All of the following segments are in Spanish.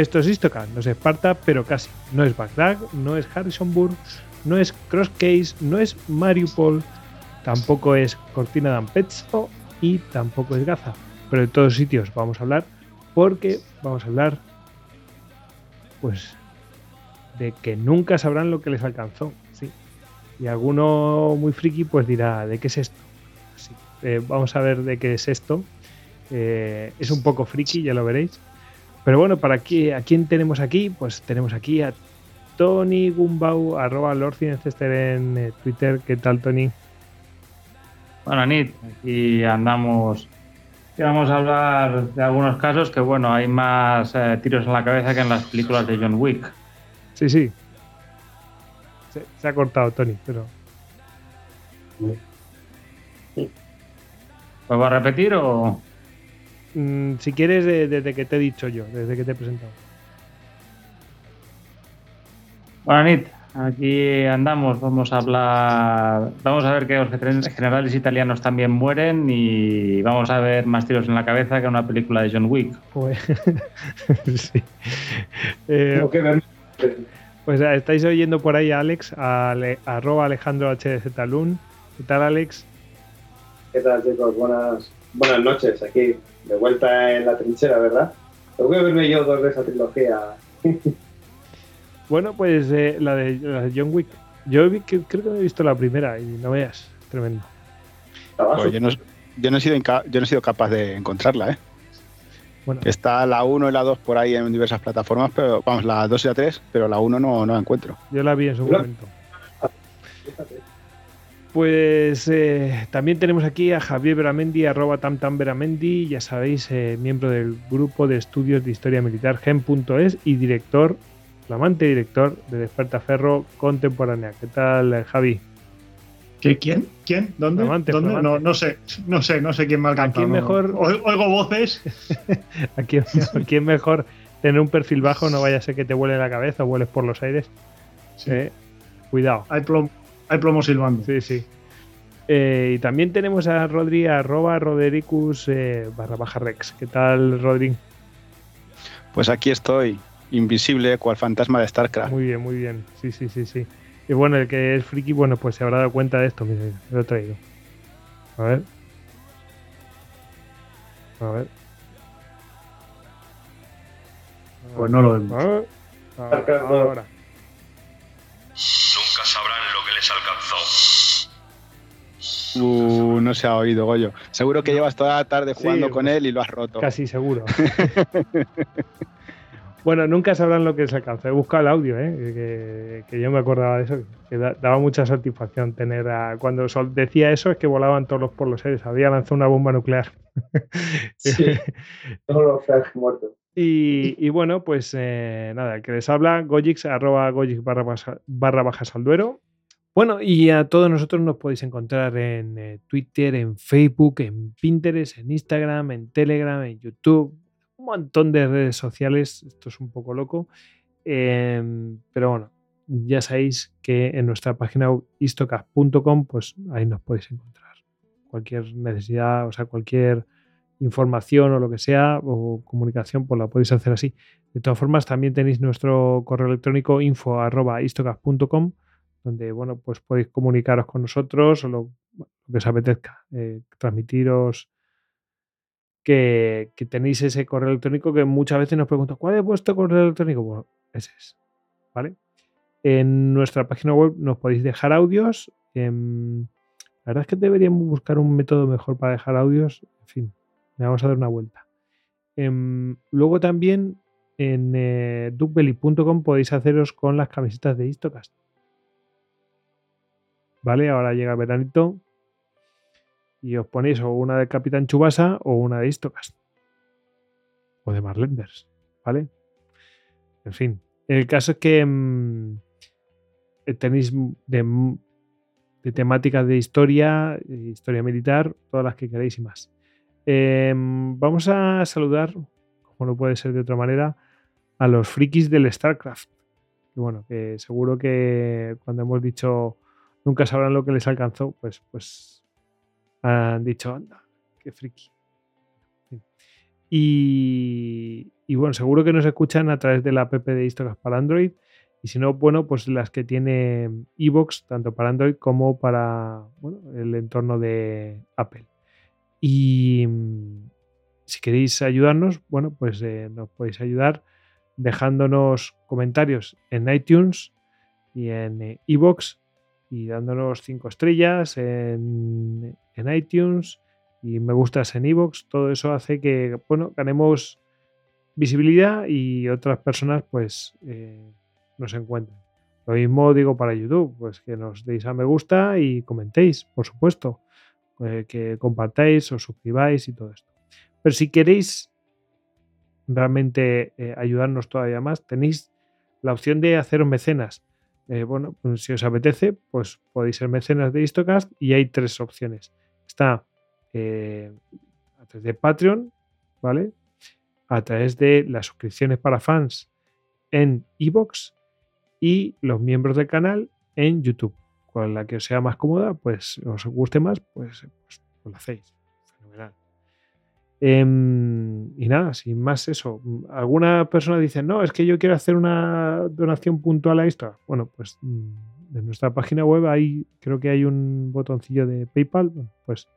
Esto es Istocast, no es Esparta, pero casi. No es Bagdad, no es Harrisonburg, no es Crosscase, no es Mariupol, tampoco es Cortina d'Ampezzo y tampoco es Gaza. Pero de todos sitios vamos a hablar porque vamos a hablar pues de que nunca sabrán lo que les alcanzó. ¿sí? Y alguno muy friki pues dirá, ¿de qué es esto? Eh, vamos a ver de qué es esto. Eh, es un poco friki, ya lo veréis. Pero bueno, para aquí, ¿a quién tenemos aquí? Pues tenemos aquí a Tony Gumbau, arroba en eh, Twitter. ¿Qué tal, Tony? Bueno, Nit, aquí andamos. Y vamos a hablar de algunos casos que, bueno, hay más tiros en la cabeza que en las películas de John Wick. Sí, sí. Se, ha cortado, Tony, pero. ¿Puedo a repetir o.? Mm, si quieres, desde que te he dicho yo, desde que te he presentado. Bueno, Nit, aquí andamos. Vamos a hablar. Vamos a ver que los generales italianos también mueren y vamos a ver más tiros en la cabeza que una película de John Wick. Pues, sí. Eh, pues eh, estáis oyendo por ahí a Alex, a arroba Alejandro HDZ Talún. ¿Qué tal, Alex? ¿Qué tal, chicos? Buenas, buenas noches. Aquí, de vuelta en la trinchera, ¿verdad? Tengo que verme yo dos de esa trilogía. bueno, pues eh, la, de, John Wick. Yo creo que he visto la primera y no veas, tremendo. Pues yo, no, yo, no he sido yo no he sido capaz de encontrarla, ¿eh? Está la 1 y la 2 por ahí en diversas plataformas, pero vamos, la 2 y la 3, pero la 1 no, no la encuentro. Yo la vi en su momento. Pues eh, también tenemos aquí a Javier Veramendi, arroba tamtamveramendi, ya sabéis, eh, miembro del grupo de estudios de historia militar gen.es y director, flamante director de Despertaferro Contemporánea. ¿Qué tal, eh, Javi? ¿Qué, ¿Quién? ¿Quién? ¿Dónde? ¿Dónde? No, no sé, no sé, no sé quién me ha Aquí mejor. Oigo voces. aquí, es mejor tener un perfil bajo, no vaya a ser que te vuele la cabeza o vueles por los aires. Sí. cuidado. Hay plomo hay plomo silbando. Sí, sí. Eh, y también tenemos a Rodri, arroba Rodericus eh, barra baja Rex. ¿Qué tal, Rodri? Pues aquí estoy, invisible, cual fantasma de StarCraft. Muy bien, muy bien. Sí, sí, sí, sí. Y bueno, el que es friki, bueno, pues se habrá dado cuenta de esto. Mira, lo he traído. A ver. A ver. Pues no lo vemos. A ver. Ahora. Uh, no se ha oído, Goyo. Seguro que llevas toda la tarde jugando con él y lo has roto. Casi seguro. bueno, nunca sabrán lo que es alcanza. He buscado el audio, ¿eh? que, yo me acordaba de eso. Que daba mucha satisfacción tener a. Cuando decía eso, es que volaban todos los por los seres. Había lanzado una bomba nuclear. sí, todos los muertos. Y, bueno, pues eh, nada, el que les habla, Gojix, arroba Gojix barra, barra baja salduero. Bueno, y a todos nosotros nos podéis encontrar en eh, Twitter, en Facebook, en Pinterest, en Instagram, en Telegram, en YouTube, un montón de redes sociales. Esto es un poco loco. Em, pero bueno, ya sabéis que en nuestra página istocast.com, pues ahí nos podéis encontrar. Cualquier necesidad, o sea, cualquier información o lo que sea, o comunicación, pues la podéis hacer así. De todas formas, también tenéis nuestro correo electrónico info.istocast.com donde bueno, pues podéis comunicaros con nosotros o lo, que os apetezca, eh, transmitiros que, tenéis ese correo electrónico que muchas veces nos preguntan, ¿cuál es vuestro correo electrónico? Bueno, ese es, ¿vale? En nuestra página web nos podéis dejar audios. la verdad es que deberíamos buscar un método mejor para dejar audios. En fin, le vamos a dar una vuelta. Em, luego también en eh, podéis haceros con las camisetas de Istocast. ¿vale? Ahora llega el veranito y os ponéis o una de Capitán Chubasa o una de Istocast o de Marlenders, ¿vale? En fin, el caso es que mm, eh, tenéis de, de, temáticas de historia, historia militar, todas las que queréis y más. Em, vamos a saludar, como no puede ser de otra manera, a los frikis del StarCraft. Bueno, que seguro que cuando hemos dicho nunca sabrán lo que les alcanzó, pues, pues han dicho, anda, qué friki. Y, y bueno, seguro que nos escuchan a través de la app de Histocast para Android. Y si no, bueno, pues las que tiene Evox, tanto para Android como para el entorno de Apple. Y mm, si queréis ayudarnos, bueno, pues eh, nos podéis ayudar dejándonos comentarios en iTunes y en Evox y dándonos cinco estrellas en, en iTunes y me gustas en Evox. Todo eso hace que, bueno, ganemos visibilidad y otras personas, pues, eh, nos encuentren. Lo mismo digo para YouTube, pues que nos deis a me gusta y comentéis, por supuesto, eh, que compartáis o suscribáis y todo esto. Pero si queréis realmente eh, ayudarnos todavía más, tenéis la opción de hacer mecenas. bueno, pues si os apetece, pues podéis ser mecenas de Histocast y hay tres opciones. Está a través de Patreon, ¿vale? A través de las suscripciones para fans en Evox y los miembros del canal en YouTube. Con la que os sea más cómoda, pues os guste más, pues, pues, lo hacéis. Fenomenal. Em, y nada, sin más eso. Alguna persona dice, no, es que yo quiero hacer una donación puntual a esto. Bueno, pues mm, en nuestra página web ahí creo que hay un botoncillo de PayPal. pues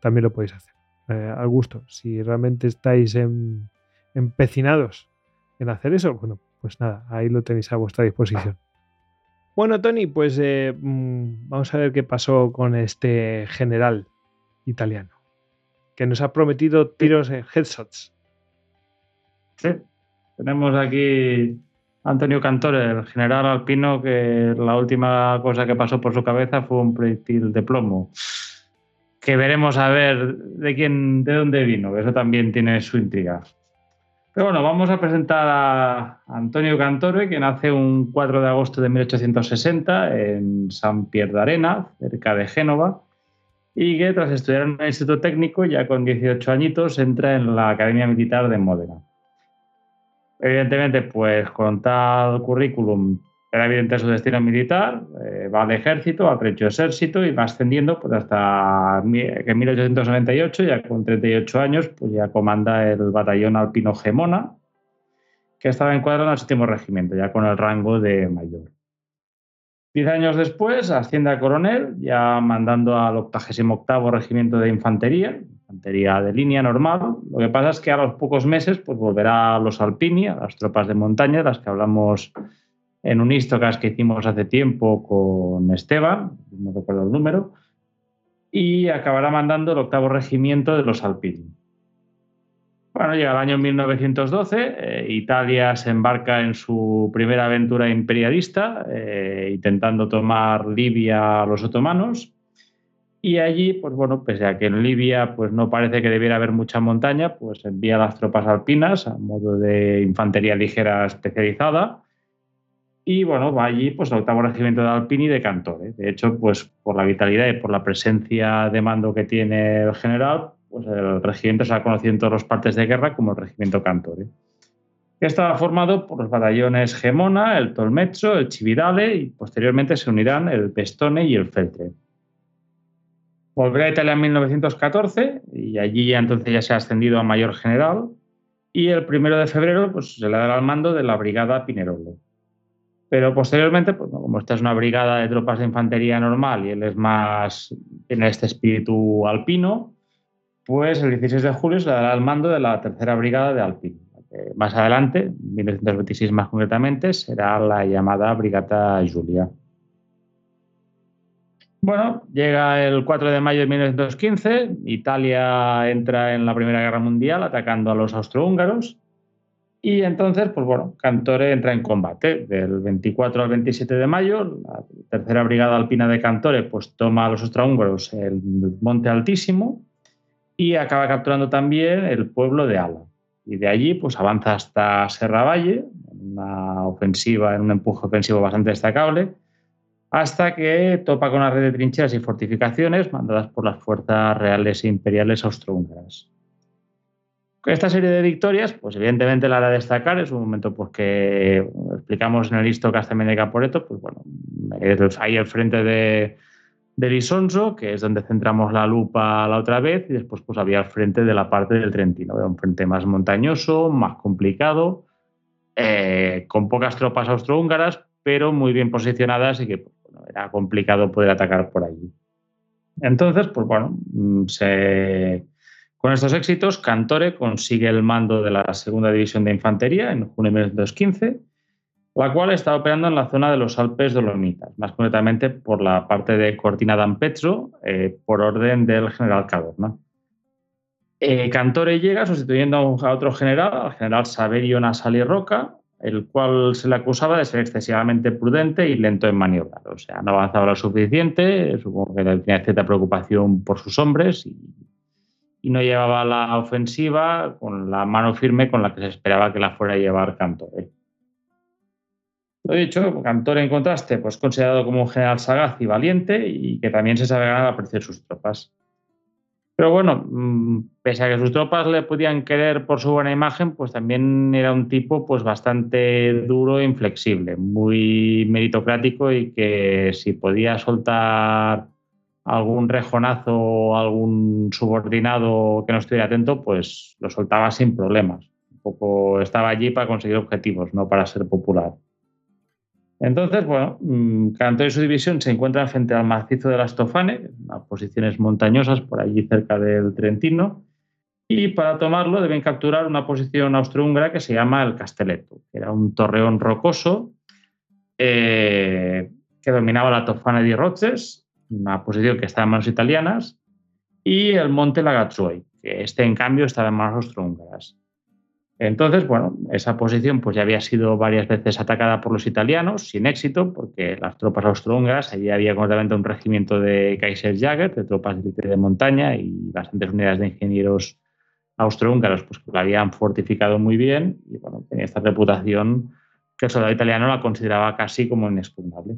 también lo podéis hacer. Eh, al gusto. Si realmente estáis empecinados en hacer eso, bueno, pues nada, ahí lo tenéis a vuestra disposición. Bueno, Tony, pues eh, mm, vamos a ver qué pasó con este general italiano, que nos ha prometido tiros en headshots. Sí, tenemos aquí Antonio Cantore, el general alpino, que la última cosa que pasó por su cabeza fue un proyectil de plomo. Que veremos a ver de quién, de dónde vino, eso también tiene su intriga. Bueno, vamos a presentar a Antonio Cantore, que nace un 4 de agosto de 1860 en San Pier de Arena, cerca de Génova, y que tras estudiar en un instituto técnico, ya con 18 añitos, entra en la Academia Militar de Módena. Evidentemente, pues con tal currículum era evidente su destino militar, eh, va al ejército, al precio ejército y va ascendiendo pues, hasta que en 1898, ya con 38 años, pues ya comanda el batallón alpino Gemona, que estaba encuadrado en el séptimo regimiento, ya con el rango de mayor. Diez años después asciende a coronel, ya mandando al 88 regimiento de infantería, infantería de línea normal. Lo que pasa es que a los pocos meses pues volverá a los alpini, a las tropas de montaña, las que hablamos en un Histocast que hicimos hace tiempo con Esteban, no recuerdo el número, y acabará mandando el octavo regimiento de los Alpini. Bueno, llega el año 1912, eh, Italia se embarca en su primera aventura imperialista, eh, intentando tomar Libia a los otomanos. Y allí, pues bueno, pese a que en Libia pues no parece que debiera haber mucha montaña, pues envía las tropas alpinas a modo de infantería ligera especializada y bueno, va allí pues el octavo regimiento de Alpini de Cantore. De hecho, pues por la vitalidad y por la presencia de mando que tiene el general, pues el regimiento se ha conocido en todas las partes de guerra como el regimiento Cantore. Estaba formado por los batallones Gemona, el Tolmezzo, el Cividale y posteriormente se unirán el Pestone y el Feltre. Volverá a Italia en 1914 y allí ya entonces ya se ha ascendido a mayor general y el primero de febrero pues, se le dará el mando de la Brigada Pinerolo. Pero posteriormente, pues, como esta es una brigada de tropas de infantería normal y él es más, tiene este espíritu alpino, pues el 16 de julio se le dará el mando de la tercera brigada de alpino. más adelante, en 1926 más concretamente, será la llamada Brigata Julia. Bueno, llega el 4 de mayo de 1915, Italia entra en la Primera Guerra Mundial atacando a los austrohúngaros y entonces, pues bueno, Cantore entra en combate. Del 24 al 27 de mayo, la tercera brigada alpina de Cantore pues toma a los austrohúngaros el Monte Altísimo y acaba capturando también el pueblo de Ala. Y de allí pues avanza hasta Serra Valle, en una ofensiva, en un empuje ofensivo bastante destacable, hasta que topa con una red de trincheras y fortificaciones mandadas por las fuerzas reales e imperiales austrohúngaras. Esta serie de victorias, pues evidentemente la hará destacar, es un momento pues, que explicamos en el listo también de Caporeto, pues bueno, ahí al frente de, de Lisonzo, que es donde centramos la lupa la otra vez, y después pues había el frente de la parte del Trentino, era un frente más montañoso, más complicado, eh, con pocas tropas austrohúngaras, pero muy bien posicionadas y que pues, era complicado poder atacar por allí. Entonces, pues bueno, mm, con estos éxitos, Cantore consigue el mando de la segunda división de infantería en junio de 1915 la cual está operando en la zona de los Alpes Dolomitas, más concretamente por la parte de Cortina d'Ampezzo, eh, por orden del general Cadorna. Eh, Cantore llega sustituyendo a, otro general, al general Saverio Nasali Roca, el cual se le acusaba de ser excesivamente prudente y lento en maniobrar. O sea, no avanzaba lo suficiente, supongo que tenía cierta preocupación por sus hombres y, y, no llevaba la ofensiva con la mano firme con la que se esperaba que la fuera a llevar Cantore. Lo dicho, Cantor en contraste, pues considerado como un general sagaz y valiente y que también se sabe ganar a precio de sus tropas. Pero bueno, mm, pese a que sus tropas le podían querer por su buena imagen, pues también era un tipo pues bastante duro e inflexible, muy meritocrático y que si podía soltar algún rejonazo o algún subordinado que no estuviera atento, pues lo soltaba sin problemas. Un poco estaba allí para conseguir objetivos, no para ser popular. Entonces, bueno, mm, Cantor y su división se encuentran frente al macizo de las Tofane, a posiciones montañosas por allí cerca del Trentino, y para tomarlo deben capturar una posición austrohúngara que se llama el Castelletto, que era un torreón rocoso eh, que dominaba la Tofane di Rozes, una posición que estaba en manos italianas, y el monte Lagazzoi, que este en cambio estaba en manos austrohúngaras. Entonces, bueno, esa posición pues ya había sido varias veces atacada por los italianos, sin éxito, porque las tropas austrohúngaras, allí había completamente un regimiento de Kaiserjäger, de tropas de, de montaña y bastantes unidades de ingenieros austrohúngaros pues, que la habían fortificado muy bien y bueno, tenía esta reputación que el soldado italiano la consideraba casi como inexpugnable.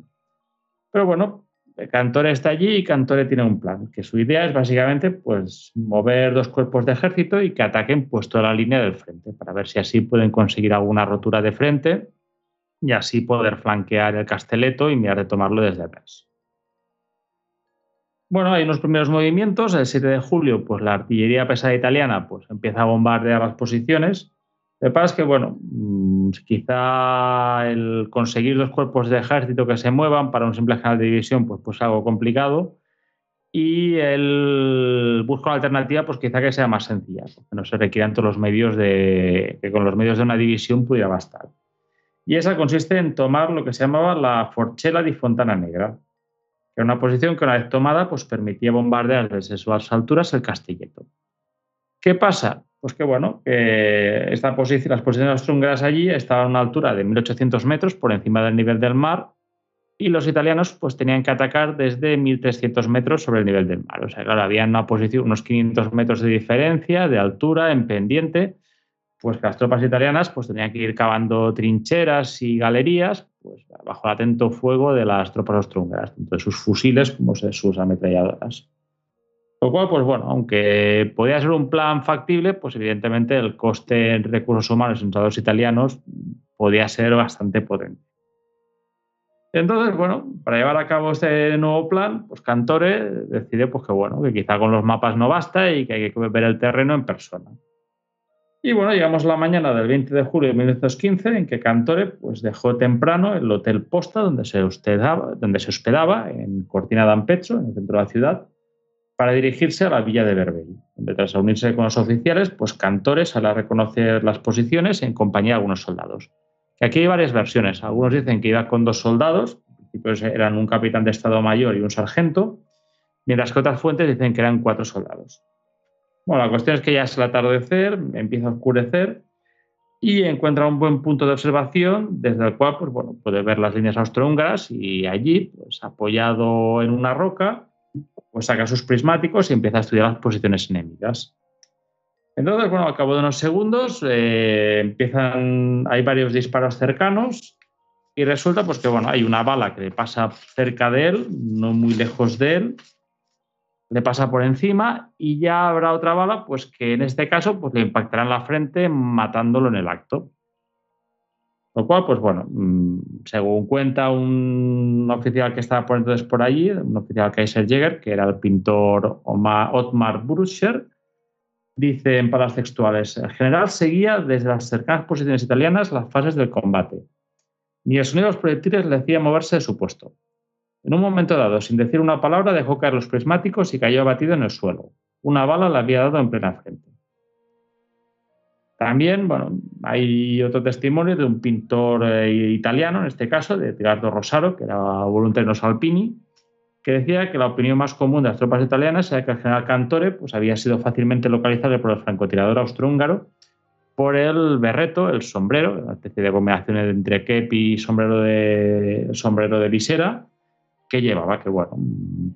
Pero bueno, Cantore está allí y Cantore tiene un plan, que su idea es básicamente pues, mover dos cuerpos de ejército y que ataquen pues, toda la línea del frente, para ver si así pueden conseguir alguna rotura de frente y así poder flanquear el Casteleto y mirar de tomarlo desde atrás. Bueno, hay unos primeros movimientos. El 7 de julio, pues la artillería pesada italiana pues, empieza a bombardear las posiciones lo que pasa es que, bueno, mm, quizá el conseguir los cuerpos de ejército que se muevan para un simple general de división, pues, pues algo complicado. Y el busca una alternativa, pues quizá que sea más sencilla, que no se requieran todos los medios de, que con los medios de una división pudiera bastar. Y esa consiste en tomar lo que se llamaba la Forchella di Fontana Negra, que era una posición que una vez tomada, pues permitía bombardear desde sus alturas el castilleto. ¿Qué pasa? Pues que bueno, esta posición, las posiciones austrohúngaras allí estaban a una altura de 1800 metros por encima del nivel del mar y los italianos pues tenían que atacar desde 1300 metros sobre el nivel del mar. O sea, claro, había una posición, unos 500 metros de diferencia de altura en pendiente, pues las tropas italianas pues tenían que ir cavando trincheras y galerías pues, bajo el atento fuego de las tropas austrohúngaras, tanto de sus fusiles como de sus ametralladoras. Lo cual, pues bueno, aunque podía ser un plan factible, pues evidentemente el coste en recursos humanos en los italianos podía ser bastante potente. Entonces, bueno, para llevar a cabo este nuevo plan, pues Cantore decide pues, que, bueno, que quizá con los mapas no basta y que hay que ver el terreno en persona. Y bueno, llegamos la mañana del 20 de julio de 1915 en que Cantore pues, dejó temprano el Hotel Posta donde se hospedaba, donde se hospedaba en Cortina d'Ampezzo, en el centro de la ciudad, para dirigirse a la villa de Berberi, donde tras unirse con los oficiales, pues Cantores sale a reconocer las posiciones en compañía de algunos soldados. aquí hay varias versiones. Algunos dicen que iba con dos soldados, en eran un capitán de Estado Mayor y un sargento, mientras que otras fuentes dicen que eran cuatro soldados. Bueno, la cuestión es que ya es el atardecer, empieza a oscurecer y encuentra un buen punto de observación desde el cual pues, bueno, puede ver las líneas austrohúngaras y allí, pues, apoyado en una roca, pues saca sus prismáticos y empieza a estudiar las posiciones enemigas. Entonces, bueno, al cabo de unos segundos eh, empiezan, hay varios disparos cercanos y resulta pues que bueno, hay una bala que le pasa cerca de él, no muy lejos de él, le pasa por encima y ya habrá otra bala pues que en este caso pues le impactará en la frente matándolo en el acto. Lo cual, pues bueno, mm, según cuenta un oficial que estaba por entonces por allí, un oficial Kaiser Jäger, que era el pintor Otmar Bruscher, dice en palabras textuales, el general seguía desde las cercanas posiciones italianas las fases del combate. Ni el sonido de los proyectiles le hacía moverse de su puesto. En un momento dado, sin decir una palabra, dejó caer los prismáticos y cayó abatido en el suelo. Una bala le había dado en plena frente. También, bueno, hay otro testimonio de un pintor eh, italiano, en este caso, de Tirardo Rosaro, que era voluntario Salpini, que decía que la opinión más común de las tropas italianas era que el general Cantore pues, había sido fácilmente localizable por el francotirador austrohúngaro por el berreto, el sombrero, una especie de combinación entre kepi y sombrero de, sombrero de visera, que llevaba, que bueno,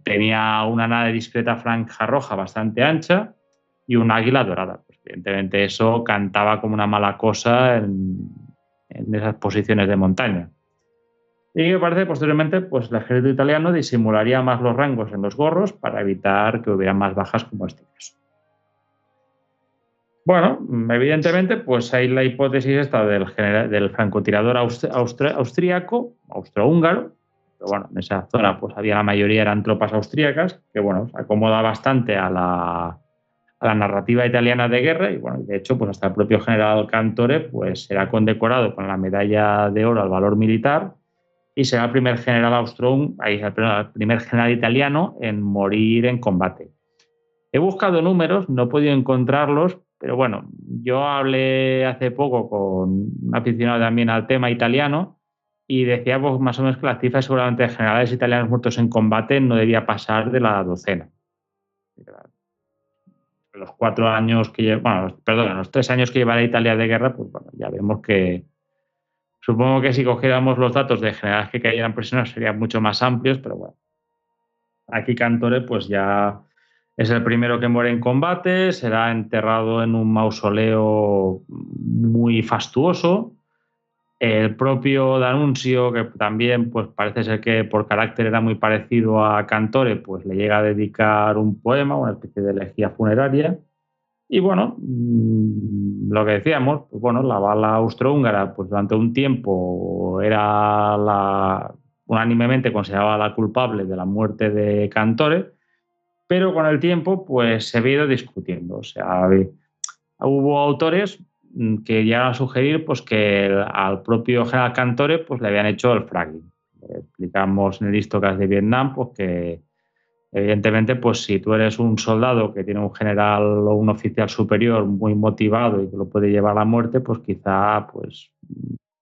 tenía una nave discreta franja roja bastante ancha y un águila dorada. Evidentemente eso cantaba como una mala cosa en, esas posiciones de montaña. Y me parece posteriormente, pues el ejército italiano disimularía más los rangos en los gorros para evitar que hubiera más bajas como este caso. Bueno, evidentemente, pues hay la hipótesis esta del, del francotirador austríaco, austrohúngaro, pero bueno, en esa zona pues había la mayoría eran tropas austríacas, que bueno, se acomoda bastante a la, la narrativa italiana de guerra y bueno, de hecho, pues hasta el propio general Cantore pues será condecorado con la medalla de oro al valor militar y será el primer general austro el primer general italiano en morir en combate. He buscado números, no he podido encontrarlos, pero bueno, yo hablé hace poco con un aficionado también al tema italiano y decía pues, más o menos que la cifra seguramente de generales italianos muertos en combate no debía pasar de la docena los cuatro años que lleva, bueno, perdón, los tres años que llevará Italia de guerra, pues bueno, ya vemos que supongo que si cogiéramos los datos de generales que cayeran prisioneros serían mucho más amplios, pero bueno. Aquí Cantore pues ya es el primero que muere en combate, será enterrado en un mausoleo muy fastuoso el propio Danuncio, que también pues, parece ser que por carácter era muy parecido a Cantore, pues le llega a dedicar un poema, una especie de elegía funeraria. Y bueno, mm, lo que decíamos, pues bueno, la bala austrohúngara, pues durante un tiempo era la, unánimemente considerada la culpable de la muerte de Cantore, pero con el tiempo pues se ha ido discutiendo. O sea, hubo autores que llegan a sugerir pues, que al propio general Cantore pues, le habían hecho el fragging. Explicamos en el Histocast de Vietnam pues, que, evidentemente, pues, si tú eres un soldado que tiene un general o un oficial superior muy motivado y que lo puede llevar a la muerte, pues quizá pues,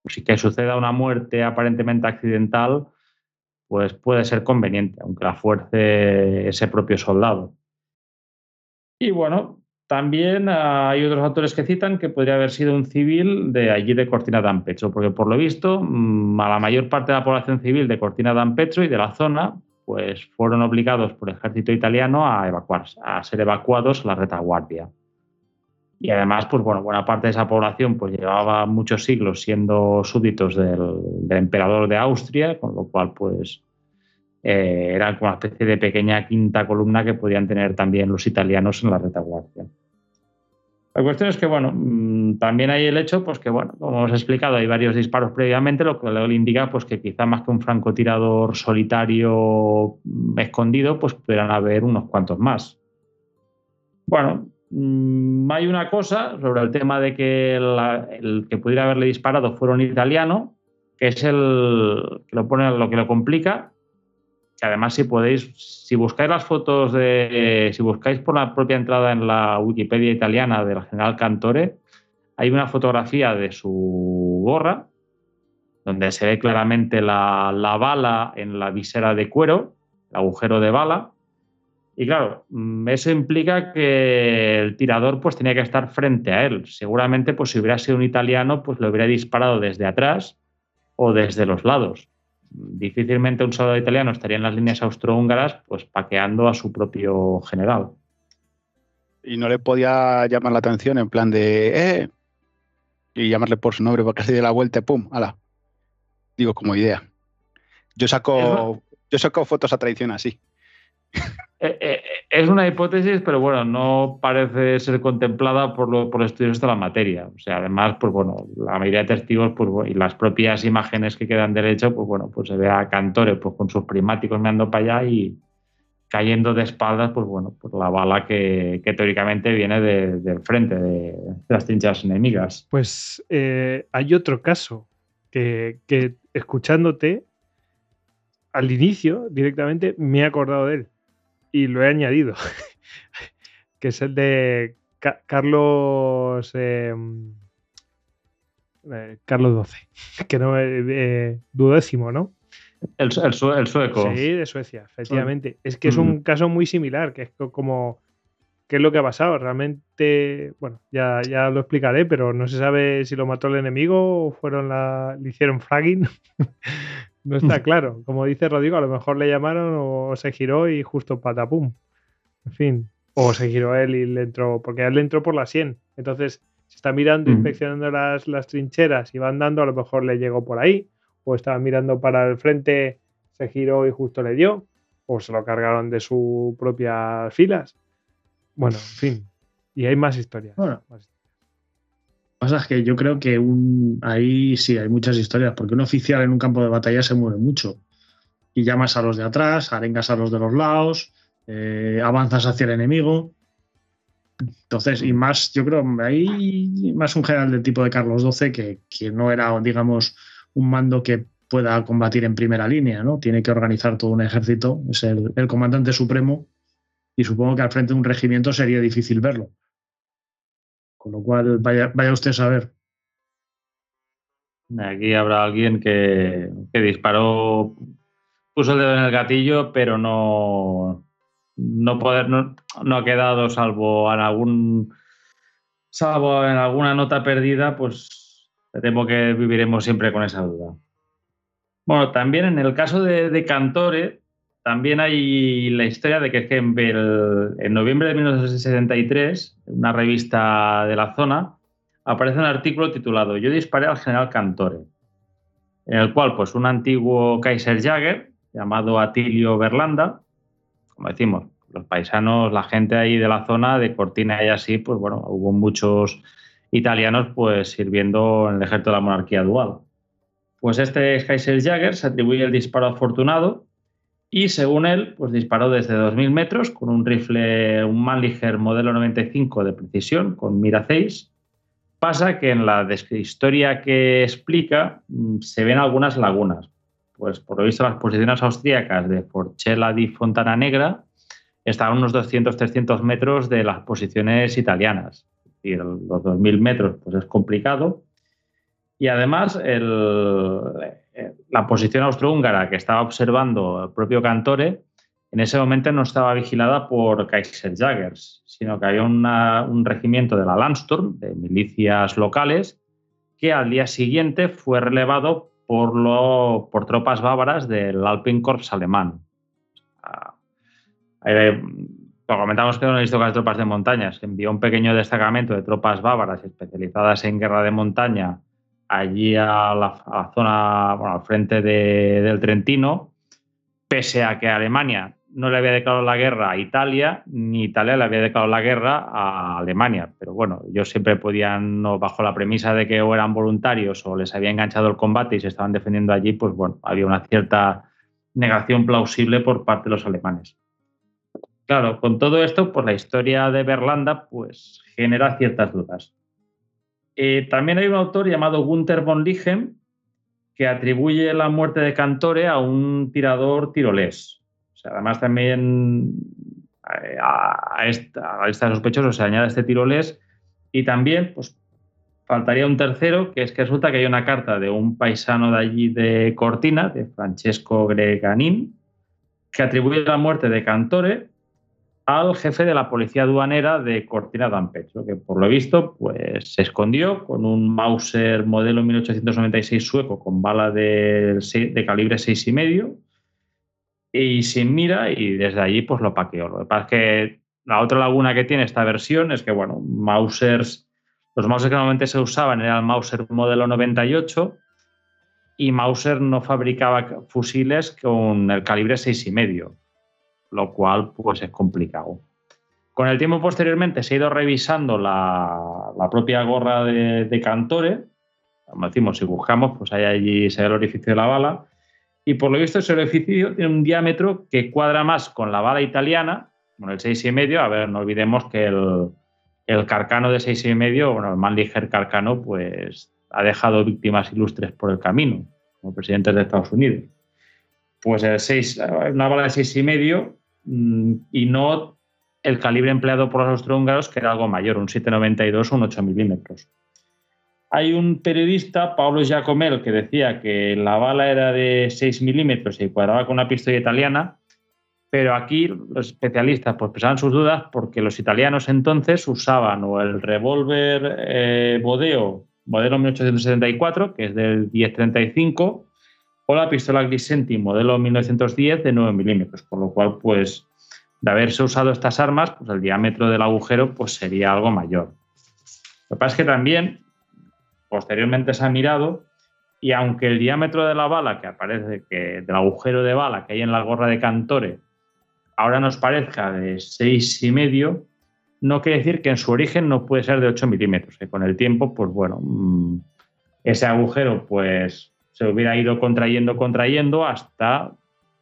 si que suceda una muerte aparentemente accidental, pues puede ser conveniente, aunque la fuerce ese propio soldado. Y bueno, también ah, hay otros autores que citan que podría haber sido un civil de allí de Cortina d'Ampezzo, porque por lo visto mm, a la mayor parte de la población civil de Cortina d'Ampezzo y de la zona pues fueron obligados por el ejército italiano a evacuarse, a ser evacuados a la retaguardia. Y además, pues bueno, buena parte de esa población pues llevaba muchos siglos siendo súbditos del, emperador de Austria, con lo cual pues eh, era como una especie de pequeña quinta columna que podían tener también los italianos en la retaguardia. La cuestión es que, bueno, mm, también hay el hecho, pues que, bueno, como hemos explicado, hay varios disparos previamente, lo que le indica, pues que quizá más que un francotirador solitario mm, escondido, pues pudieran haber unos cuantos más. Bueno, mm, hay una cosa sobre el tema de que el que pudiera haberle disparado fuera un italiano, que es el que lo pone, lo que lo complica, además si podéis, si buscáis las fotos de, si buscáis por la propia entrada en la Wikipedia italiana del general Cantore, hay una fotografía de su gorra, donde se ve claramente la, bala en la visera de cuero, el agujero de bala. Y claro, mm, eso implica que el tirador pues tenía que estar frente a él. Seguramente pues si hubiera sido un italiano pues lo hubiera disparado desde atrás o desde los lados difícilmente un soldado italiano estaría en las líneas austrohúngaras pues paqueando a su propio general. Y no le podía llamar la atención en plan de ¡eh! y llamarle por su nombre porque se dio la vuelta y ¡pum! ¡Hala! Digo, como idea. Yo saco, yo saco fotos a traición así. Eh, eh, es una hipótesis, pero bueno, no parece ser contemplada por, lo, por estudios de la materia. O sea, además, pues bueno, la mayoría de testigos pues, y las propias imágenes que quedan del hecho, pues bueno, pues se ve a Cantore pues, con sus primáticos mirando para allá y cayendo de espaldas, pues bueno, por la bala que, teóricamente viene del frente de, las trinchas enemigas. Pues eh, hay otro caso que, que escuchándote al inicio directamente me he acordado de él y lo he añadido, que es el de Carlos em, eh, Carlos XII, que no es eh, duodécimo, ¿no? El, sueco. Sí, de Suecia, efectivamente. Es que es un mm. caso muy similar, que es como qué es lo que ha pasado. Realmente, bueno, ya, ya lo explicaré, pero no se sabe si lo mató el enemigo o fueron la, le hicieron fragging. No está claro. Como dice Rodrigo, a lo mejor le llamaron o se giró y justo patapum. En fin. O se giró él y le entró, porque él le entró por la 100. Entonces, se está mirando, inspeccionando las, las, trincheras y va andando, a lo mejor le llegó por ahí. O estaba mirando para el frente, se giró y justo le dio. O se lo cargaron de sus propias filas. Bueno, en fin. Y hay más historias. Bueno, más pasa es que yo creo que un, ahí sí hay muchas historias, porque un oficial en un campo de batalla se mueve mucho. Y llamas a los de atrás, arengas a los de los lados, eh, avanzas hacia el enemigo. Entonces, y más, yo creo, ahí más un general del tipo de Carlos XII que, no era, digamos, un mando que pueda combatir en primera línea, ¿no? Tiene que organizar todo un ejército, es el comandante supremo, y supongo que al frente de un regimiento sería difícil verlo. Con lo cual, vaya, vaya usted a saber. Aquí habrá alguien que, disparó, puso el dedo en el gatillo, pero no, no, poder, no, ha quedado salvo en algún salvo en alguna nota perdida, pues temo que viviremos siempre con esa duda. Bueno, también en el caso de, de Cantore, también hay la historia de que, en, noviembre de 1973, en una revista de la zona, aparece un artículo titulado Yo disparé al general Cantore, en el cual pues, un antiguo Kaiser Jagger, llamado Atilio Berlanda, como decimos, los paisanos, la gente ahí de la zona, de Cortina y así, pues bueno, hubo muchos italianos pues sirviendo en el ejército de la monarquía dual. Pues este Kaiser Jagger se atribuye el disparo afortunado y según él, pues disparó desde 2.000 metros con un rifle, un Mannlicher modelo 95 de precisión con mira 6. Pasa que en la historia que explica mm, se ven algunas lagunas. Pues por lo visto las posiciones austríacas de Forcella di Fontana Negra estaban unos 200-300 metros de las posiciones italianas. Decir, los 2.000 metros pues es complicado. Y además el, la posición austrohúngara que estaba observando el propio Cantore, en ese momento no estaba vigilada por Kaiserjägers, sino que había un regimiento de la Landsturm, de milicias locales, que al día siguiente fue relevado por, lo, por tropas bávaras del Alpenkorps alemán. lo comentamos que no visto las tropas de montaña. Se envió un pequeño destacamento de tropas bávaras especializadas en guerra de montaña allí a la, zona, al frente del Trentino, pese a que Alemania no le había declarado la guerra a Italia, ni Italia le había declarado la guerra a Alemania. Pero bueno, ellos siempre podían, bajo la premisa de que o eran voluntarios o les había enganchado el combate y se estaban defendiendo allí, pues bueno, había una cierta negación plausible por parte de los alemanes. Claro, con todo esto, pues la historia de Berlanda pues genera ciertas dudas. Eh, también hay un autor llamado Gunther von Ligen que atribuye la muerte de Cantore a un tirador tirolés. O sea, además también eh, a, esta, a sospechoso se añade este tirolés y también pues, faltaría un tercero, que es que resulta que hay una carta de un paisano de allí de Cortina, de Francesco Greganin, que atribuye la muerte de Cantore al jefe de la policía aduanera de Cortina d'Ampezzo, que por lo visto pues, se escondió con un Mauser modelo 1896 sueco con bala de, calibre 6,5 y sin mira y desde allí pues lo paqueó. Lo que pasa es que la otra laguna que tiene esta versión es que, bueno, Mausers, los Mausers que normalmente se usaban eran el Mauser modelo 98 y Mauser no fabricaba fusiles con el calibre 6,5 lo cual pues es complicado. Con el tiempo posteriormente se ha ido revisando la, propia gorra de, Cantore, como decimos, si buscamos, pues hay allí se ve el orificio de la bala, y por lo visto ese orificio tiene un diámetro que cuadra más con la bala italiana, con el 6,5, a ver, no olvidemos que el, el carcano de 6,5, bueno, el Mannlicher carcano, pues ha dejado víctimas ilustres por el camino, como presidentes de Estados Unidos. Pues el 6, una bala de 6,5 mm, y no el calibre empleado por los austrohúngaros, que era algo mayor, un 7,92 o un 8 milímetros. Hay un periodista, Pablo Giacomel, que decía que la bala era de 6 milímetros y cuadraba con una pistola italiana, pero aquí los especialistas pues pensaban sus dudas porque los italianos entonces usaban o el revólver eh, Bodeo modelo 1874, que es del 1035, o la pistola Glisenti modelo 1910 de 9 milímetros, por lo cual, pues, de haberse usado estas armas, pues el diámetro del agujero pues, sería algo mayor. Lo que pasa es que también, posteriormente se ha mirado, y aunque el diámetro de la bala que aparece, que del agujero de bala que hay en la gorra de Cantore, ahora nos parezca de 6,5, no quiere decir que en su origen no puede ser de 8 milímetros, que con el tiempo, pues bueno, mm, ese agujero pues se hubiera ido contrayendo, contrayendo hasta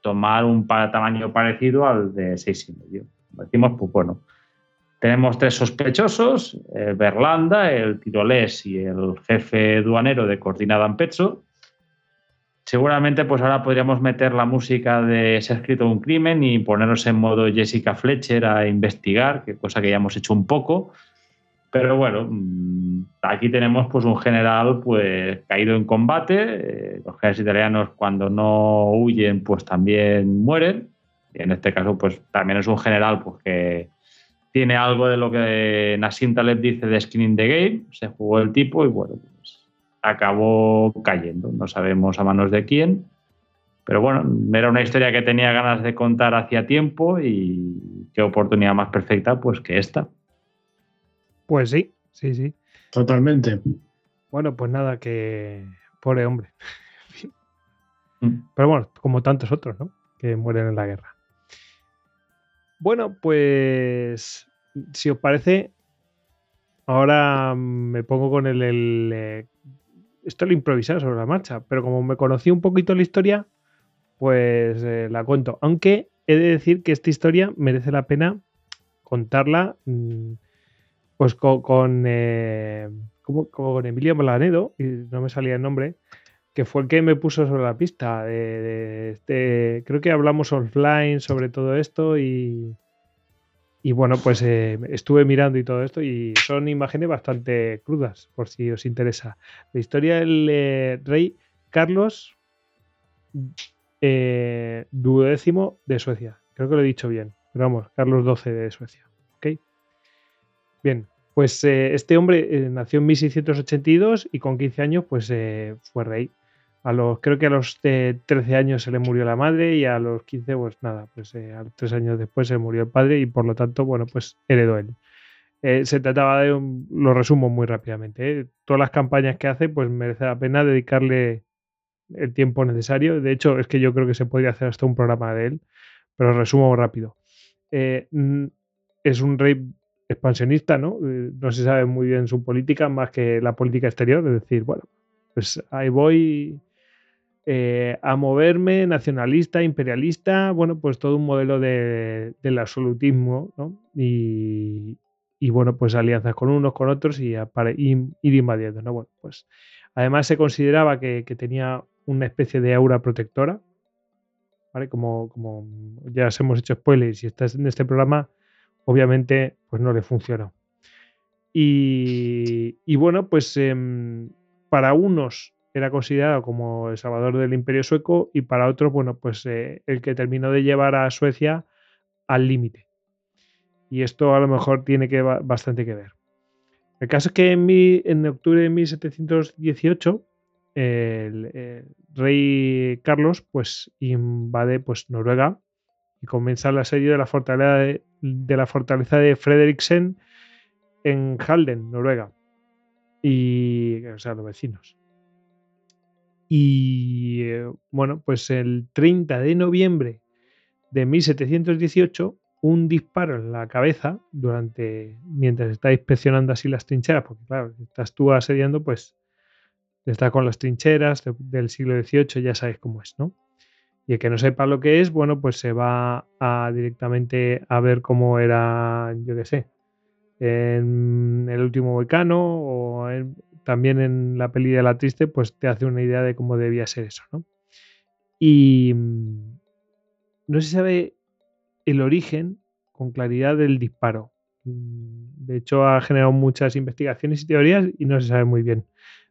tomar un tamaño parecido al de 6,5. Decimos, pues bueno, tenemos tres sospechosos, el Berlanda, el tirolés y el jefe duanero de Coordinada en Pecho, Seguramente pues ahora podríamos meter la música de Se ha escrito un crimen y ponernos en modo Jessica Fletcher a investigar, que cosa que ya hemos hecho un poco. Pero bueno, mm, aquí tenemos pues un general pues caído en combate. Eh, los generales italianos cuando no huyen pues también mueren. Y en este caso pues también es un general pues que tiene algo de lo que Nassim Taleb dice de skin in the game. Se jugó el tipo y bueno, acabó cayendo. No sabemos a manos de quién. Pero bueno, era una historia que tenía ganas de contar hacía tiempo y qué oportunidad más perfecta pues que esta. Pues sí, sí, sí. Totalmente. Bueno, pues nada, que pobre hombre. Mm. Pero bueno, como tantos otros, ¿no? Que mueren en la guerra. Bueno, pues si os parece, ahora me pongo con el, el eh, esto lo improvisado sobre la marcha, pero como me conocí un poquito la historia, pues eh, la cuento. Aunque he de decir que esta historia merece la pena contarla mm, pues con, eh, con Emilio Malanedo, y no me salía el nombre, que fue el que me puso sobre la pista. De, este, creo que hablamos offline sobre todo esto y, y bueno, pues eh, estuve mirando y todo esto y son imágenes bastante crudas, por si os interesa. La historia del eh, rey Carlos eh, duodécimo de Suecia. Creo que lo he dicho bien. Pero vamos, Carlos XII de Suecia. ¿Ok? Bien, pues este hombre nació en 1682 y con 15 años pues fue rey a los, creo que a los 13 años se le murió la madre y a los 15, pues nada, pues eh, a tres años después se murió el padre y por lo tanto, bueno, pues heredó él. Eh, se trataba de, un, lo resumo muy rápidamente, ¿eh? todas las campañas que hace, pues merece la pena dedicarle el tiempo necesario. De hecho, es que yo creo que se podría hacer hasta un programa de él, pero resumo rápido. es un rey expansionista, ¿no? no se sabe muy bien su política más que la política exterior, es decir, bueno, pues ahí voy eh, a moverme, nacionalista, imperialista, bueno, pues todo un modelo de, del absolutismo, ¿no? Y, bueno, pues alianzas con unos, con otros y, ir invadiendo, ¿no? Bueno, pues además se consideraba que, tenía una especie de aura protectora, ¿vale? Como, como ya os hemos hecho spoilers y estás en este programa, obviamente, pues no le funcionó. Y, bueno, pues em, para unos era considerado como el salvador del imperio sueco y para otros, bueno, pues eh, el que terminó de llevar a Suecia al límite. Y esto a lo mejor tiene que bastante que ver. El caso es que en, octubre de 1718 el, rey Carlos pues invade pues Noruega y comienza el asedio de la fortaleza de, la fortaleza de Frederiksen en Halden, Noruega. Y, o sea, los vecinos. Y eh, bueno, pues el 30 de noviembre de 1718 un disparo en la cabeza durante mientras está inspeccionando así las trincheras, porque claro, estás tú asediando, pues está con las trincheras del siglo XVIII, ya sabes cómo es, ¿no? Y el que no sepa lo que es, bueno, pues se va a directamente a ver cómo era, yo qué sé, en el último volcano o también en la peli de la triste, pues te hace una idea de cómo debía ser eso, ¿no? Y mm, no se sabe el origen con claridad del disparo. Mm, de hecho, ha generado muchas investigaciones y teorías y no se sabe muy bien.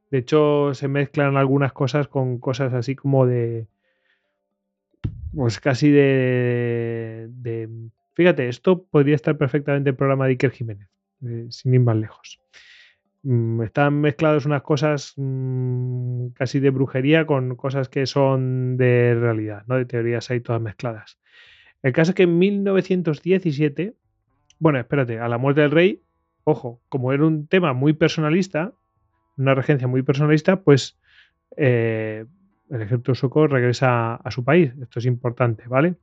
De hecho, se mezclan algunas cosas con cosas así como de. Pues casi de. fíjate, esto podría estar perfectamente en el programa de Iker Jiménez, eh, sin ir más lejos. Mm, están mezclados unas cosas casi de brujería con cosas que son de realidad, ¿no? De teorías ahí todas mezcladas. El caso es que en 1917, bueno, espérate, a la muerte del rey, ojo, como era un tema muy personalista, una regencia muy personalista, pues eh, el ejército sueco regresa a su país. Esto es importante, ¿vale?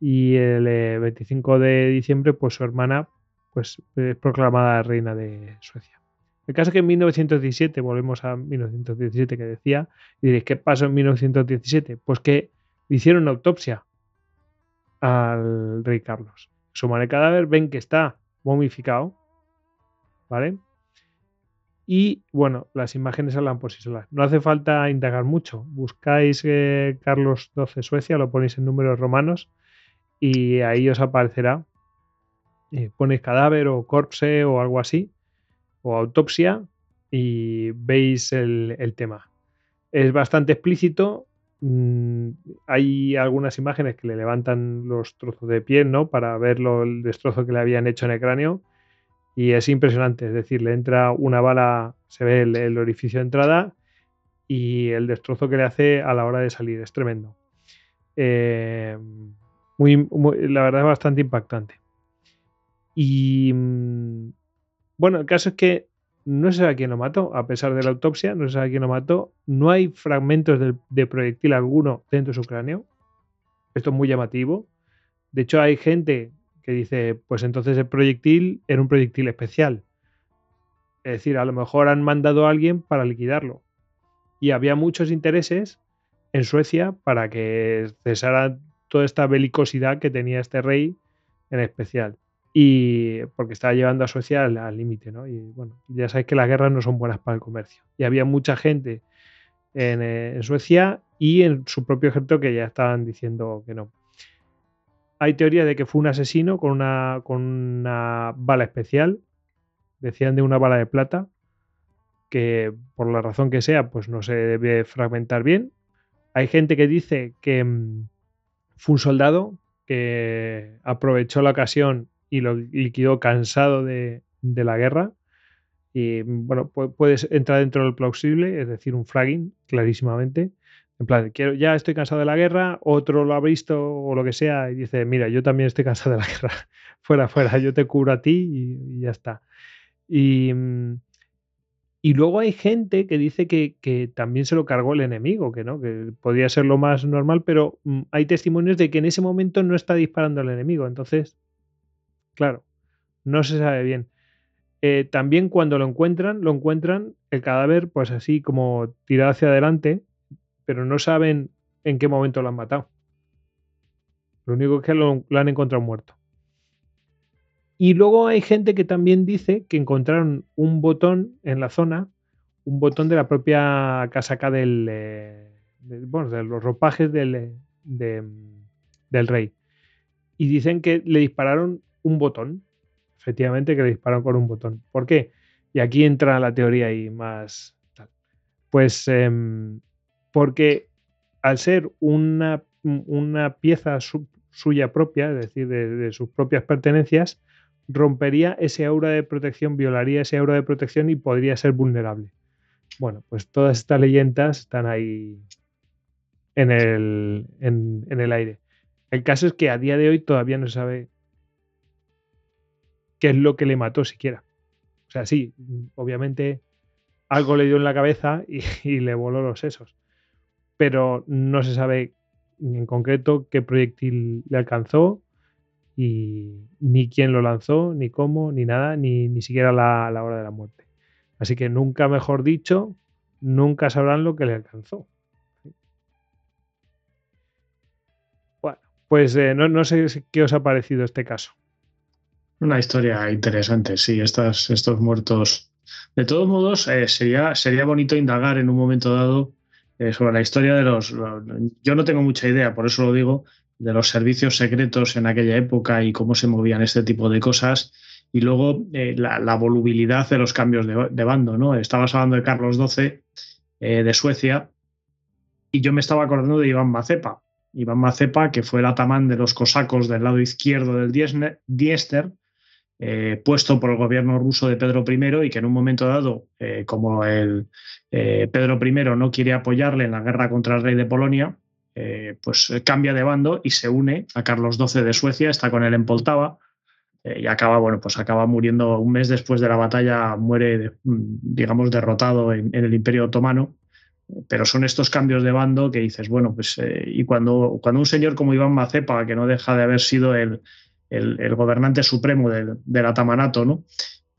Y el 25 eh, de diciembre, pues su hermana pues, es proclamada reina de Suecia. El caso es que en 1917, volvemos a 1917 que decía, y diréis, ¿qué pasó en 1917? Pues que hicieron autopsia al rey Carlos. Suman el cadáver, ven que está momificado, ¿vale? Y bueno, las imágenes hablan por sí solas. No hace falta indagar mucho. Buscáis eh, Carlos XII Suecia, lo ponéis en números romanos y ahí os aparecerá. Eh, ponéis cadáver o corpse o algo así, o autopsia, y veis el, tema. Es bastante explícito, Mm, hay algunas imágenes que le levantan los trozos de piel, ¿no? Para ver el destrozo que le habían hecho en el cráneo. Y es impresionante, es decir, le entra una bala, se ve el, orificio de entrada y el destrozo que le hace a la hora de salir, es tremendo. Eh, muy, la verdad es bastante impactante. Y mm, bueno, el caso es que no se sabe quién lo mató, a pesar de la autopsia, no se sabe quién lo mató. No hay fragmentos de, proyectil alguno dentro de su cráneo. Esto es muy llamativo. De hecho, hay gente que dice, pues entonces el proyectil era un proyectil especial. Es decir, a lo mejor han mandado a alguien para liquidarlo. Y había muchos intereses en Suecia para que cesara toda esta belicosidad que tenía este rey en especial y porque estaba llevando a Suecia al límite, ¿no? Y bueno, ya sabéis que las guerras no son buenas para el comercio. Y había mucha gente en, eh, Suecia y en su propio ejército que ya estaban diciendo que no. Hay teoría de que fue un asesino con una, con una bala especial, decían de una bala de plata, que por la razón que sea, pues no se debe fragmentar bien. Hay gente que dice que mm, fue un soldado que aprovechó la ocasión y lo liquidó cansado de, la guerra. Y bueno, puedes entrar dentro del plausible, es decir, un fragging, clarísimamente. En plan, quiero, ya estoy cansado de la guerra, otro lo ha visto o lo que sea y dice, mira, yo también estoy cansado de la guerra. fuera, fuera, yo te cubro a ti y, ya está. Y, y, luego hay gente que dice que, que, también se lo cargó el enemigo, que no, que podría ser lo más normal, pero mm, hay testimonios de que en ese momento no está disparando el enemigo. Entonces, Claro, no se sabe bien. Eh, también cuando lo encuentran, lo encuentran el cadáver pues así como tirado hacia adelante, pero no saben en qué momento lo han matado. Lo único es que lo, han encontrado muerto. Y luego hay gente que también dice que encontraron un botón en la zona, un botón de la propia casaca del, eh, bueno, de los ropajes del, del rey. Y dicen que le dispararon un botón, efectivamente, que le disparan con un botón. ¿Por qué? Y aquí entra la teoría y más Pues em, porque al ser una, una pieza suya propia, es decir, de, sus propias pertenencias, rompería ese aura de protección, violaría ese aura de protección y podría ser vulnerable. Bueno, pues todas estas leyendas están ahí en el, en el aire. El caso es que a día de hoy todavía no se sabe qué es lo que le mató siquiera. O sea, sí, obviamente algo le dio en la cabeza y, le voló los sesos. Pero no se sabe en concreto qué proyectil le alcanzó y ni quién lo lanzó, ni cómo, ni nada, ni, ni siquiera la, la hora de la muerte. Así que nunca mejor dicho, nunca sabrán lo que le alcanzó. Bueno, pues eh, no, no, sé qué os ha parecido este caso. Una historia interesante, sí, estas, estos muertos. De todos modos, eh, sería, sería bonito indagar en un momento dado eh, sobre la historia de los... Yo no tengo mucha idea, por eso lo digo, de los servicios secretos en aquella época y cómo se movían este tipo de cosas. Y luego eh, la, volubilidad de los cambios de, bando, ¿no? Estabas hablando de Carlos XII de Suecia y yo me estaba acordando de Iván Mazepa. Iván Mazepa, que fue el atamán de los cosacos del lado izquierdo del Diester, eh, puesto por el gobierno ruso de Pedro I y que en un momento dado, eh, como el, eh, Pedro I no quiere apoyarle en la guerra contra el rey de Polonia, pues cambia de bando y se une a Carlos XII de Suecia, está con él en Poltava y acaba, bueno, pues acaba muriendo un mes después de la batalla, muere, digamos, derrotado en, en el Imperio Otomano. Pero son estos cambios de bando que dices, bueno, pues y cuando, cuando un señor como Iván Mazepa, que no deja de haber sido el, el, gobernante supremo del, Atamanato, ¿no?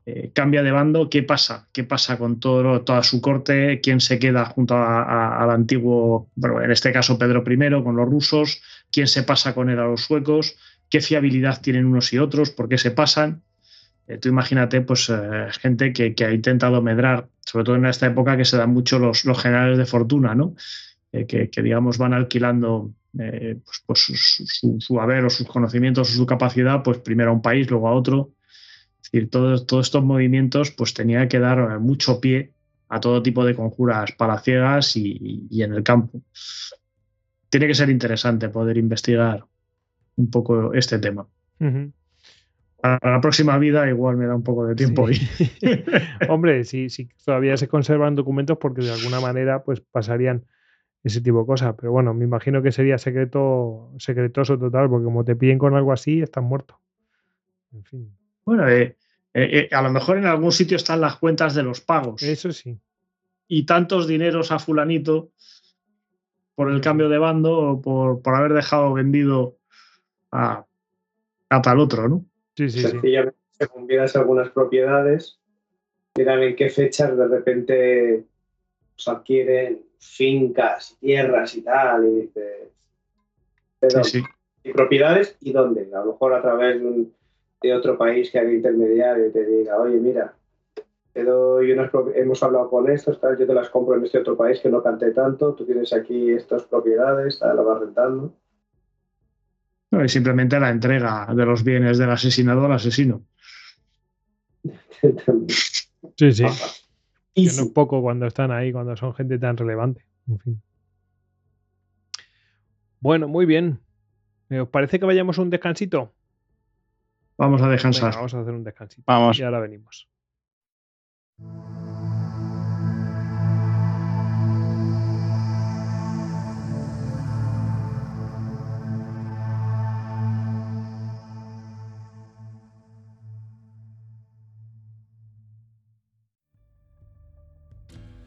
Eh, cambia de bando, ¿qué pasa? ¿Qué pasa con todo, toda su corte? ¿Quién se queda junto al antiguo, bueno, en este caso Pedro I, con los rusos? ¿Quién se pasa con él a los suecos? ¿Qué fiabilidad tienen unos y otros? ¿Por qué se pasan? Eh, tú imagínate, pues, eh, gente que, ha intentado medrar, sobre todo en esta época que se dan mucho los, generales de fortuna, ¿no? que, digamos, van alquilando eh, pues, pues su, haber o sus conocimientos o su capacidad, pues primero a un país, luego a otro. Es decir, todos, todos estos movimientos pues tenía que dar mucho pie a todo tipo de conjuras palaciegas y, y en el campo. Tiene que ser interesante poder investigar un poco este tema. Para la próxima vida igual me da un poco de tiempo. Hombre, si, si todavía se conservan documentos porque de alguna manera pues pasarían ese tipo de cosas. Pero bueno, me imagino que sería secreto, secretoso total, porque como te piden con algo así, estás muerto. En fin. Bueno, eh, eh, eh, a lo mejor en algún sitio están las cuentas de los pagos. Eso sí. Y tantos dineros a fulanito por el cambio de bando o por, por haber dejado vendido a, a, tal otro, ¿no? Sí, sí, Sencillamente, sí. según algunas propiedades, miran en qué fechas de repente se adquieren fincas, tierras y tal, y dices, ¿y propiedades y dónde? A lo mejor a través de, otro país que haga intermediario y te diga, oye, mira, te doy unas hemos hablado con estos, tal, yo te las compro en este otro país que no cante tanto, tú tienes aquí estas propiedades, tal, lo vas rentando. No, y simplemente la entrega de los bienes del asesinado al asesino. sí, sí. Y un poco cuando están ahí, cuando son gente tan relevante. En fin. Bueno, muy bien. ¿Os parece que vayamos a un descansito? Vamos a descansar. vamos a hacer un descansito. Vamos. Y ahora venimos.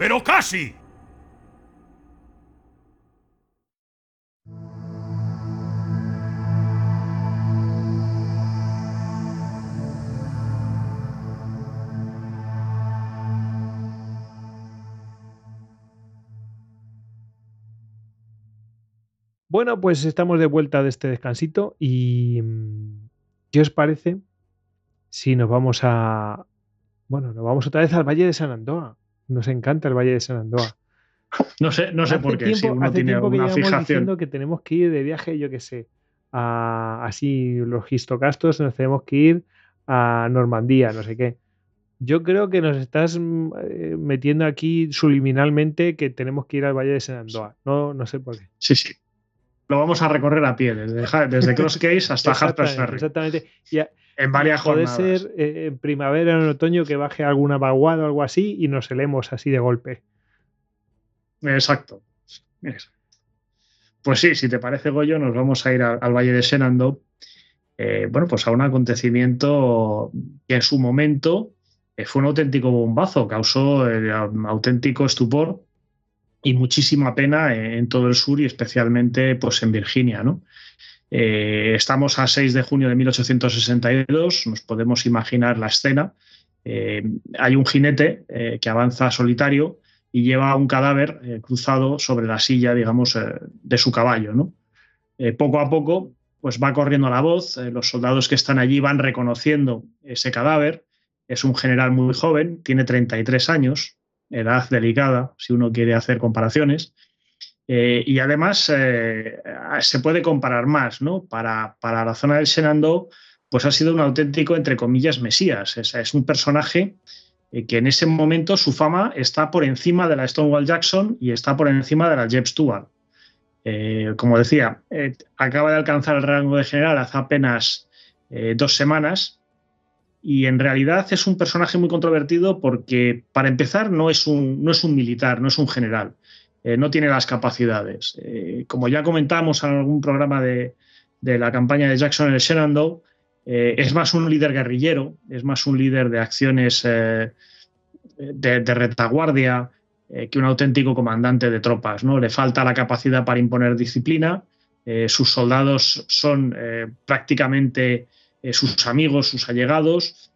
pero casi. Bueno, pues estamos de vuelta de este descansito y mm, ¿qué os parece si nos vamos a... Bueno, nos vamos otra vez al Valle de San Andoa. Nos encanta el Valle de San Andoa. No sé, no sé por qué. si uno tiene alguna que fijación. diciendo que tenemos que ir de viaje, yo qué sé, a así los histocastos, nos tenemos que ir a Normandía, no sé qué. Yo creo que nos estás mm, eh, metiendo aquí subliminalmente que tenemos que ir al Valle de San Andoa. No, no sé por qué. Sí, sí. Lo vamos a recorrer a pie, desde, desde Cross Case hasta Harper's Ferry. Exactamente. en varias puede jornadas. Puede ser eh, en primavera o en otoño que baje alguna vaguada o algo así y nos helemos así de golpe. Exacto. Pues sí, si te parece, Goyo, nos vamos a ir al Valle de Shenandoah. Eh, bueno, pues a un acontecimiento que en su momento eh, fue un auténtico bombazo, causó auténtico estupor y muchísima pena en todo el sur y especialmente pues, en Virginia. ¿no? Eh, estamos a 6 de junio de 1862, nos podemos imaginar la escena. Eh, hay un jinete eh, que avanza solitario y lleva un cadáver cruzado sobre la silla, digamos, de su caballo. ¿no? poco a poco pues va corriendo la voz, los soldados que están allí van reconociendo ese cadáver. Es un general muy joven, tiene 33 años, edad delicada, si uno quiere hacer comparaciones. Eh, y además eh, se puede comparar más, ¿no? Para, para, la zona del Shenandoah, pues ha sido un auténtico, entre comillas, mesías. Es, es un personaje eh, que en ese momento su fama está por encima de la Stonewall Jackson y está por encima de la Jeb Stuart. como decía, acaba de alcanzar el rango de general hace apenas dos semanas y en realidad es un personaje muy controvertido porque, para empezar, no es un, no es un militar, no es un general, eh, no tiene las capacidades. Eh, como ya comentamos en algún programa de, la campaña de Jackson en el Shenandoah, eh, es más un líder guerrillero, es más un líder de acciones de, de, retaguardia que un auténtico comandante de tropas. ¿no? Le falta la capacidad para imponer disciplina, sus soldados son prácticamente eh, sus amigos, sus allegados.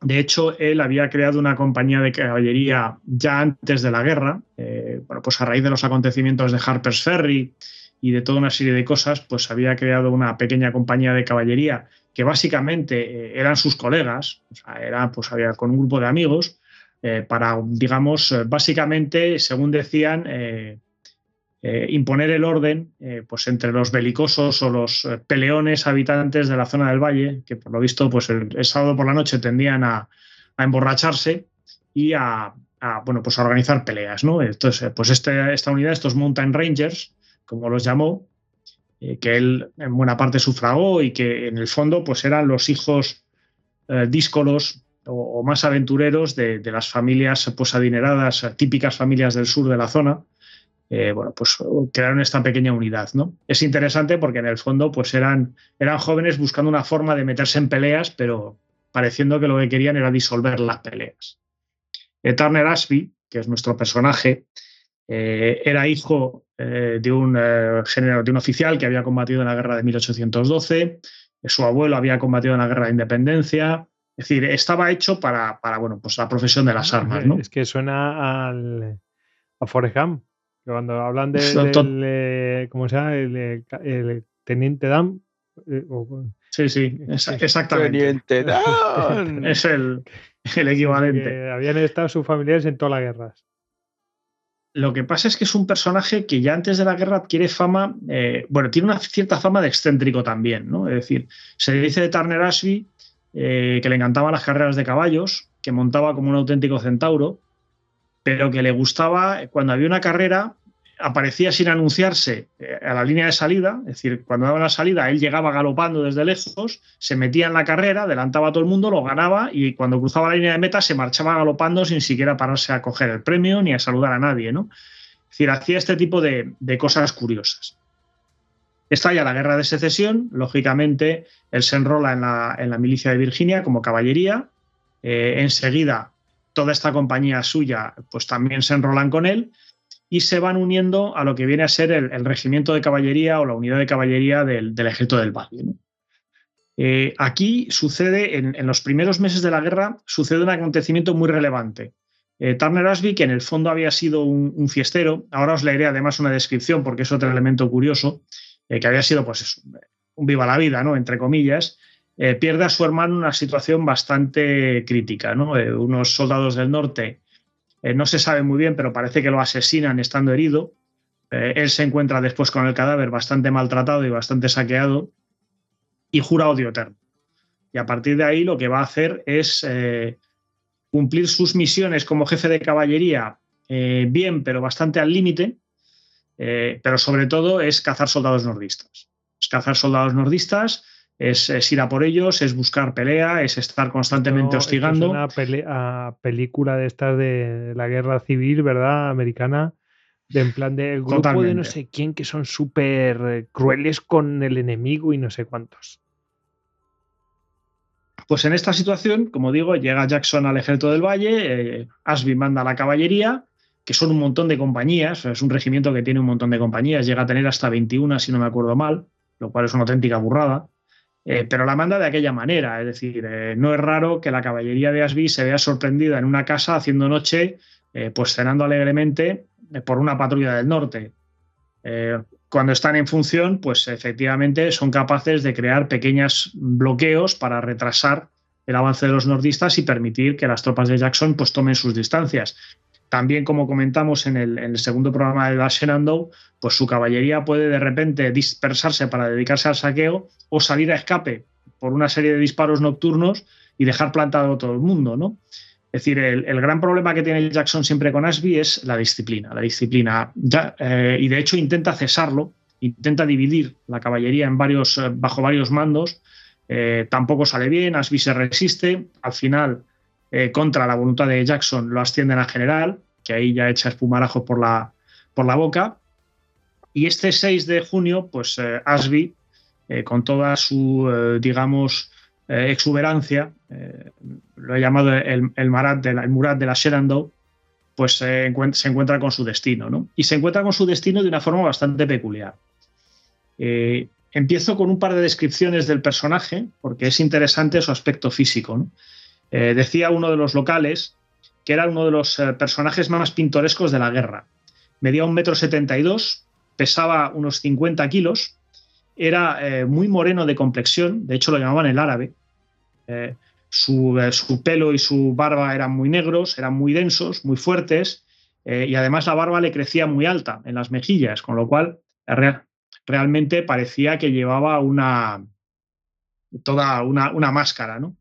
De hecho, él había creado una compañía de caballería ya antes de la guerra. Eh, bueno, pues a raíz de los acontecimientos de Harper's Ferry y de toda una serie de cosas, pues había creado una pequeña compañía de caballería que básicamente eh, eran sus colegas, o sea, era, pues había con un grupo de amigos, para, digamos, básicamente, según decían, imponer el orden eh, pues entre los belicosos o los eh, peleones habitantes de la zona del valle, que por lo visto pues el, sábado por la noche tendían a, emborracharse y a, bueno, pues a organizar peleas. ¿no? Entonces, pues este, esta unidad, estos Mountain Rangers, como los llamó, que él en buena parte sufragó y que en el fondo pues eran los hijos díscolos o, más aventureros de, de, las familias pues adineradas, típicas familias del sur de la zona, eh, bueno, pues crearon esta pequeña unidad, ¿no? Es interesante porque en el fondo pues eran, eran jóvenes buscando una forma de meterse en peleas, pero pareciendo que lo que querían era disolver las peleas. Eh, Turner Ashby, que es nuestro personaje, eh, era hijo de, un, género, de un oficial que había combatido en la guerra de 1812, su abuelo había combatido en la guerra de independencia, es decir, estaba hecho para, para bueno, pues la profesión de las ah, armas. ¿no? Es que suena al, a Forrest Gump. Cuando hablan de, del, eh, ¿cómo se llama? El, teniente Dan. Eh, sí, sí, exactamente. Teniente Dan. es el, equivalente. habían estado sus familiares en todas las guerras. Lo que pasa es que es un personaje que ya antes de la guerra adquiere fama, eh, bueno, tiene una cierta fama de excéntrico también, ¿no? Es decir, se dice de Turner Ashby que le encantaban las carreras de caballos, que montaba como un auténtico centauro, pero que le gustaba cuando había una carrera aparecía sin anunciarse eh, a la línea de salida, es decir, cuando daba la salida, él llegaba galopando desde lejos, se metía en la carrera, adelantaba a todo el mundo, lo ganaba y cuando cruzaba la línea de meta se marchaba galopando sin siquiera pararse a coger el premio ni a saludar a nadie, ¿no? Es decir, hacía este tipo de, cosas curiosas. Estalla la guerra de secesión, lógicamente él se enrola en la, milicia de Virginia como caballería, eh, enseguida toda esta compañía suya pues también se enrolan con él y se van uniendo a lo que viene a ser el, regimiento de caballería o la unidad de caballería del, ejército del Valle. Eh, aquí sucede, en, los primeros meses de la guerra, sucede un acontecimiento muy relevante. Eh, Turner Ashby, que en el fondo había sido un, fiestero, ahora os leeré además una descripción porque es otro elemento curioso, eh, que había sido pues un viva la vida, ¿no? entre comillas, eh, pierde a su hermano en una situación bastante crítica. Eh, unos soldados del norte, eh, no se sabe muy bien, pero parece que lo asesinan estando herido. él se encuentra después con el cadáver bastante maltratado y bastante saqueado y jura odio eterno. Y a partir de ahí lo que va a hacer es cumplir sus misiones como jefe de caballería bien, pero bastante al límite, eh, pero sobre todo es cazar soldados nordistas. Es cazar soldados nordistas, es, ir a por ellos, es buscar pelea, es estar constantemente hostigando. Es una película de estas de la guerra civil, ¿verdad? Americana. De en plan de grupo de no sé quién que son súper crueles con el enemigo y no sé cuántos. Pues en esta situación, como digo, llega Jackson al ejército del Valle, eh, Ashby manda a la caballería, que son un montón de compañías, es un regimiento que tiene un montón de compañías, llega a tener hasta 21 si no me acuerdo mal, lo cual es una auténtica burrada, eh, pero la manda de aquella manera, es decir, eh, no es raro que la caballería de Ashby se vea sorprendida en una casa haciendo noche, pues cenando alegremente por una patrulla del norte. cuando están en función, pues efectivamente son capaces de crear pequeños bloqueos para retrasar el avance de los nordistas y permitir que las tropas de Jackson pues tomen sus distancias. También, como comentamos en el, segundo programa de Shenandoah, pues su caballería puede de repente dispersarse para dedicarse al saqueo o salir a escape por una serie de disparos nocturnos y dejar plantado todo el mundo, ¿no? Es decir, el, gran problema que tiene Jackson siempre con Ashby es la disciplina. La disciplina, eh, y de hecho intenta cesarlo, intenta dividir la caballería en varios, eh, bajo varios mandos. Eh, tampoco sale bien, Ashby se resiste. Al final, contra la voluntad de Jackson, lo ascienden a general que ahí ya echa espumarajo por la, por la boca. Y este 6 de junio, pues eh, eh, con toda su, eh, digamos, exuberancia, lo he llamado el, Marat de la, Murat de la Shenandoah, pues se encuentra con su destino. ¿no? Y se encuentra con su destino de una forma bastante peculiar. empiezo con un par de descripciones del personaje, porque es interesante su aspecto físico. decía uno de los locales que era uno de los eh, personajes más pintorescos de la guerra. Medía un metro setenta y dos, pesaba unos 50 kilos, era eh, muy moreno de complexión, de hecho lo llamaban el árabe. Eh, su, pelo y su barba eran muy negros, eran muy densos, muy fuertes, y además la barba le crecía muy alta en las mejillas, con lo cual realmente parecía que llevaba una toda una, una máscara. ¿no?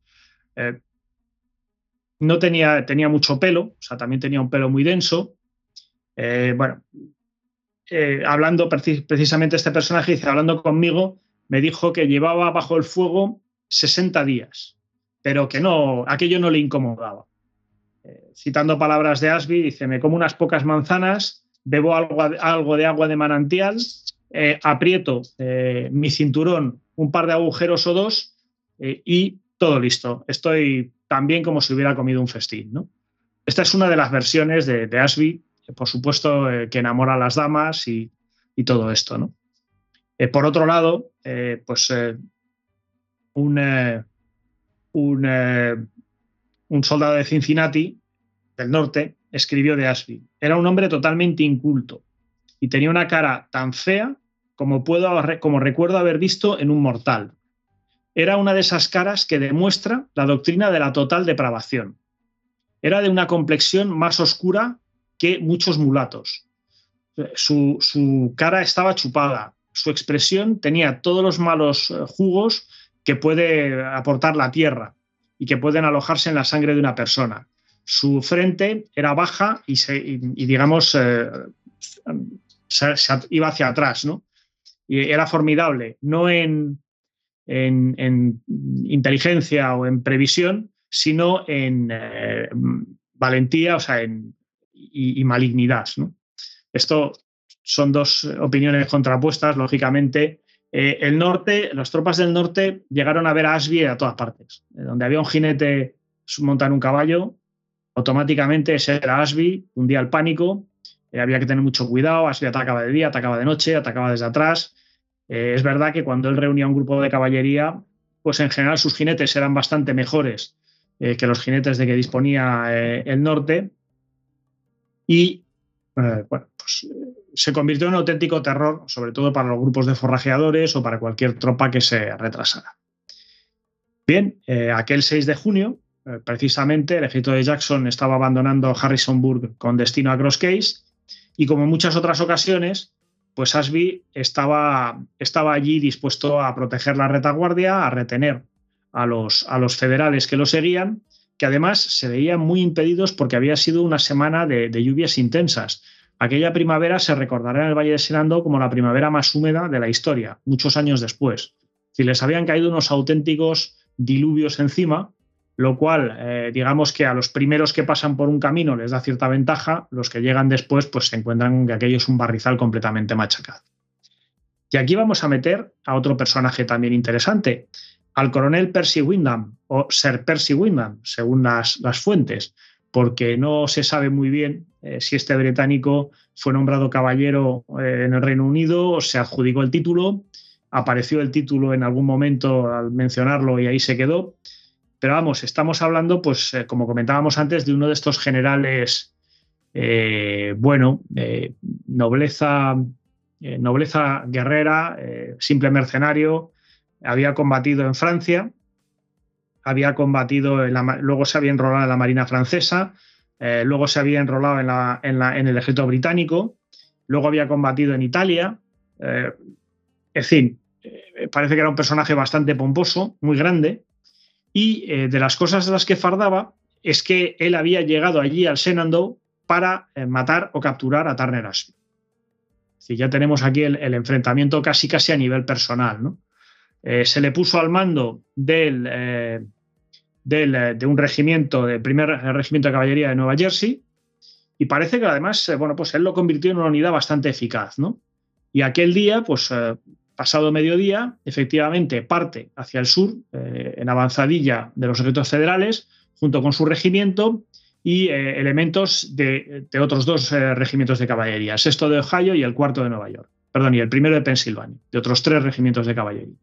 No tenía, tenía mucho pelo, o sea, también tenía un pelo muy denso. Eh, bueno, eh, hablando precisamente este personaje, dice, hablando conmigo, me dijo que llevaba bajo el fuego 60 días, pero que no, aquello no le incomodaba. Eh, citando palabras de Asby, dice, me como unas pocas manzanas, bebo algo, algo de agua de manantial, aprieto mi cinturón un par de agujeros o dos y todo listo. Estoy también como si hubiera comido un festín. ¿no? Esta es una de las versiones de, Ashby, por supuesto, eh, que enamora a las damas y, todo esto. ¿no? Eh, por otro lado, eh, pues un, un, un, soldado de Cincinnati, del norte, escribió de Ashby. Era un hombre totalmente inculto y tenía una cara tan fea como, puedo, como recuerdo haber visto en un mortal era una de esas caras que demuestra la doctrina de la total depravación. Era de una complexión más oscura que muchos mulatos. Su, cara estaba chupada, su expresión tenía todos los malos eh, jugos que puede aportar la tierra y que pueden alojarse en la sangre de una persona. Su frente era baja y, digamos, eh, se, iba hacia atrás, ¿no? Y era formidable, no en, en, inteligencia o en previsión, sino en eh, valentía o sea, en, y, malignidad. Esto son dos opiniones contrapuestas, lógicamente. Eh, el norte, las tropas del norte llegaron a ver a Ashby a todas partes. Eh, donde había un jinete montado en un caballo, automáticamente ese era Ashby, un día el pánico, había que tener mucho cuidado, Ashby atacaba de día, atacaba de noche, atacaba desde atrás, eh, es verdad que cuando él reunía un grupo de caballería, pues en general sus jinetes eran bastante mejores eh, que los jinetes de que disponía eh, el norte. Y bueno, pues se convirtió en un auténtico terror, sobre todo para los grupos de forrajeadores o para cualquier tropa que se retrasara. Bien, aquel 6 de junio, precisamente, el ejército de Jackson estaba abandonando Harrisonburg con destino a Crosscase y como en muchas otras ocasiones, pues Ashby estaba, estaba allí dispuesto a proteger la retaguardia, a retener a los, a los federales que lo seguían, que además se veían muy impedidos porque había sido una semana de, lluvias intensas. Aquella primavera se recordará en el Valle de Senando como la primavera más húmeda de la historia, muchos años después. Si les habían caído unos auténticos diluvios encima, lo cual, eh, digamos que a los primeros que pasan por un camino les da cierta ventaja, los que llegan después pues se encuentran que aquello es un barrizal completamente machacado. Y aquí vamos a meter a otro personaje también interesante, al coronel Percy Windham o Sir Percy Windham, según las, fuentes, porque no se sabe muy bien eh, si este británico fue nombrado caballero eh, en el Reino Unido o se adjudicó el título, apareció el título en algún momento al mencionarlo y ahí se quedó. Pero vamos, estamos hablando, pues, eh, como comentábamos antes, de uno de estos generales, bueno, nobleza, nobleza guerrera, simple mercenario, había combatido en Francia, había combatido, luego se había enrolado en la Marina francesa, eh, luego se había enrolado en, la, en, el ejército británico, luego había combatido en Italia. Eh, en fin, eh, parece que era un personaje bastante pomposo, muy grande, y de las cosas de las que fardaba es que él había llegado allí al Senando para matar o capturar a Turner Ashby. ya tenemos aquí el, enfrentamiento casi casi a nivel personal, ¿no? Eh, se le puso al mando del, eh, eh, de un regimiento, del primer regimiento de caballería de Nueva Jersey, y parece que además, bueno, pues él lo convirtió en una unidad bastante eficaz, ¿no? Y aquel día, pues pasado mediodía, efectivamente parte hacia el sur, en avanzadilla de los ejércitos federales, junto con su regimiento y elementos de, otros dos regimientos de caballería, el sexto de Ohio y el cuarto de Nueva York, perdón, y el primero de Pensilvania, de otros tres regimientos de caballería.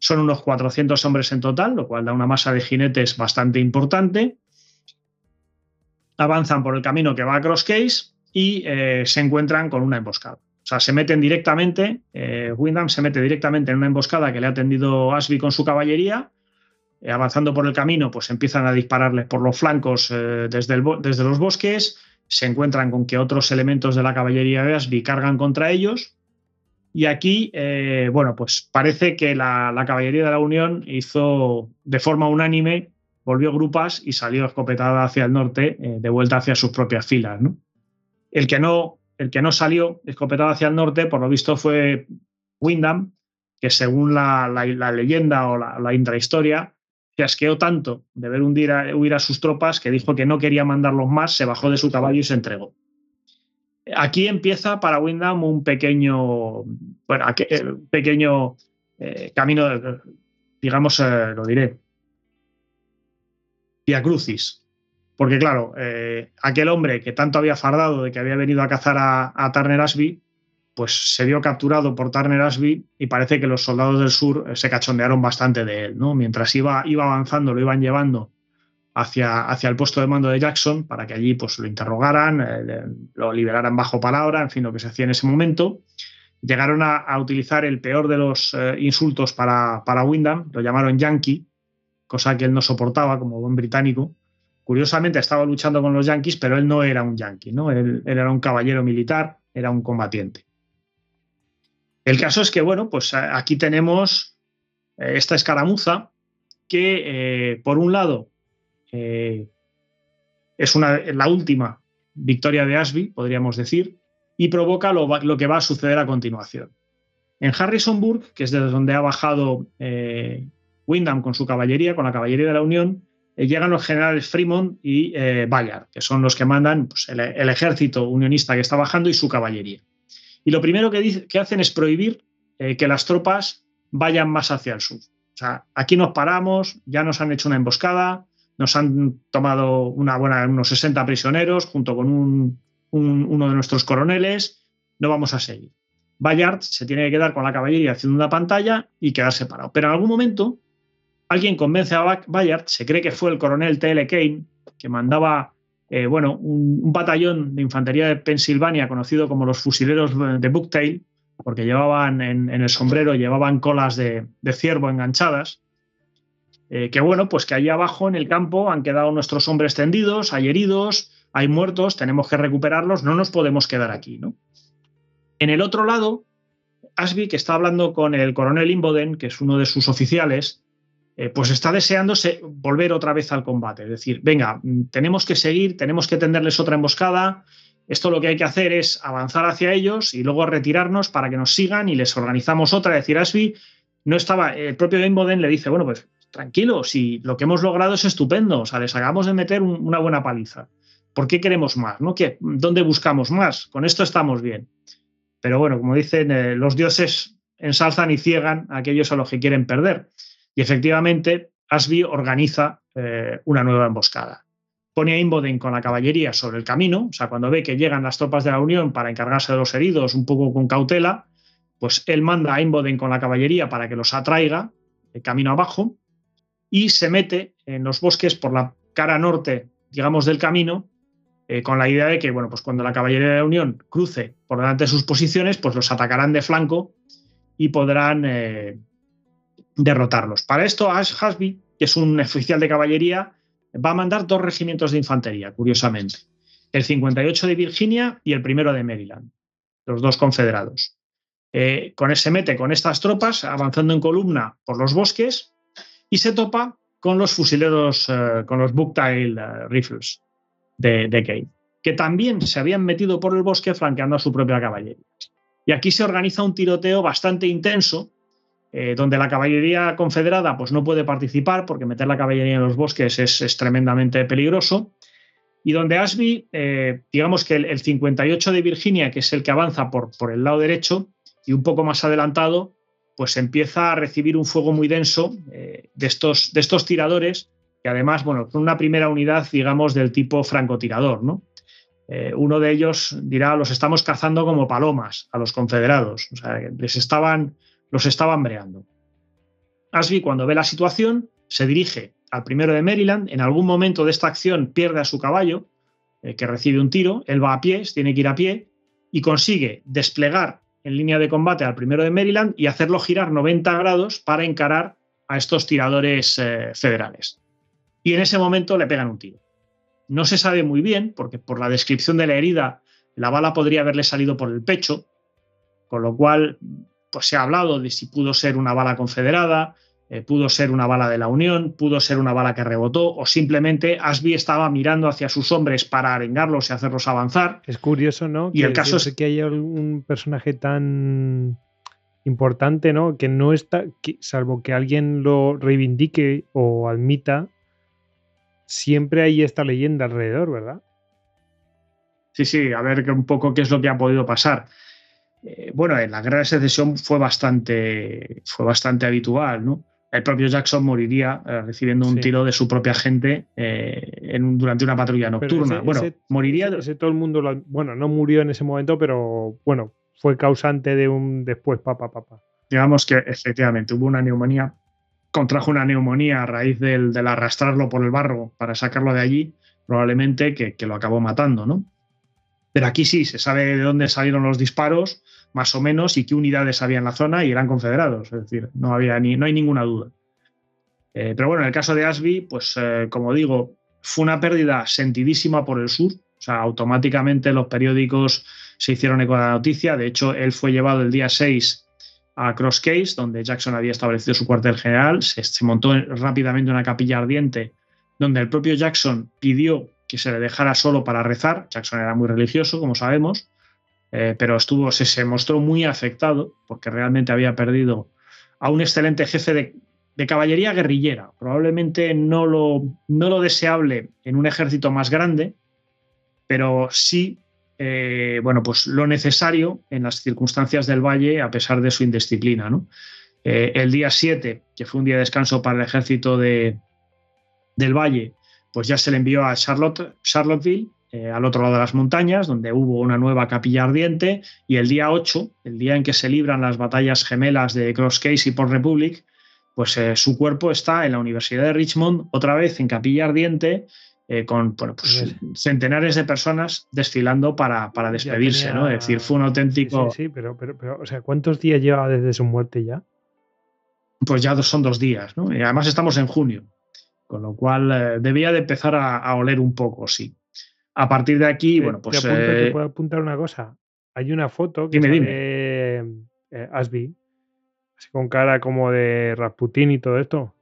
Son unos 400 hombres en total, lo cual da una masa de jinetes bastante importante. Avanzan por el camino que va a Crosscase y eh, se encuentran con una emboscada. Sea, se meten directamente, eh, Windham se mete directamente en una emboscada que le ha tendido Ashby con su caballería. Eh, avanzando por el camino, pues empiezan a dispararles por los flancos desde, desde los bosques. Se encuentran con que otros elementos de la caballería de Ashby cargan contra ellos y aquí, eh, bueno, pues parece que la, caballería de la Unión hizo de forma unánime, volvió grupas y salió escopetada hacia el norte, eh, de vuelta hacia sus propias filas. El, que no, el que no salió escopetado hacia el norte, por lo visto, fue Windham, que según la, leyenda o la, intrahistoria, se asqueó tanto de ver hundir huir a sus tropas que dijo que no quería mandarlos más, se bajó de su caballo y se entregó. Aquí empieza para Windham un pequeño, bueno, eh, pequeño eh, camino, digamos, eh, lo diré, Via Crucis. Porque claro, aquel hombre que tanto había fardado de que había venido a cazar a, Turner Ashby, pues se vio capturado por Turner Ashby y parece que los soldados del sur se cachondearon bastante de él, ¿no? Mientras iba, iba avanzando, lo iban llevando hacia, hacia el puesto de mando de Jackson para que allí pues, lo interrogaran, eh, lo liberaran bajo palabra, en fin, lo que se hacía en ese momento. Llegaron a, utilizar el peor de los eh, insultos para, para Wyndham, lo llamaron Yankee, cosa que él no soportaba como buen británico. Curiosamente estaba luchando con los Yankees, pero él no era un Yankee, ¿no? Él, era un caballero militar, era un combatiente. El caso es que, bueno, pues aquí tenemos eh, esta escaramuza que, por un lado, eh, es una, la última victoria de Ashby, podríamos decir, y provoca lo, que va a suceder a continuación. En Harrisonburg, que es desde donde ha bajado eh, Wyndham con su caballería, con la caballería de la Unión, eh, llegan los generales Fremont y Bayard, que son los que mandan pues, el, ejército unionista que está bajando y su caballería. Y lo primero que, hacen es prohibir que las tropas vayan más hacia el sur. O sea, aquí nos paramos, ya nos han hecho una emboscada, nos han tomado unos 60 prisioneros junto con uno de nuestros coroneles. No vamos a seguir. Bayard se tiene que quedar con la caballería haciendo una pantalla y quedar separado. Pero en algún momento alguien convence a Bayard, se cree que fue el coronel T.L. Kane, que mandaba eh, bueno, un, batallón de infantería de Pensilvania conocido como los fusileros de Bucktail, porque llevaban en, el sombrero llevaban colas de ciervo enganchadas. Eh, que bueno, pues que allí abajo en el campo han quedado nuestros hombres tendidos, hay heridos, hay muertos, tenemos que recuperarlos, no nos podemos quedar aquí, ¿no? En el otro lado, Ashby, que está hablando con el coronel Imboden, que es uno de sus oficiales, eh, pues está deseándose volver otra vez al combate. Es decir, venga, tenemos que seguir, tenemos que tenderles otra emboscada, Esto lo que hay que hacer es avanzar hacia ellos y luego retirarnos para que nos sigan y les organizamos otra. Es decir, Asby no estaba, el propio Gameboden le dice, bueno, pues tranquilo, si lo que hemos logrado es estupendo, o sea, les acabamos de meter una buena paliza. ¿Por qué queremos más? ¿no? ¿Qué, ¿Dónde buscamos más? Con esto estamos bien. Pero bueno, como dicen, eh, los dioses ensalzan y ciegan a aquellos a los que quieren perder. Y efectivamente, Asby organiza eh, una nueva emboscada. Pone a Imboden con la caballería sobre el camino, o sea, cuando ve que llegan las tropas de la Unión para encargarse de los heridos un poco con cautela, pues él manda a Imboden con la caballería para que los atraiga de camino abajo y se mete en los bosques por la cara norte, digamos, del camino, eh, con la idea de que, bueno, pues cuando la caballería de la Unión cruce por delante de sus posiciones, pues los atacarán de flanco y podrán eh, derrotarlos. Para esto, Ash Hasby, que es un oficial de caballería, va a mandar dos regimientos de infantería, curiosamente. El 58 de Virginia y el primero de Maryland, los dos confederados. Eh, con ese mete con estas tropas, avanzando en columna por los bosques, y se topa con los fusileros, eh, con los Bucktail eh, Rifles de, de que también se habían metido por el bosque flanqueando a su propia caballería. Y aquí se organiza un tiroteo bastante intenso eh, donde la caballería confederada pues, no puede participar porque meter la caballería en los bosques es, tremendamente peligroso. Y donde Ashby, eh, digamos que el, 58 de Virginia, que es el que avanza por, por el lado derecho y un poco más adelantado, pues empieza a recibir un fuego muy denso eh, de, estos, de estos tiradores, que además, bueno, son una primera unidad, digamos, del tipo francotirador, ¿no? uno de ellos dirá, los estamos cazando como palomas a los confederados. O sea, les estaban los estaba hambreando. Ashby, cuando ve la situación, se dirige al primero de Maryland. En algún momento de esta acción pierde a su caballo, eh, que recibe un tiro. Él va a pie, tiene que ir a pie, y consigue desplegar en línea de combate al primero de Maryland y hacerlo girar 90 grados para encarar a estos tiradores eh, federales. Y en ese momento le pegan un tiro. No se sabe muy bien, porque por la descripción de la herida, la bala podría haberle salido por el pecho, con lo cual pues se ha hablado de si pudo ser una bala confederada, eh, pudo ser una bala de la Unión, pudo ser una bala que rebotó, o simplemente Asby estaba mirando hacia sus hombres para arengarlos y hacerlos avanzar. Es curioso, ¿no? Y el caso es que haya un personaje tan importante, ¿no? Que no está, salvo que alguien lo reivindique o admita, siempre hay esta leyenda alrededor, ¿verdad? Sí, sí, a ver un poco qué es lo que ha podido pasar. Eh, bueno, en la guerra de secesión fue bastante, fue bastante habitual, ¿no? El propio Jackson moriría eh, recibiendo un tiro de su propia gente eh, durante una patrulla nocturna. bueno, moriría. Ese, todo el mundo, bueno, no murió en ese momento, pero bueno, fue causante de un después, papá, papá. Digamos que efectivamente hubo una neumonía, contrajo una neumonía a raíz del, arrastrarlo por el barro para sacarlo de allí, probablemente que, que lo acabó matando, ¿no? Pero aquí sí, se sabe de dónde salieron los disparos, más o menos, y qué unidades había en la zona, y eran confederados, es decir, no, había ni, no hay ninguna duda. Eh, pero bueno, en el caso de Ashby, pues eh, como digo, fue una pérdida sentidísima por el sur, o sea, automáticamente los periódicos se hicieron eco de la noticia, de hecho, él fue llevado el día 6 a Cross Case, donde Jackson había establecido su cuartel general, se montó rápidamente una capilla ardiente, donde el propio Jackson pidió que se le dejara solo para rezar. Jackson era muy religioso, como sabemos, eh, pero estuvo, se, mostró muy afectado porque realmente había perdido a un excelente jefe de, caballería guerrillera, probablemente no lo, no lo, deseable en un ejército más grande, pero sí eh, bueno, pues lo necesario en las circunstancias del valle a pesar de su indisciplina. Eh, el día 7, que fue un día de descanso para el ejército de, del valle, pues ya se le envió a Charlotte, eh, al otro lado de las montañas, donde hubo una nueva capilla ardiente, y el día 8, el día en que se libran las batallas gemelas de Cross Case y Port Republic, pues eh, su cuerpo está en la Universidad de Richmond, otra vez en capilla ardiente, eh, con bueno, pues, centenares de personas desfilando para, para despedirse, ¿no? Es decir, fue un auténtico... Sí, sí, pero, pero, pero, o sea, ¿cuántos días lleva desde su muerte ya? Pues ya son dos días, ¿no? Y además estamos en junio. Con lo cual debía de empezar a, oler un poco, sí. A partir de aquí, bueno, pues. Te, eh, puedo apuntar una cosa. Hay una foto que dime, de eh, Asby, así con cara como de Rasputin y todo esto.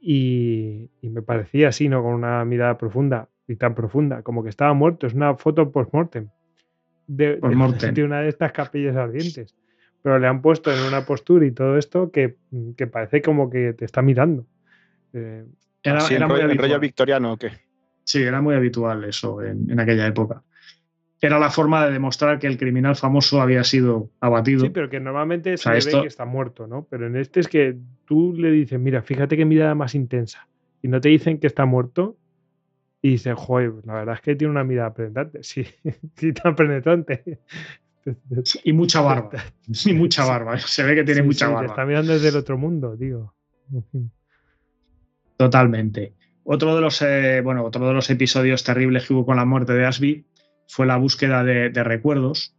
Y, me parecía así, ¿no? Con una mirada profunda. y tan profunda, como que estaba muerto. Es una foto post-mortem de, de, una de estas capillas ardientes. Pero le han puesto en una postura y todo esto que, que parece como que te está mirando. Eh, era, era muy rollo, victoriano o qué? Sí, era muy habitual eso en, en, aquella época. Era la forma de demostrar que el criminal famoso había sido abatido. Sí, pero que normalmente se ve que está muerto, ¿no? Pero en este es que tú le dices, mira, fíjate qué mirada más intensa. Y no te dicen que está muerto, y dice, joder, la verdad es que tiene una mirada penetrante. Sí, sí, tan penetrante. Y mucha barba. Y mucha barba. Se ve que tiene mucha barba. está mirando desde el otro mundo, digo. Totalmente. Otro de los, eh, bueno, otro de los episodios terribles que hubo con la muerte de Ashby fue la búsqueda de, recuerdos.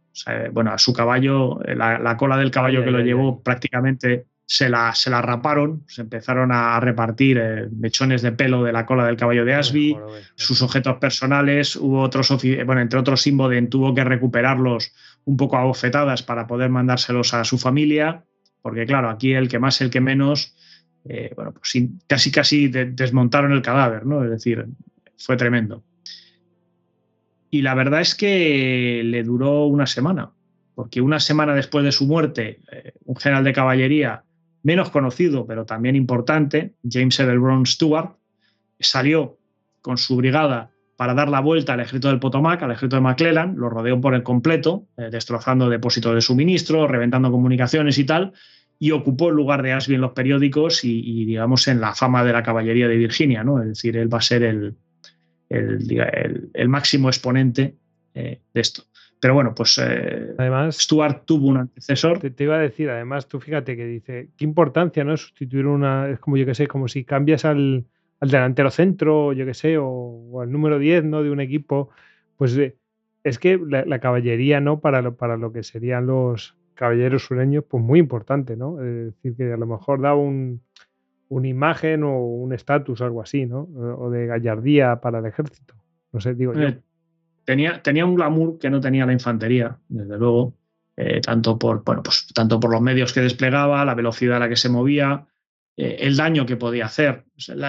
bueno, a su caballo, la, cola del caballo que lo llevó prácticamente se la, se la raparon, se empezaron a repartir eh, mechones de pelo de la cola del caballo de Asby, sus objetos personales, hubo otros, bueno, entre otros Simboden tuvo que recuperarlos un poco a bofetadas para poder mandárselos a su familia, porque claro, aquí el que más, el que menos, eh, bueno, pues casi casi desmontaron el cadáver, ¿no? Es decir, fue tremendo. Y la verdad es que le duró una semana, porque una semana después de su muerte, eh, un general de caballería menos conocido, pero también importante, James Evelyn Stewart, salió con su brigada para dar la vuelta al ejército del Potomac, al ejército de McClellan, lo rodeó por el completo, eh, destrozando depósitos de suministro, reventando comunicaciones y tal, y ocupó el lugar de Ashby en los periódicos y, digamos, en la fama de la caballería de Virginia, ¿no? Es decir, él va a ser el, el, máximo exponente eh, de esto. Pero bueno, pues eh, además, Stuart tuvo un antecesor. Te, iba a decir, además, tú fíjate que dice, qué importancia, ¿no? Sustituir una, es como yo que sé, como si cambias al, delantero centro, yo que sé, o, al número 10, ¿no? De un equipo. Pues eh, es que la, caballería, ¿no? Para lo, para lo que serían los caballeros sureños, pues muy importante, ¿no? Es decir, que a lo mejor da un, una imagen o un estatus, algo así, ¿no? O de gallardía para el ejército. No sé, digo yo. Eh, tenía, un glamour que no tenía la infantería, desde luego, eh, tanto, por, bueno, pues, tanto por los medios que desplegaba, la velocidad a la que se movía, eh, el daño que podía hacer.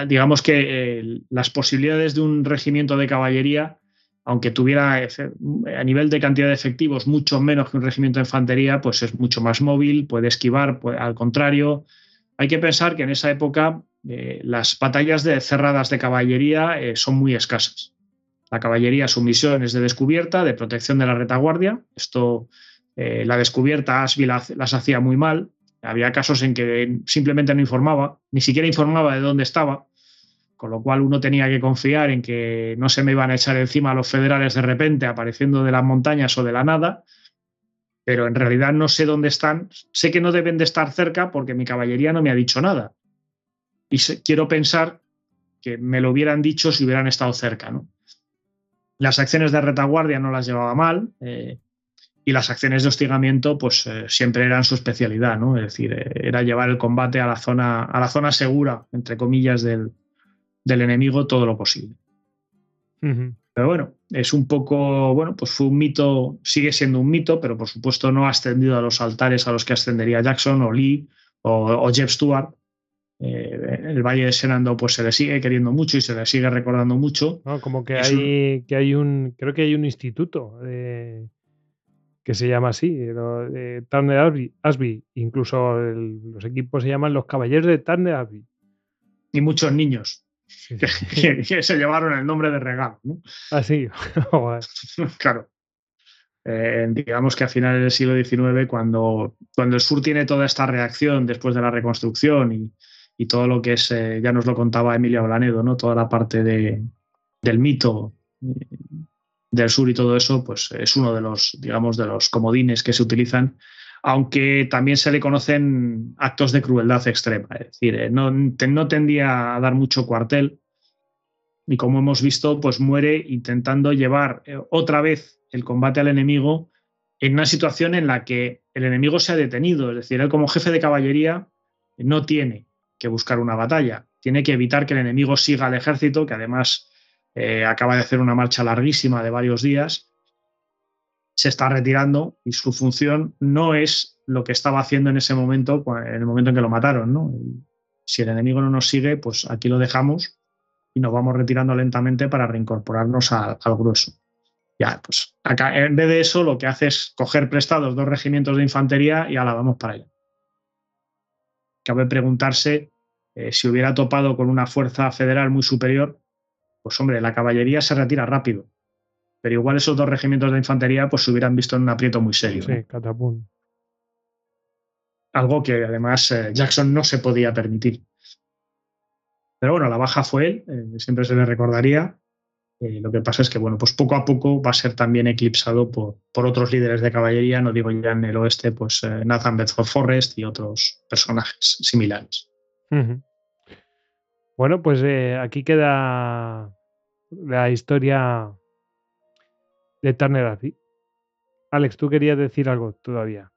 digamos que las posibilidades de un regimiento de caballería, aunque tuviera a nivel de cantidad de efectivos mucho menos que un regimiento de infantería, pues es mucho más móvil, puede esquivar, al contrario. Hay que pensar que en esa época las batallas de, cerradas de caballería son muy escasas. La caballería, su misión es de descubierta, de protección de la retaguardia. Esto, eh, la descubierta, Ashby las hacía muy mal. Había casos en que simplemente no informaba, ni siquiera informaba de dónde estaba, con lo cual uno tenía que confiar en que no se me iban a echar encima los federales de repente apareciendo de las montañas o de la nada, pero en realidad no sé dónde están. Sé que no deben de estar cerca porque mi caballería no me ha dicho nada. Y quiero pensar que me lo hubieran dicho si hubieran estado cerca. Las acciones de retaguardia no las llevaba mal eh, y las acciones de hostigamiento pues eh, siempre eran su especialidad, ¿no? Es decir, eh, era llevar el combate a la zona, a la zona segura, entre comillas, del, enemigo todo lo posible. Pero bueno, es un poco, bueno, pues fue un mito, sigue siendo un mito, pero por supuesto no ha ascendido a los altares a los que ascendería Jackson o Lee o, o Jeff Stewart, eh, el Valle de Senando pues se le sigue queriendo mucho y se le sigue recordando mucho. como que hay, que hay un, creo que hay un instituto que se llama así, de Turner Asby, incluso los equipos se llaman los Caballeros de Turner Asby. Y muchos niños Que, se llevaron el nombre de regalo. ¿no? Ah, sí. claro. Eh, digamos que a finales del siglo XIX, cuando, cuando el sur tiene toda esta reacción después de la reconstrucción y, y todo lo que es, eh, ya nos lo contaba Emilia Blanedo, ¿no? toda la parte de, del mito eh, del sur y todo eso, pues es uno de los, digamos, de los comodines que se utilizan, aunque también se le conocen actos de crueldad extrema, es decir, eh, no, no tendía a dar mucho cuartel y como hemos visto, pues muere intentando llevar otra vez el combate al enemigo en una situación en la que el enemigo se ha detenido, es decir, él como jefe de caballería no tiene que buscar una batalla. Tiene que evitar que el enemigo siga al ejército, que además eh, acaba de hacer una marcha larguísima de varios días. Se está retirando y su función no es lo que estaba haciendo en ese momento, en el momento en que lo mataron. Si el enemigo no nos sigue, pues aquí lo dejamos y nos vamos retirando lentamente para reincorporarnos al grueso. Ya, pues acá, en vez de eso, lo que hace es coger prestados dos regimientos de infantería y ahora vamos para allá. Cabe preguntarse eh, si hubiera topado con una fuerza federal muy superior, pues hombre, la caballería se retira rápido. Pero igual esos dos regimientos de infantería pues se hubieran visto en un aprieto muy serio. Sí, catapum. Algo que además eh, Jackson no se podía permitir. Pero bueno, la baja fue él, eh, siempre se le recordaría. Eh, lo que pasa es que, bueno, pues poco a poco va a ser también eclipsado por, por otros líderes de caballería, no digo ya en el oeste, pues eh, Nathan Bedford Forrest y otros personajes similares. Bueno, pues aquí queda la historia de Turner así. Alex, tú querías decir algo todavía.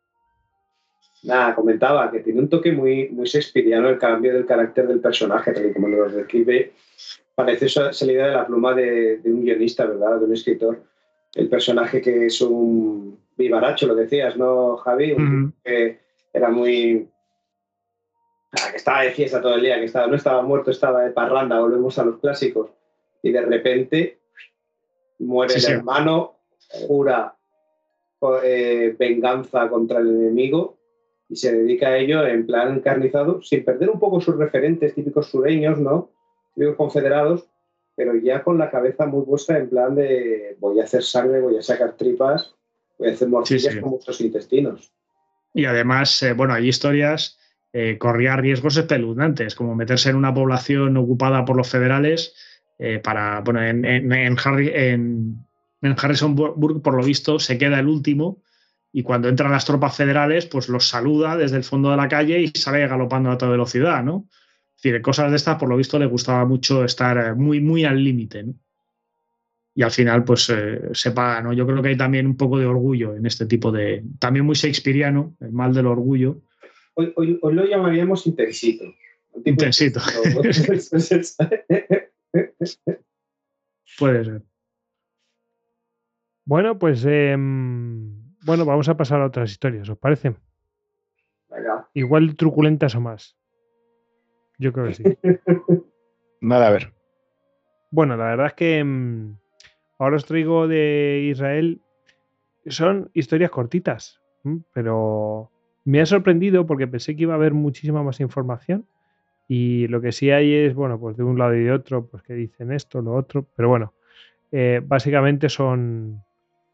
Nada, comentaba que tiene un toque muy, muy shakespeariano el cambio del carácter del personaje, tal y como lo describe. Parece salida de la pluma de, un guionista, ¿verdad? De un escritor. El personaje que es un vivaracho, lo decías, ¿no, Javi? Que era muy. Que estaba de fiesta todo el día, que estaba, no estaba muerto, estaba de parranda, volvemos a los clásicos. Y de repente muere el hermano, jura eh, venganza contra el enemigo y se dedica a ello en plan encarnizado, sin perder un poco sus referentes típicos sureños, ¿no? Típicos confederados, pero ya con la cabeza muy puesta en plan de voy a hacer sangre, voy a sacar tripas, voy a hacer morcillas con muchos intestinos. Y además, eh, bueno, hay historias, eh, corría riesgos espeluznantes, como meterse en una población ocupada por los federales eh, para, bueno, en, en, en, Harry, en, en Harrisonburg, por lo visto, se queda el último y cuando entran las tropas federales, pues los saluda desde el fondo de la calle y sale galopando a toda velocidad, ¿no? Es decir, cosas de estas, por lo visto, le gustaba mucho estar eh, muy, muy al límite, ¿no? Y al final, pues eh, se paga, ¿no? Yo creo que hay también un poco de orgullo en este tipo de. También muy shakespeariano, el mal del orgullo. Hoy, hoy, lo llamaríamos intensito. Intensito. Puede ser. Bueno, pues. Eh bueno, vamos a pasar a otras historias, ¿os parece? Igual truculentas o más. Yo creo que sí. Nada, a ver. Bueno, la verdad es que mm, ahora os traigo de Israel. Son historias cortitas, pero me ha sorprendido porque pensé que iba a haber muchísima más información. Y lo que sí hay es, bueno, pues de un lado y de otro, pues que dicen esto, lo otro. Pero bueno, eh, básicamente son,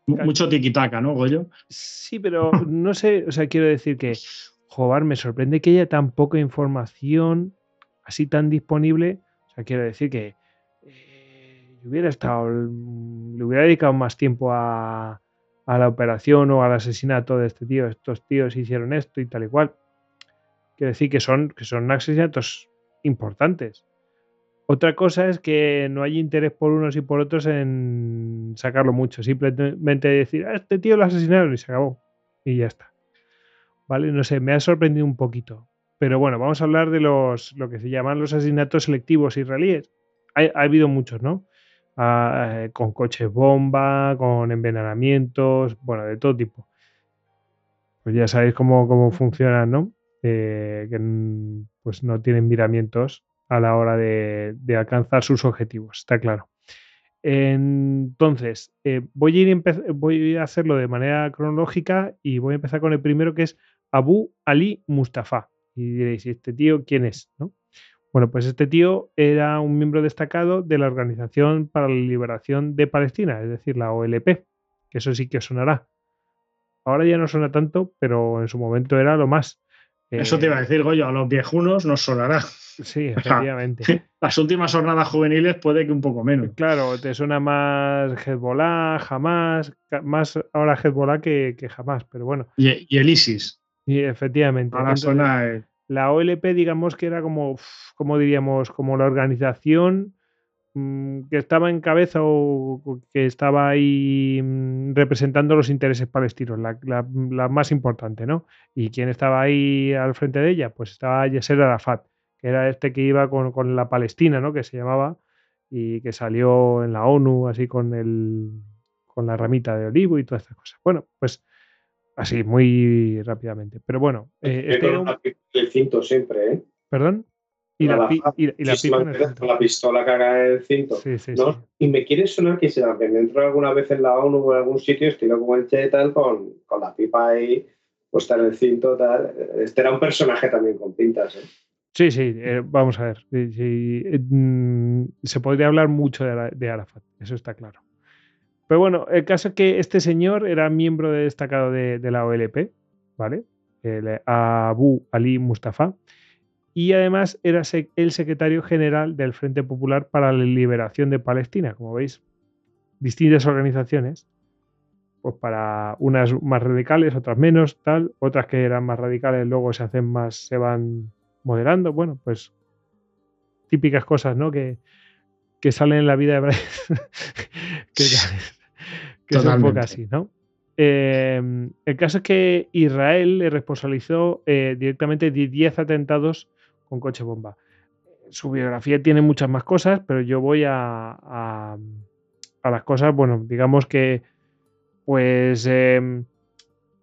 mucho tiquitaca, ¿no, Goyo? Sí, pero no sé, o sea, quiero decir que, joder, me sorprende que haya tan poca información así tan disponible. O sea, quiero decir que eh, hubiera estado, le hubiera dedicado más tiempo a, a, la operación o al asesinato de este tío. Estos tíos hicieron esto y tal y cual. Quiero decir que son, que son asesinatos importantes. Otra cosa es que no hay interés por unos y por otros en sacarlo mucho. Simplemente decir, a ah, este tío lo asesinaron y se acabó. Y ya está. ¿Vale? No sé, me ha sorprendido un poquito. Pero bueno, vamos a hablar de los lo que se llaman los asesinatos selectivos israelíes. Ha, ha habido muchos, ¿no? Ah, eh, con coches bomba, con envenenamientos, bueno, de todo tipo. Pues ya sabéis cómo, cómo funcionan, ¿no? Eh, que pues no tienen miramientos a la hora de, alcanzar sus objetivos, está claro. Entonces, eh, voy, a ir voy a hacerlo de manera cronológica y voy a empezar con el primero que es Abu Ali Mustafa. Y diréis, ¿este tío quién es? ¿No? Bueno, pues este tío era un miembro destacado de la Organización para la Liberación de Palestina, es decir, la OLP, que eso sí que sonará. Ahora ya no suena tanto, pero en su momento era lo más. Eso te iba a eh, decir, Goyo, a los viejunos nos sonará. Sí, efectivamente. Las últimas jornadas juveniles puede que un poco menos. Claro, te suena más Hezbollah, jamás, más ahora Hezbollah que, que jamás, pero bueno. Y, el ISIS. Y efectivamente. Ahora suena. La OLP, digamos que era como, como diríamos, como la organización que estaba en cabeza o que estaba ahí mm, representando los intereses palestinos, la, la, más importante, ¿no? ¿Y quién estaba ahí al frente de ella? Pues estaba Yasser Arafat que era este que iba con, la Palestina, ¿no? Que se llamaba, y que salió en la ONU así con, el, con la ramita de olivo y todas estas cosas. Bueno, pues así, muy rápidamente. Pero bueno. Eh, este el cinto siempre, ¿eh? ¿Perdón? Y la, pipa con la pistola que haga el cinto. Y me quiere sonar que se me entró alguna vez en la ONU o en algún sitio, estilo como el Che tal, con, con la pipa ahí puesta en el cinto, tal. Este era un personaje también con pintas, ¿eh? Sí, sí, eh, vamos a ver. Eh, mm, se podría hablar mucho de, Arafat, eso está claro. Pero bueno, el caso es que este señor era miembro destacado de, la OLP, ¿vale? El Abu Ali Mustafa. Y además era el secretario general del Frente Popular para la Liberación de Palestina. Como veis, distintas organizaciones, pues para unas más radicales, otras menos, tal, otras que eran más radicales luego se hacen más, se van moderando, bueno, pues típicas cosas, ¿no? Que, que salen en la vida de Bryce, que, que son un poco así, ¿no? Em, el caso es que Israel le responsabilizó eh, directamente de 10 atentados con coche bomba. Su biografía tiene muchas más cosas, pero yo voy a, a, las cosas, bueno, digamos que pues em,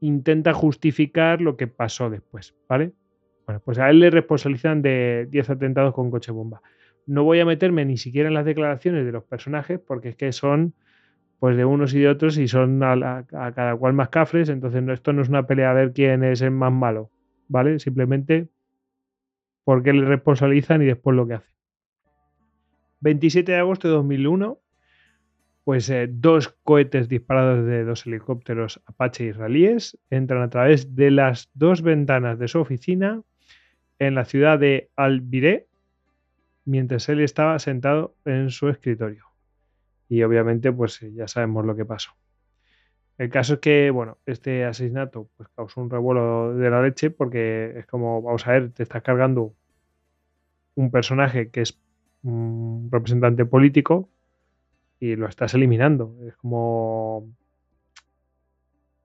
intenta justificar lo que pasó después, ¿vale? Bueno, pues a él le responsabilizan de 10 atentados con coche bomba. No voy a meterme ni siquiera en las declaraciones de los personajes porque es que son pues de unos y de otros y son a, cada cual más cafres, entonces esto no es una pelea a ver quién es el más malo, ¿vale? Simplemente porque le responsabilizan y después lo que hace. 27 de agosto de 2001, pues eh, dos cohetes disparados de dos helicópteros Apache israelíes entran a través de las dos ventanas de su oficina en la ciudad de Albiré mientras él estaba sentado en su escritorio. Y obviamente, pues ya sabemos lo que pasó. El caso es que, bueno, este asesinato pues, causó un revuelo de la leche porque es como, vamos a ver, te estás cargando un personaje que es un representante político y lo estás eliminando. Es como,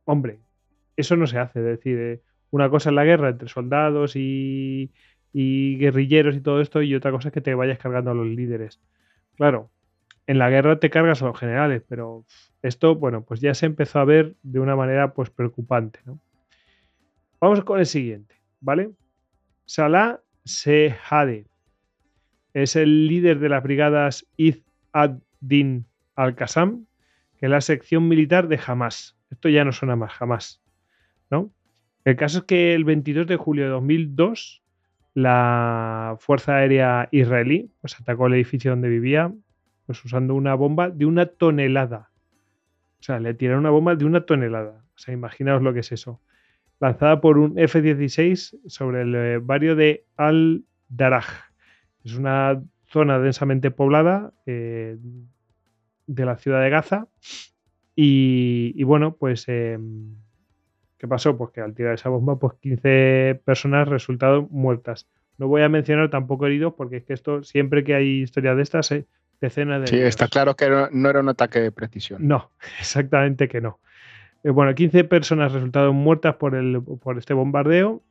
hombre, eso no se hace. Es decir, eh, una cosa es la guerra entre soldados y, guerrilleros y todo esto, y otra cosa es que te vayas cargando a los líderes. Claro, en la guerra te cargas a los generales, pero esto, bueno, pues ya se empezó a ver de una manera pues preocupante, ¿no? Vamos con el siguiente, ¿vale? Salah Sehade es el líder de las brigadas Id ad-Din al-Qassam, que es la sección militar de Hamas. Esto ya no suena más, jamás, ¿no? El caso es que el 22 de julio de 2002 la Fuerza Aérea Israelí pues, atacó el edificio donde vivía pues, usando una bomba de una tonelada. O sea, le tiraron una bomba de una tonelada. O sea, imaginaos lo que es eso. Lanzada por un F-16 sobre el eh, barrio de Al-Daraj. Es una zona densamente poblada eh, de la ciudad de Gaza. Y, bueno, pues em, ¿Qué pasó? Pues que al tirar esa bomba, pues 15 personas resultaron muertas. No voy a mencionar tampoco heridos porque es que esto, siempre que hay historias de estas, decenas de... Sí, está claro que no, era un ataque de precisión. No, exactamente que no. Eh, bueno, 15 personas resultaron muertas por, el, por este bombardeo,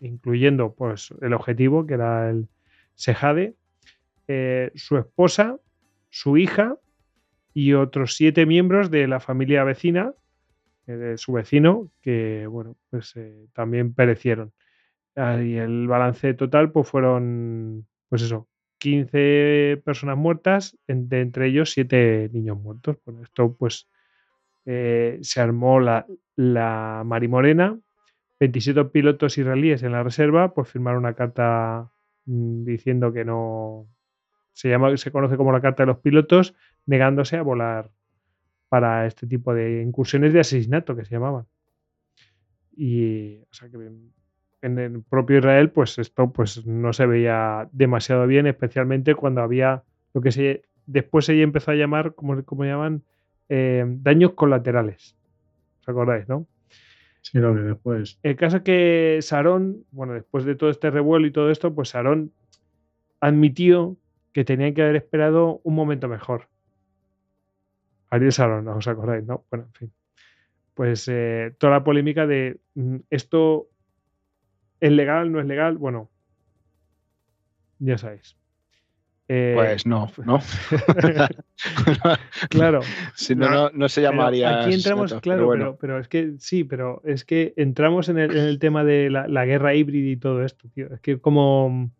incluyendo pues, el objetivo, que era el Sejade, eh, su esposa, su hija y otros siete miembros de la familia vecina eh, de su vecino, que bueno, pues también perecieron. Ah, y el balance total, pues fueron, pues eso, 15 personas muertas, entre ellos 7 niños muertos. Bueno, esto pues eh, se armó la, la Marimorena, 27 pilotos israelíes en la reserva, pues firmaron una carta mm, diciendo que no, se, llama, se conoce como la carta de los pilotos, negándose a volar para este tipo de incursiones de asesinato que se llamaban. Y o sea que en el propio Israel, pues esto pues no se veía demasiado bien, especialmente cuando había lo que se después se empezó a llamar, como, como llaman, eh, daños colaterales. ¿Os acordáis, no? Sí, lo que después. El caso es que Sarón, bueno, después de todo este revuelo y todo esto, pues Sarón admitió que tenían que haber esperado un momento mejor. Ariel Salón, ¿os acordáis? ¿no? Bueno, en fin. Pues eh, toda la polémica de mm, esto es legal, no es legal, bueno, ya sabéis. Eh, pues no, ¿no? claro. Si no, no, se llamaría. Aquí entramos, claro, pero, es que sí, pero es que entramos en el, tema de la, guerra híbrida y todo esto, tío. Es que como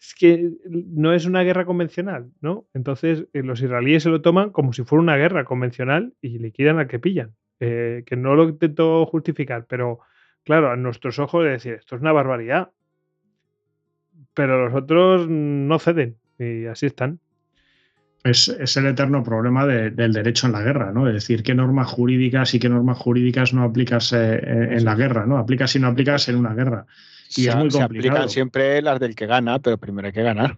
es que no es una guerra convencional, ¿no? Entonces eh, los israelíes se lo toman como si fuera una guerra convencional y liquidan al que pillan. Eh, que no lo intento justificar, pero claro, a nuestros ojos es decir, esto es una barbaridad. Pero los otros no ceden y así están. Es, el eterno problema del derecho en la guerra, ¿no? Es decir, qué normas jurídicas y qué normas jurídicas no aplicas eh, en la guerra, ¿no? Aplicas y no aplicas en una guerra. Y es muy complicado. Se aplican siempre las del que gana, pero primero hay que ganar.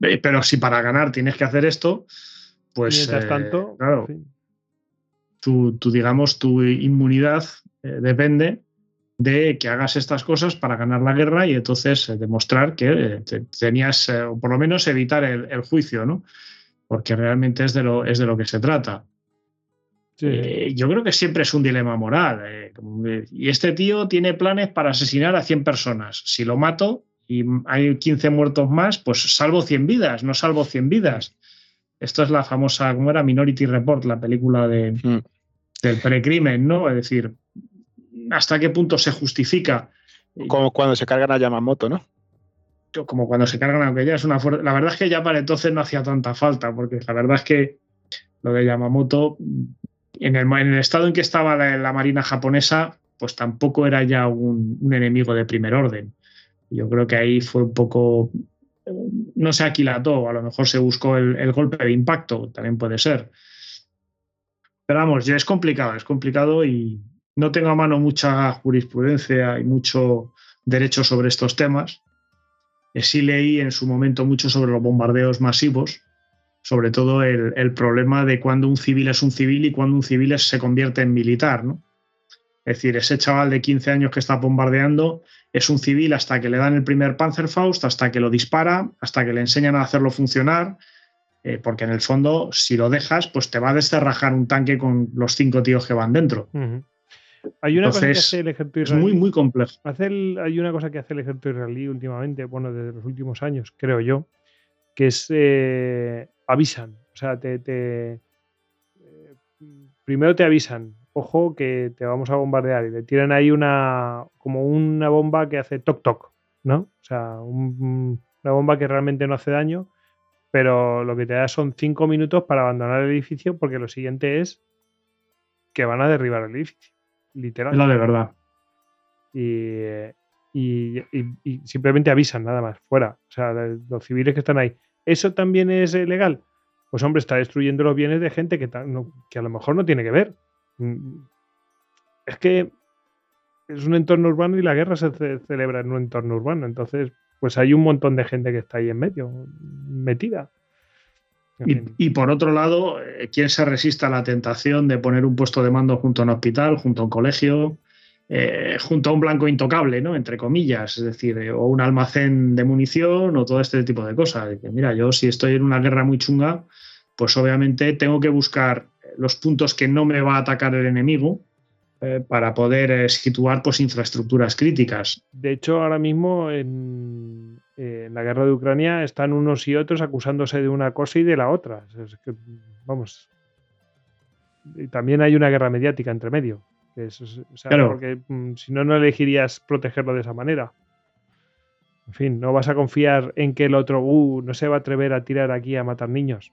Eh, pero si para ganar tienes que hacer esto, pues. Mientras tanto, claro tu, digamos, tu inmunidad eh, depende de que hagas estas cosas para ganar la guerra y entonces eh, demostrar que eh, tenías, o por lo menos evitar el, juicio, ¿no? Porque realmente es de lo, es de lo que se trata. yo creo que siempre es un dilema moral. y este tío tiene planes para asesinar a 100 personas. Si lo mato y hay 15 muertos más, pues salvo 100 vidas, no salvo 100 vidas. Esto es la famosa, ¿cómo era? Minority Report, la película de, mm. del precrimen, ¿no? Es decir, ¿hasta qué punto se justifica? Como cuando se cargan a Yamamoto, ¿no? Como cuando se cargan, aunque ya es una fuerza. La verdad es que ya para entonces no hacía tanta falta, porque la verdad es que lo de Yamamoto, en el, en el estado en que estaba la, Marina japonesa, pues tampoco era ya un, un enemigo de primer orden. Yo creo que ahí fue un poco no se aquilató, a lo mejor se buscó el, golpe de impacto, también puede ser. Pero vamos, ya es complicado, es complicado y no tengo a mano mucha jurisprudencia y mucho derecho sobre estos temas. Eh, sí leí en su momento mucho sobre los bombardeos masivos, sobre todo el, problema de cuando un civil es un civil y cuando un civil se convierte en militar, ¿no? Es decir, ese chaval de 15 años que está bombardeando es un civil hasta que le dan el primer Panzerfaust, hasta que lo dispara, hasta que le enseñan a hacerlo funcionar, eh, porque en el fondo, si lo dejas, pues te va a descerrajar un tanque con los cinco tíos que van dentro. Hay una cosa que hace el ejército israelí. Es muy, muy complejo. hay una cosa que hace el ejército israelí últimamente, bueno, desde los últimos años, creo yo, que es eh, avisan. O sea, te, te eh, primero te avisan ojo que te vamos a bombardear y le tiran ahí una como una bomba que hace toc toc, ¿no? O sea, una bomba que realmente no hace daño, pero lo que te da son cinco minutos para abandonar el edificio porque lo siguiente es que van a derribar el edificio, literal. No, de verdad. Y, y, simplemente avisan nada más, fuera. O sea, los civiles que están ahí. ¿Eso también es legal? Pues hombre, está destruyendo los bienes de gente que, que a lo mejor no tiene que ver. Mm, es que es un entorno urbano y la guerra se celebra en un entorno urbano. Entonces, pues hay un montón de gente que está ahí en medio, metida. Y, por otro lado, eh, ¿quién se resiste a la tentación de poner un puesto de mando junto a un hospital, junto a un colegio, eh, junto a un blanco intocable, ¿no? Entre comillas, es decir, eh, o un almacén de munición o todo este tipo de cosas. mira, yo si estoy en una guerra muy chunga, pues obviamente tengo que buscar los puntos que no me va a atacar el enemigo para poder situar pues, infraestructuras críticas. De hecho, ahora mismo en, la guerra de Ucrania están unos y otros acusándose de una cosa y de la otra. vamos. Y también hay una guerra mediática entre medio. Porque mm, si no, no elegirías protegerlo de esa manera. En fin, no vas a confiar en que el otro uh, no se va a atrever a tirar aquí a matar niños.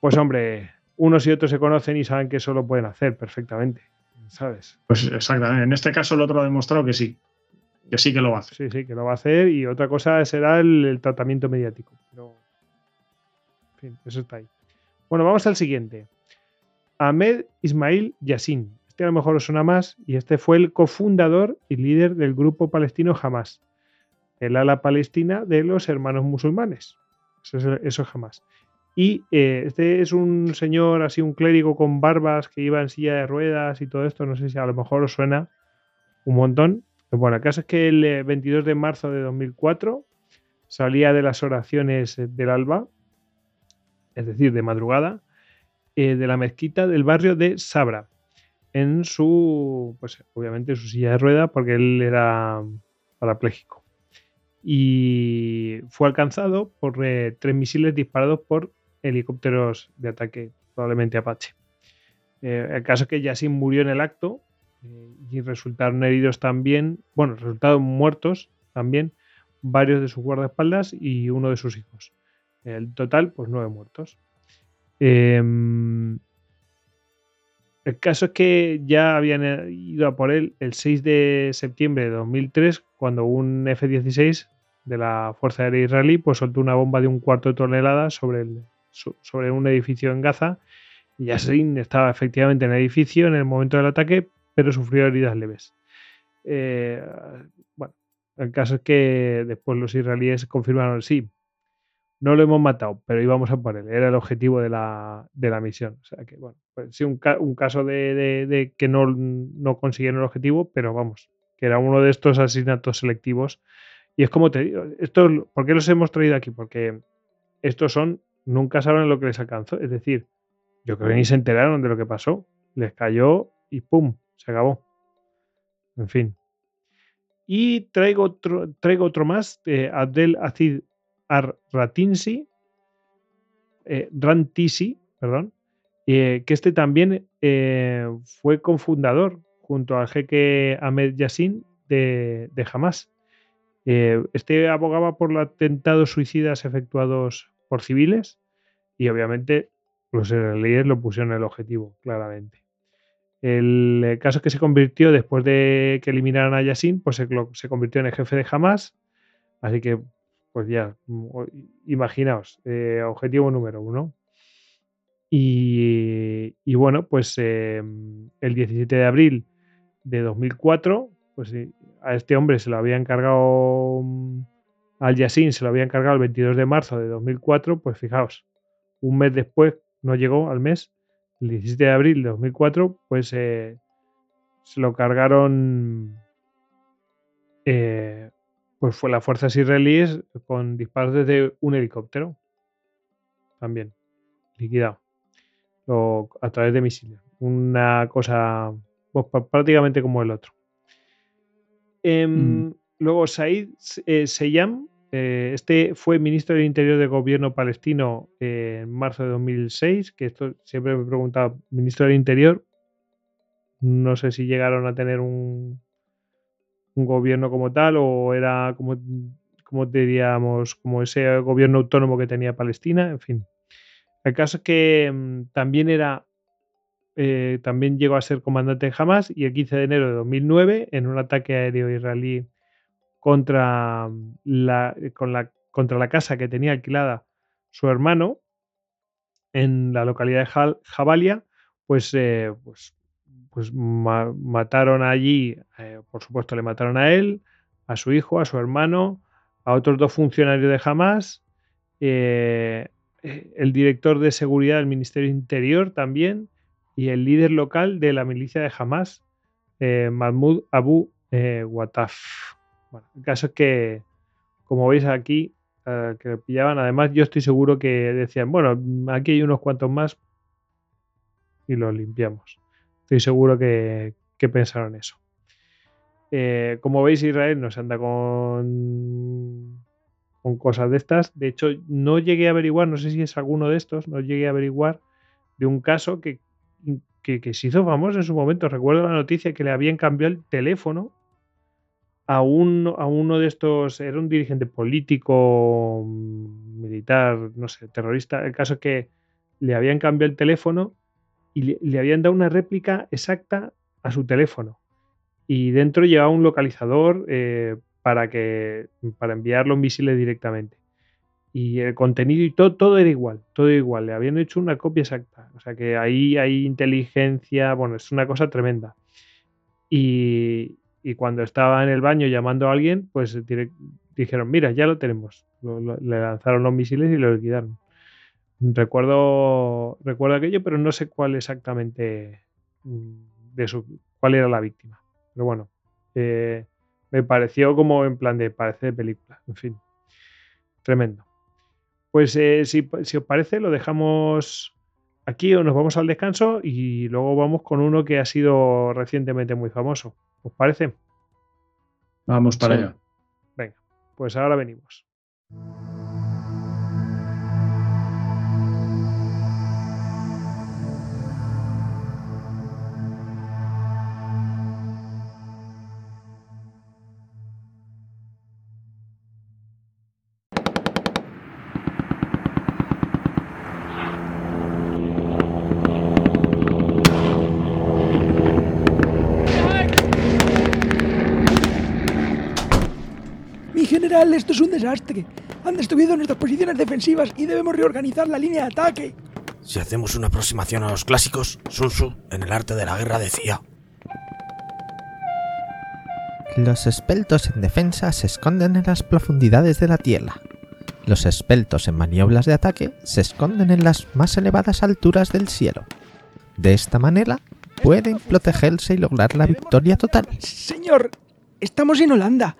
Pues hombre, unos y otros se conocen y saben que eso lo pueden hacer perfectamente, ¿sabes? Pues exactamente. En este caso el otro ha demostrado que sí, que sí que lo va a hacer. Sí, sí, que lo va a hacer y otra cosa será el, tratamiento mediático. Pero, en fin, eso está ahí. Bueno, vamos al siguiente. Ahmed Ismail Yassin. Este a lo mejor os suena más y este fue el cofundador y líder del grupo palestino Hamas, el ala palestina de los hermanos musulmanes. Eso es, eso es Hamas. Y eh, este es un señor, así un clérigo con barbas que iba en silla de ruedas y todo esto. No sé si a lo mejor os suena un montón. Bueno, el caso es que el 22 eh, de marzo de 2004 salía de las oraciones del alba, es decir, de madrugada, eh, de la mezquita del barrio de Sabra, en su, pues obviamente su silla de ruedas, porque él era parapléjico. Y fue alcanzado por tres misiles disparados por helicópteros de ataque, probablemente Apache. Eh, el caso es que Yassin murió en el acto eh, y resultaron heridos también, bueno, resultaron muertos también varios de sus guardaespaldas y uno de sus hijos. El total, pues nueve muertos. Em, el caso es que ya habían eh, ido a por él el 6 de septiembre de 2003, cuando un F-16 de la Fuerza Aérea Israelí pues, soltó una bomba de un cuarto de tonelada sobre, el, sobre un edificio en Gaza. Yassin estaba efectivamente en el edificio en el momento del ataque, pero sufrió heridas leves. Eh, bueno, el caso es que después los israelíes confirmaron, sí, no lo hemos matado, pero íbamos a por él. Era el objetivo de la, misión. O sea que, bueno, pues sí, un, caso de, que no, no, consiguieron el objetivo, pero vamos, que era uno de estos asesinatos selectivos. Y es como te digo, esto, ¿por qué los hemos traído aquí? Porque estos son, nunca saben lo que les alcanzó. Es decir, yo creo que ni se enteraron de lo que pasó. Les cayó y ¡pum! Se acabó. En fin. Y traigo otro, traigo otro más, de Abdel Azid Ar-Ratinsi, eh, Rantisi, perdón, eh, que este también eh, fue cofundador junto al jeque Ahmed Yassin de, de Hamas. este abogaba por los atentados suicidas efectuados por civiles y obviamente los israelíes lo pusieron en el objetivo, claramente. El caso que se convirtió después de que eliminaran a Yassin, pues se, se convirtió en el jefe de Hamas. Así que pues ya, mm, imaginaos, eh, objetivo número uno. Y, bueno, pues em, el 17 de abril de 2004, pues a este hombre se lo había encargado, mm, al Yassin se lo había encargado el 22 de marzo de 2004, pues fijaos, un mes después, no llegó al mes, el 17 de abril de 2004, pues eh, se lo cargaron eh, pues fue las fuerzas israelíes con disparos desde un helicóptero. También, liquidado. a través de misiles. Una cosa pues, prácticamente como el otro. Em, mm. Luego, Said eh, Seyam, eh, este fue ministro del Interior del gobierno palestino en marzo de 2006, que esto siempre me he preguntado, ministro del Interior, no sé si llegaron a tener un, un gobierno como tal o era como, como diríamos, como ese gobierno autónomo que tenía Palestina, en fin. El caso es que mm, también era, eh, también llegó a ser comandante de Hamas y el 15 de enero de 2009, en un ataque aéreo israelí contra la, con la, contra la casa que tenía alquilada su hermano en la localidad de Jabalia, pues, eh, pues pues mataron allí, eh, por supuesto le mataron a él, a su hijo, a su hermano, a otros dos funcionarios de Hamas, eh, el director de seguridad del Ministerio Interior también y el líder local de la milicia de Hamas, eh, Mahmoud Abu Wataf. Bueno, el caso es que, como veis aquí, que pillaban, además yo estoy seguro que decían, bueno, aquí hay unos cuantos más y los limpiamos. Estoy seguro que, pensaron eso. Eh, como veis, Israel no se anda con, con cosas de estas. De hecho, no llegué a averiguar, no sé si es alguno de estos, no llegué a averiguar de un caso que, que, se hizo famoso en su momento. Recuerdo la noticia que le habían cambiado el teléfono a, un, a uno de estos, era un dirigente político, militar, no sé, terrorista. El caso que le habían cambiado el teléfono y le, habían dado una réplica exacta a su teléfono. Y dentro llevaba un localizador eh, para, que, para enviarlo en visible directamente. Y el contenido y todo, todo era igual, todo igual. Le habían hecho una copia exacta. O sea que ahí hay inteligencia, bueno, es una cosa tremenda. Y, cuando estaba en el baño llamando a alguien, pues dijeron, mira, ya lo tenemos. le lanzaron los misiles y lo liquidaron. Recuerdo, recuerdo aquello, pero no sé cuál exactamente mm, de su, cuál era la víctima. Pero bueno, eh, me pareció como en plan de parece de película. En fin, tremendo. Pues eh, si, si, os parece, lo dejamos aquí nos vamos al descanso y luego vamos con uno que ha sido recientemente muy famoso. ¿Os parece? Vamos para allá. Venga, pues ahora venimos. Esto es un desastre. Han destruido nuestras posiciones defensivas y debemos reorganizar la línea de ataque. Si hacemos una aproximación a los clásicos, Sun Tzu en el arte de la guerra decía... Los espeltos en defensa se esconden en las profundidades de la tierra. Los espeltos en maniobras de ataque se esconden en las más elevadas alturas del cielo. De esta manera, pueden protegerse y lograr la victoria total. Señor, estamos en Holanda.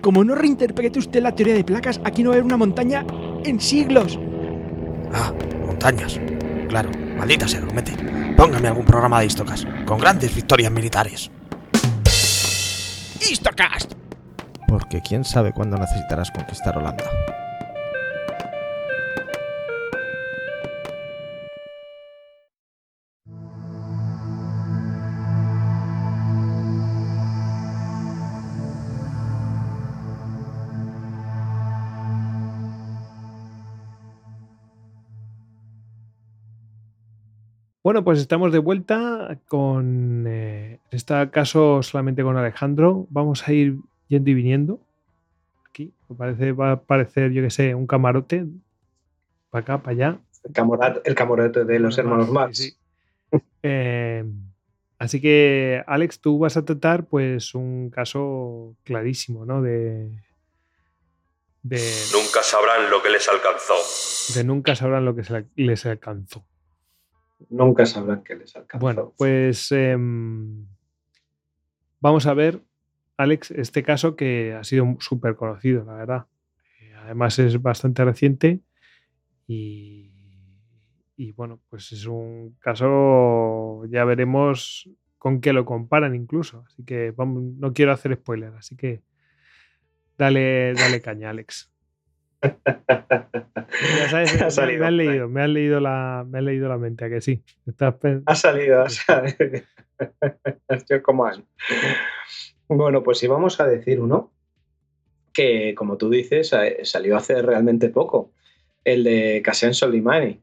Como no reinterprete usted la teoría de placas, aquí no va a haber una montaña en siglos. Ah, montañas. Claro, maldita sea, mete. Póngame algún programa de Histocast, con grandes victorias militares. ¡Histocast! Porque quién sabe cuándo necesitarás conquistar Holanda. Bueno, pues estamos de vuelta con, eh, en este caso solamente con Alejandro. Vamos a ir yendo y viniendo. Aquí, me parece, va a parecer, yo que sé, un camarote. Para acá, para allá. El, camarote, de los hermanos Marx. Eh, así que, Alex, tú vas a tratar pues un caso clarísimo, ¿no? De, de... Nunca sabrán lo que les alcanzó. De nunca sabrán lo que les alcanzó nunca sabrán qué les alcanzó. Bueno, pues em, vamos a ver, Alex, este caso que ha sido súper conocido, la verdad. Eh, además es bastante reciente y, bueno, pues es un caso, ya veremos con qué lo comparan incluso. Así que no quiero hacer spoiler, así que dale, dale caña, Alex. Ya sabes, me, salido, me, han leído, me han leído la, me han leído la mente, ¿a que sí. ha salido, ha salido. Yo como Bueno, pues si vamos a decir uno que, como tú dices, eh, salió hace realmente poco, el de Qasem Soleimani.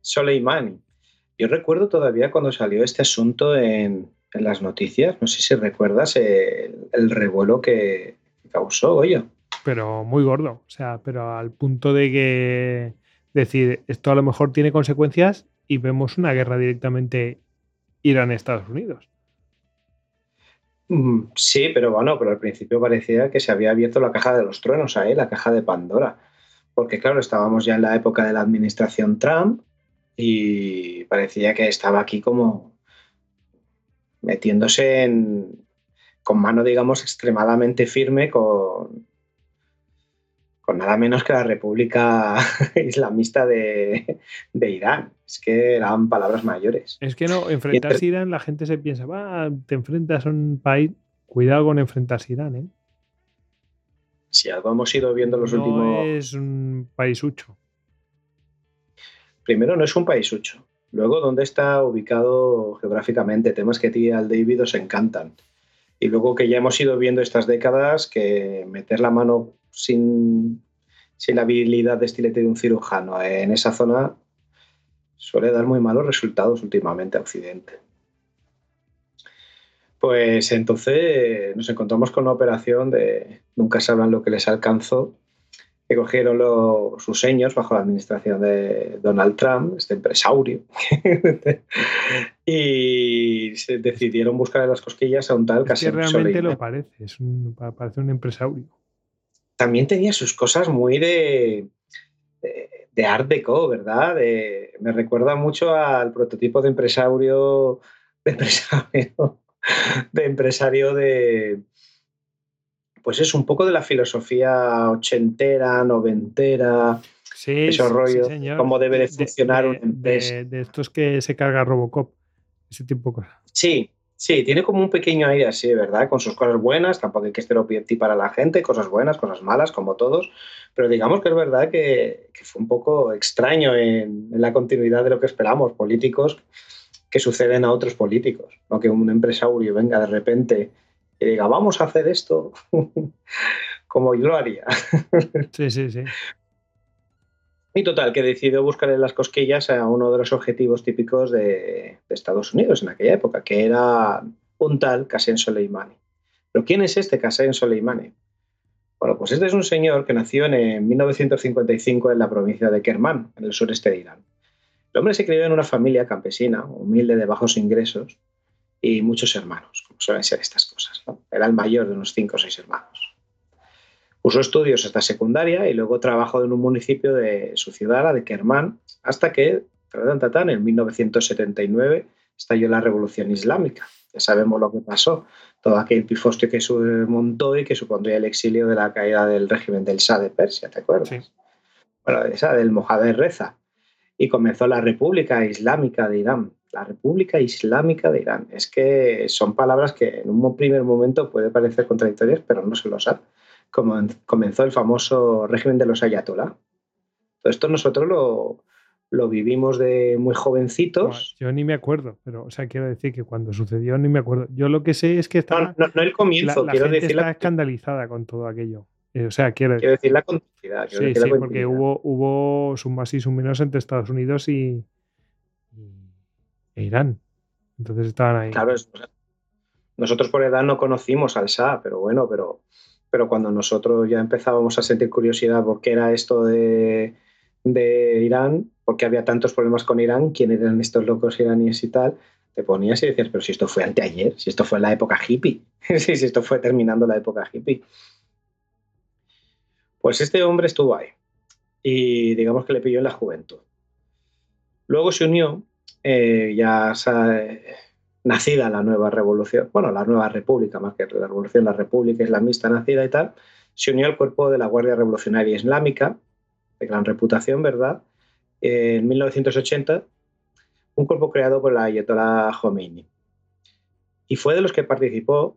Soleimani. Yo recuerdo todavía cuando salió este asunto en, en las noticias, no sé si recuerdas el, el revuelo que causó, oye pero muy gordo. O sea, pero al punto de que decir, esto a lo mejor tiene consecuencias y vemos una guerra directamente Irán-Estados Unidos. Mm, sí, pero bueno, pero al principio parecía que se había abierto la caja de los truenos ahí, la caja de Pandora. Porque claro, estábamos ya en la época de la administración Trump y parecía que estaba aquí como metiéndose en, con mano, digamos, extremadamente firme con, con nada menos que la República Islamista de, Irán. Es que eran palabras mayores. Es que no, enfrentarse a Irán, la gente se piensa, va, te enfrentas a un país, cuidado con enfrentarse a Irán, ¿eh? Si algo hemos ido viendo los no últimos. Es un país hucho. Primero, no es un país hucho. Luego, ¿dónde está ubicado geográficamente? Temas que a ti al David os encantan. Y luego que ya hemos ido viendo estas décadas que meter la mano sin, la habilidad de estilete de un cirujano. En esa zona suele dar muy malos resultados últimamente a Occidente. Pues entonces nos encontramos con una operación de nunca sabrán lo que les alcanzó, que cogieron sus seños bajo la administración de Donald Trump, este empresario, y se decidieron buscar las cosquillas a un tal que realmente lo parece, es un, parece un empresario también tenía sus cosas muy de, de, art deco, ¿verdad? me recuerda mucho al prototipo de empresario, de empresario, de empresario de, pues es un poco de la filosofía ochentera, noventera, sí, esos rollos, cómo debe de funcionar una empresa. De, estos que se carga Robocop, ese tipo de cosas. Sí, Sí, tiene como un pequeño aire así, ¿verdad? Con sus cosas buenas, tampoco hay que estereotipar a la gente, cosas buenas, cosas malas, como todos, pero digamos que es verdad que, fue un poco extraño en, la continuidad de lo que esperamos, políticos que suceden a otros políticos, no que un empresario venga de repente y diga, vamos a hacer esto, como yo lo haría. Sí, sí, sí. Y total, que decidió buscarle las cosquillas a uno de los objetivos típicos de, Estados Unidos en aquella época, que era un tal Qasem Soleimani. ¿Pero quién es este Qasem Soleimani? Bueno, pues este es un señor que nació en 1955 en la provincia de Kerman, en el sureste de Irán. El hombre se crió en una familia campesina, humilde, de bajos ingresos y muchos hermanos, como suelen ser estas cosas. Era el mayor de unos cinco o seis hermanos. Cursó estudios hasta secundaria y luego trabajó en un municipio de su ciudad, la de Kerman, hasta que, en 1979, estalló la revolución islámica. Ya sabemos lo que pasó, todo aquel pifostio que se montó y que supondría el exilio de la caída del régimen del Shah de Persia, ¿te acuerdas? Bueno, esa del Mohamed Reza. Y comenzó la República Islámica de Irán. La República Islámica de Irán. Es que son palabras que en un primer momento puede parecer contradictorias, pero no se lo sabe. Como comenzó el famoso régimen de los ayatolá. Todo esto nosotros lo, lo vivimos de muy jovencitos. yo ni me acuerdo, pero, o sea, quiero decir que cuando sucedió ni me acuerdo. Yo lo que sé es que está. No, no, el comienzo, la, quiero gente decir. Está escandalizada con todo aquello. Eh, o sea, quiero, quiero decir la continuidad. Sí, sí, porque hubo, hubo más y menos entre Estados Unidos y, e Irán. Entonces estaban ahí. Claro, nosotros por edad no conocimos al Shah, pero bueno, pero, pero cuando nosotros ya empezábamos a sentir curiosidad por qué era esto de de Irán, porque había tantos problemas con Irán, quién eran estos locos iraníes y tal, te ponías y decías, pero si esto fue anteayer, si esto fue en la época hippie, si esto fue terminando la época hippie. Pues este hombre estuvo ahí y digamos que le pilló en la juventud. Luego se unió, eh, ya nacida la nueva revolución, bueno, la nueva república, más que la revolución, la república islamista nacida y tal, se unió al cuerpo de la Guardia Revolucionaria Islámica, de gran reputación, ¿verdad? En 1980, un cuerpo creado por la Ayatollah Khomeini. Y fue de los que participó,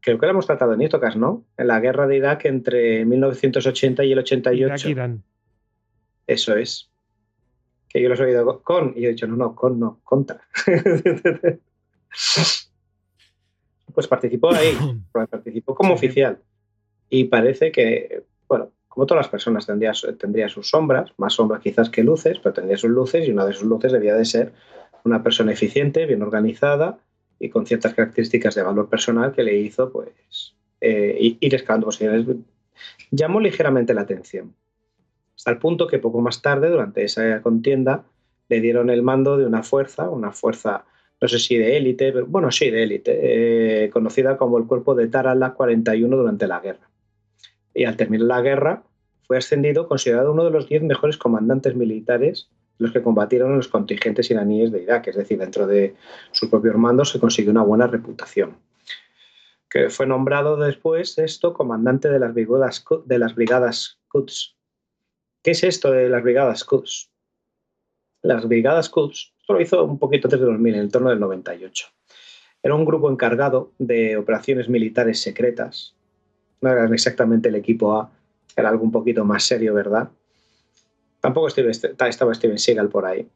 creo que lo hemos tratado en Istocas, ¿no? En la guerra de Irak entre 1980 y el 88. Irak, Irán. Eso es. Que yo lo he oído con, y he dicho, no, no, con, no, contra. pues participó ahí, participó como oficial. Y parece que, bueno, como todas las personas, tendría, tendría sus sombras, más sombras quizás que luces, pero tendría sus luces y una de sus luces debía de ser una persona eficiente, bien organizada y con ciertas características de valor personal que le hizo pues, eh, ir escalando posiciones. Llamó ligeramente la atención, hasta el punto que poco más tarde, durante esa contienda, le dieron el mando de una fuerza, una fuerza, no sé si de élite, pero bueno, sí, de élite, eh, conocida como el cuerpo de Tarala 41 durante la guerra y al terminar la guerra fue ascendido, considerado uno de los diez mejores comandantes militares los que combatieron en los contingentes iraníes de Irak, es decir, dentro de su propio mando se consiguió una buena reputación. Que fue nombrado después esto comandante de las brigadas, de las brigadas Quds. ¿Qué es esto de las brigadas Quds? Las brigadas Quds, esto lo hizo un poquito antes de 2000, en el torno del 98. Era un grupo encargado de operaciones militares secretas no era exactamente el equipo A, era algo un poquito más serio, ¿verdad? Tampoco estaba Steven Seagal por ahí.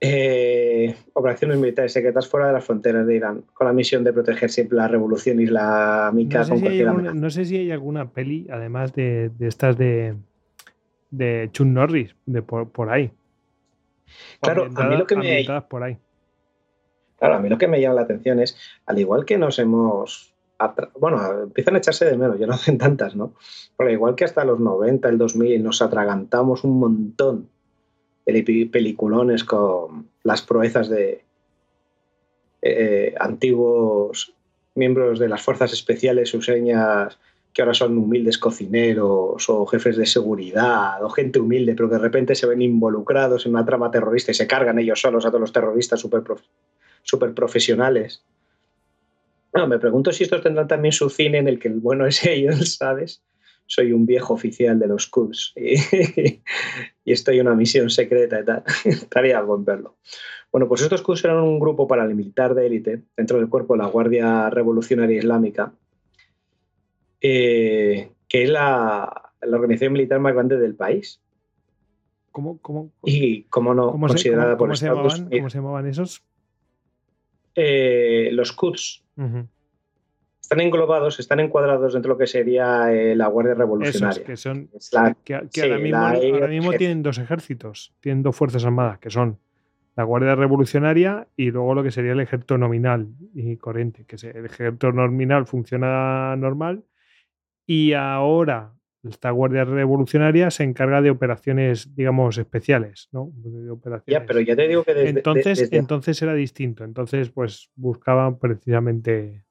Eh, operaciones militares secretas fuera de las fronteras de Irán, con la misión de proteger siempre la revolución islámica. No sé, si hay, alguna peli, además de, estas de, de Chun Norris, de por, ahí. Claro, a mí lo que me. Por ahí. Claro, a mí lo que me llama la atención es, al igual que nos hemos bueno, empiezan a echarse de menos, ya no hacen tantas, ¿no? Pero igual que hasta los 90, el 2000, nos atragantamos un montón de peliculones con las proezas de eh, antiguos miembros de las fuerzas especiales useñas que ahora son humildes cocineros o jefes de seguridad o gente humilde, pero que de repente se ven involucrados en una trama terrorista y se cargan ellos solos a todos los terroristas super, super profesionales me pregunto si estos tendrán también su cine en el que el bueno es ellos, ¿sabes? Soy un viejo oficial de los Cubs y, estoy en una misión secreta y tal. Estaría algo en verlo. Bueno, pues estos Cubs eran un grupo paramilitar de élite dentro del cuerpo de la Guardia Revolucionaria Islámica, eh, que es la, organización militar más grande del país. ¿Cómo, cómo, y cómo no considerada por Estados Unidos. ¿Cómo se llamaban esos? Eh, los Quds. Están englobados, están encuadrados dentro de lo que sería eh, la Guardia Revolucionaria. que son. que, ahora mismo, tienen dos ejércitos, tienen dos fuerzas armadas, que son la Guardia Revolucionaria y luego lo que sería el ejército nominal y corriente, que el ejército nominal funciona normal Y ahora esta Guardia Revolucionaria se encarga de operaciones, digamos, especiales, ¿no? Ya, pero ya te digo que desde, entonces, entonces era distinto. Entonces, pues buscaban precisamente.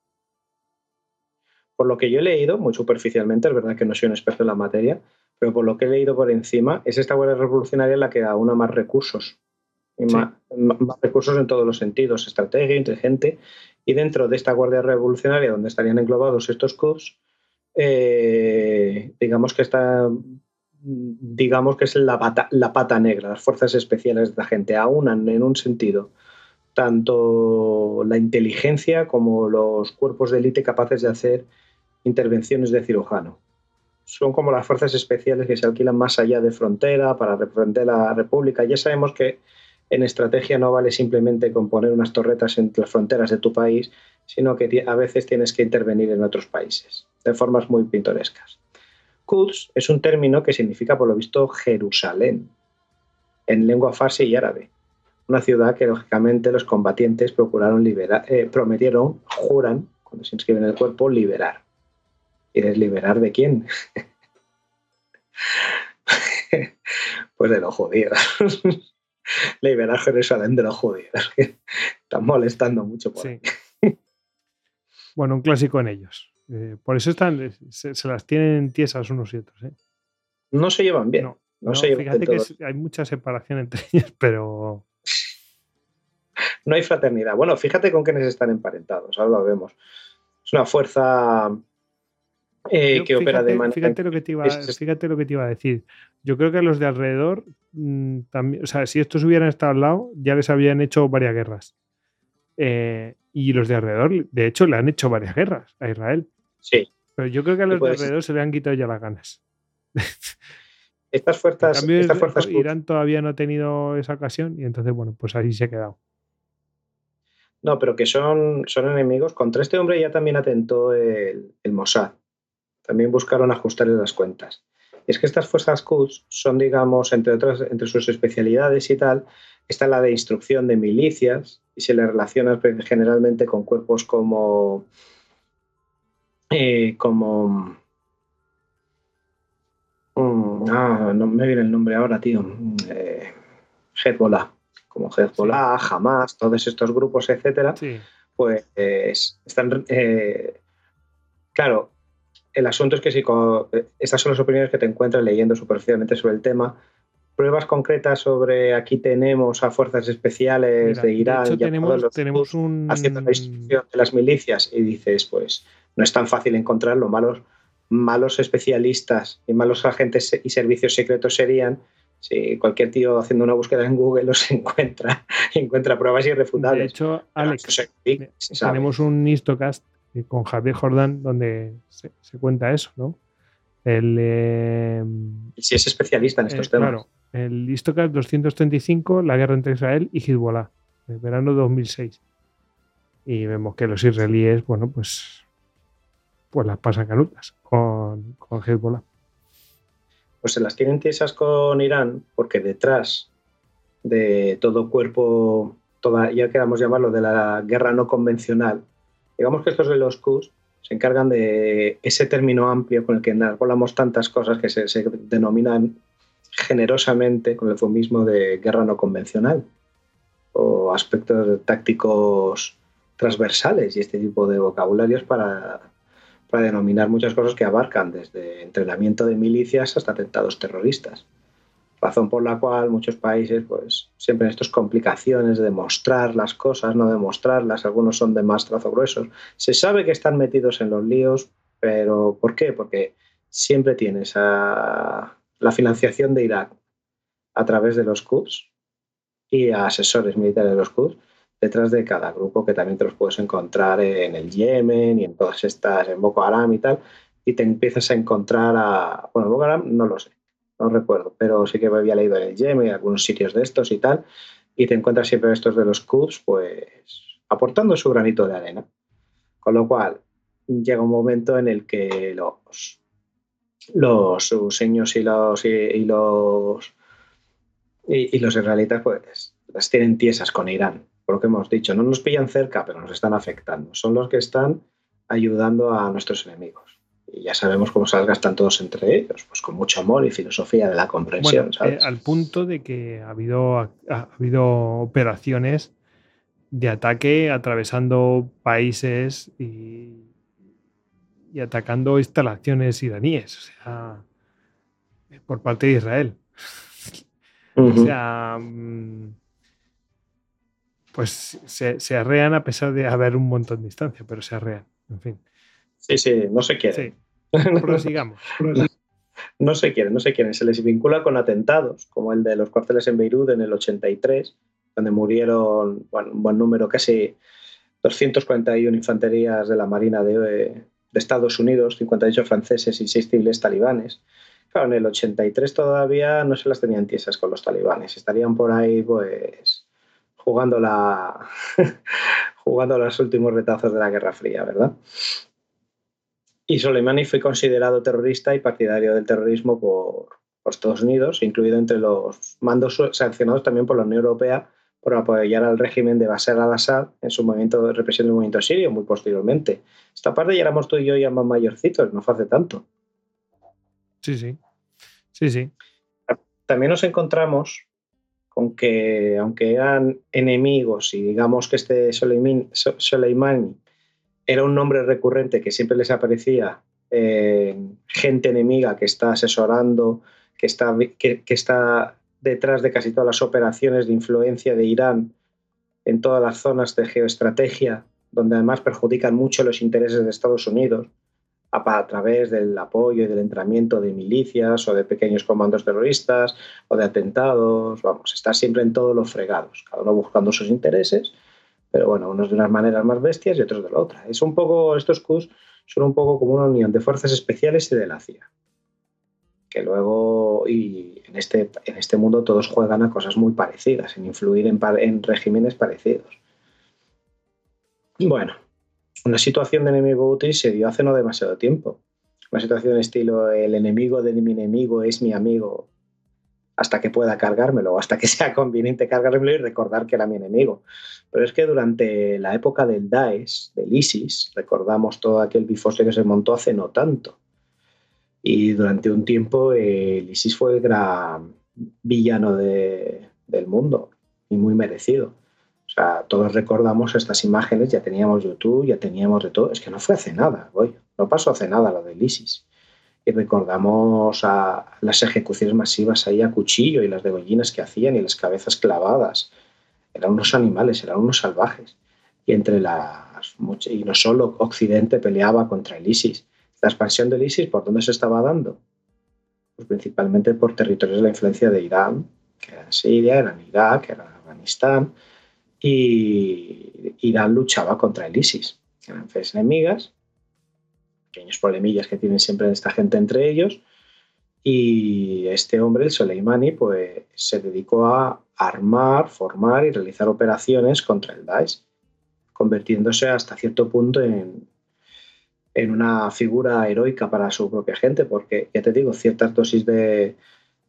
Por lo que yo he leído, muy superficialmente, es verdad que no soy un experto en la materia, pero por lo que he leído por encima, es esta Guardia Revolucionaria la que aúna más recursos. más, recursos en todos los sentidos, estrategia, inteligente. Y dentro de esta Guardia Revolucionaria, donde estarían englobados estos CUBs, eh, digamos que está digamos que es la pata, la pata negra, las fuerzas especiales de la gente, aunan en un sentido tanto la inteligencia como los cuerpos de élite capaces de hacer intervenciones de cirujano. Son como las fuerzas especiales que se alquilan más allá de frontera para representar la República. Ya sabemos que en estrategia no vale simplemente con poner unas torretas entre las fronteras de tu país, sino que a veces tienes que intervenir en otros países de formas muy pintorescas. Quds es un término que significa, por lo visto, Jerusalén, en lengua farsi y árabe. Una ciudad que, lógicamente, los combatientes procuraron liberar, eh, prometieron, juran, cuando se inscriben en el cuerpo, liberar. ¿Quieres liberar de quién? pues de los judíos. liberar Jerusalén de los judíos. Están molestando mucho por sí. Bueno, un clásico en ellos. Eh, por eso están, eh, se, las tienen tiesas unos y otros. ¿eh? No se llevan bien. No, se llevan fíjate que hay mucha separación entre ellos, pero. No hay fraternidad. Bueno, fíjate con quiénes están emparentados, ahora lo vemos. Es una fuerza que opera de manera. Fíjate lo, que te iba, fíjate lo que te iba a decir. Yo creo que a los de alrededor, mm, también, o sea, si estos hubieran estado al lado, ya les habían hecho varias guerras. y los de alrededor, de hecho, le han hecho varias guerras a Israel. Sí. Pero yo creo que a los de alrededor se le han quitado ya las ganas. Estas fuerzas, estas fuerzas Irán todavía no ha tenido esa ocasión y entonces, bueno, pues ahí se ha quedado. No, pero que son, son enemigos. Contra este hombre ya también atentó el, el Mossad. También buscaron ajustarle las cuentas. Y es que estas fuerzas Quds son, digamos, entre otras, entre sus especialidades y tal, está la de instrucción de milicias y se le relaciona generalmente con cuerpos como eh, como... Mm, ah, no me viene el nombre ahora, tío. Eh, Hezbollah. Como Hezbollah, Hamas, todos estos grupos, etcétera, pues están... Eh, claro, el asunto es que si estas son las opiniones que te encuentras leyendo superficialmente sobre el tema, pruebas concretas sobre aquí tenemos a fuerzas especiales de Irán y tenemos, tenemos un... haciendo la instrucción de las milicias y dices, pues no es tan fácil encontrarlo. Malos, malos especialistas y malos agentes y servicios secretos serían si cualquier tío haciendo una búsqueda en Google los encuentra, encuentra pruebas irrefutables. De hecho, Alex, tenemos un Histocast con Javier Jordán donde se, cuenta eso, ¿no? El, eh, si es especialista en estos temas. Claro, el Histocast 235, la guerra entre Israel y Hezbollah, el verano 2006. Y vemos que los israelíes, bueno, pues pues las pasan canutas con, con Hezbollah. Pues se las tienen tiesas con Irán porque detrás de todo cuerpo, toda, ya queramos llamarlo, de la guerra no convencional, digamos que estos de los Qs se encargan de ese término amplio con el que hablamos tantas cosas que se, denominan generosamente con el eufemismo de guerra no convencional o aspectos tácticos transversales y este tipo de vocabularios para para denominar muchas cosas que abarcan desde entrenamiento de milicias hasta atentados terroristas. Razón por la cual muchos países, pues, siempre en estas complicaciones de demostrar las cosas, no demostrarlas, algunos son de más trazo gruesos. Se sabe que están metidos en los líos, pero ¿por qué? Porque siempre tienes la financiación de Irak a través de los Quds y a asesores militares de los Quds detrás de cada grupo, que también te los puedes encontrar en el Yemen y en todas estas, en Boko Haram y tal, y te empiezas a encontrar a, bueno, Boko Haram no lo sé, no recuerdo, pero sí que me había leído en el Yemen y algunos sitios de estos y tal, y te encuentras siempre estos de los Quds, pues aportando su granito de arena. Con lo cual, llega un momento en el que los, los sueños y los, y, los, y los israelitas, pues las tienen tiesas con Irán por lo que hemos dicho, no nos pillan cerca, pero nos están afectando. Son los que están ayudando a nuestros enemigos. Y ya sabemos cómo se gastan todos entre ellos, pues con mucho amor y filosofía de la comprensión. Eh, al punto de que ha habido, ha, habido operaciones de ataque atravesando países y, y atacando instalaciones iraníes, o sea, por parte de Israel. O sea, mm, pues se, se, arrean a pesar de haber un montón de distancia, pero se arrean, en fin. Sí, sí, no se quieren. Sí. Prosigamos. no se quieren, no se quieren. Se les vincula con atentados, como el de los cuarteles en Beirut en el 83, donde murieron un buen número, casi 241 infanterías de la Marina de, de Estados Unidos, 58 franceses y 6 civiles talibanes. Claro, en el 83 todavía no se las tenían tiesas con los talibanes, estarían por ahí pues jugando, la jugando los últimos retazos de la Guerra Fría, ¿verdad? Y Soleimani fue considerado terrorista y partidario del terrorismo por, Estados Unidos, incluido entre los mandos sancionados también por la Unión Europea por apoyar al régimen de Bashar al-Assad en su movimiento de represión del movimiento sirio muy posteriormente. Esta parte ya éramos tú y yo ya más mayorcitos, no fue hace tanto. Sí, sí. Sí, sí. También nos encontramos con que, aunque eran enemigos y digamos que este Soleimani era un nombre recurrente que siempre les aparecía gente enemiga que está asesorando, que está, que, está detrás de casi todas las operaciones de influencia de Irán en todas las zonas de geoestrategia, donde además perjudican mucho los intereses de Estados Unidos a, través del apoyo y del entrenamiento de milicias o de pequeños comandos terroristas o de atentados. Vamos, está siempre en todos los fregados, cada uno buscando sus intereses pero bueno, unos de unas maneras más bestias y otros de la otra. Es un poco, estos Qs son un poco como una unión de fuerzas especiales y de la CIA. Que luego, y en este, en este mundo todos juegan a cosas muy parecidas, en influir en, en regímenes parecidos. Bueno, una situación de enemigo útil se dio hace no demasiado tiempo. Una situación estilo el enemigo de mi enemigo es mi amigo hasta que pueda cargármelo, hasta que sea conveniente cargármelo y recordar que era mi enemigo. Pero es que durante la época del Daesh, del ISIS, recordamos todo aquel bifosforo que se montó hace no tanto. Y durante un tiempo el ISIS fue el gran villano del mundo y muy merecido. Todos recordamos estas imágenes, ya teníamos YouTube, ya teníamos de todo. Es que no fue hace nada. No pasó hace nada lo del ISIS y recordamos a las ejecuciones masivas ahí a cuchillo y las degollinas que hacían y las cabezas clavadas. Eran unos animales, eran unos salvajes. Y entre las y no solo Occidente peleaba contra el ISIS. La expansión del ISIS, ¿por dónde se estaba dando? Pues principalmente por territorios de la influencia de Irán, que era Siria, era Irak, era Afganistán, y Irán luchaba contra el ISIS. Eran tres enemigas pequeños problemillas que tienen siempre esta gente entre ellos. Y este hombre, el Soleimani, pues se dedicó a armar, formar y realizar operaciones contra el Daesh, convirtiéndose hasta cierto punto en, en una figura heroica para su propia gente, porque ya te digo, ciertas dosis de,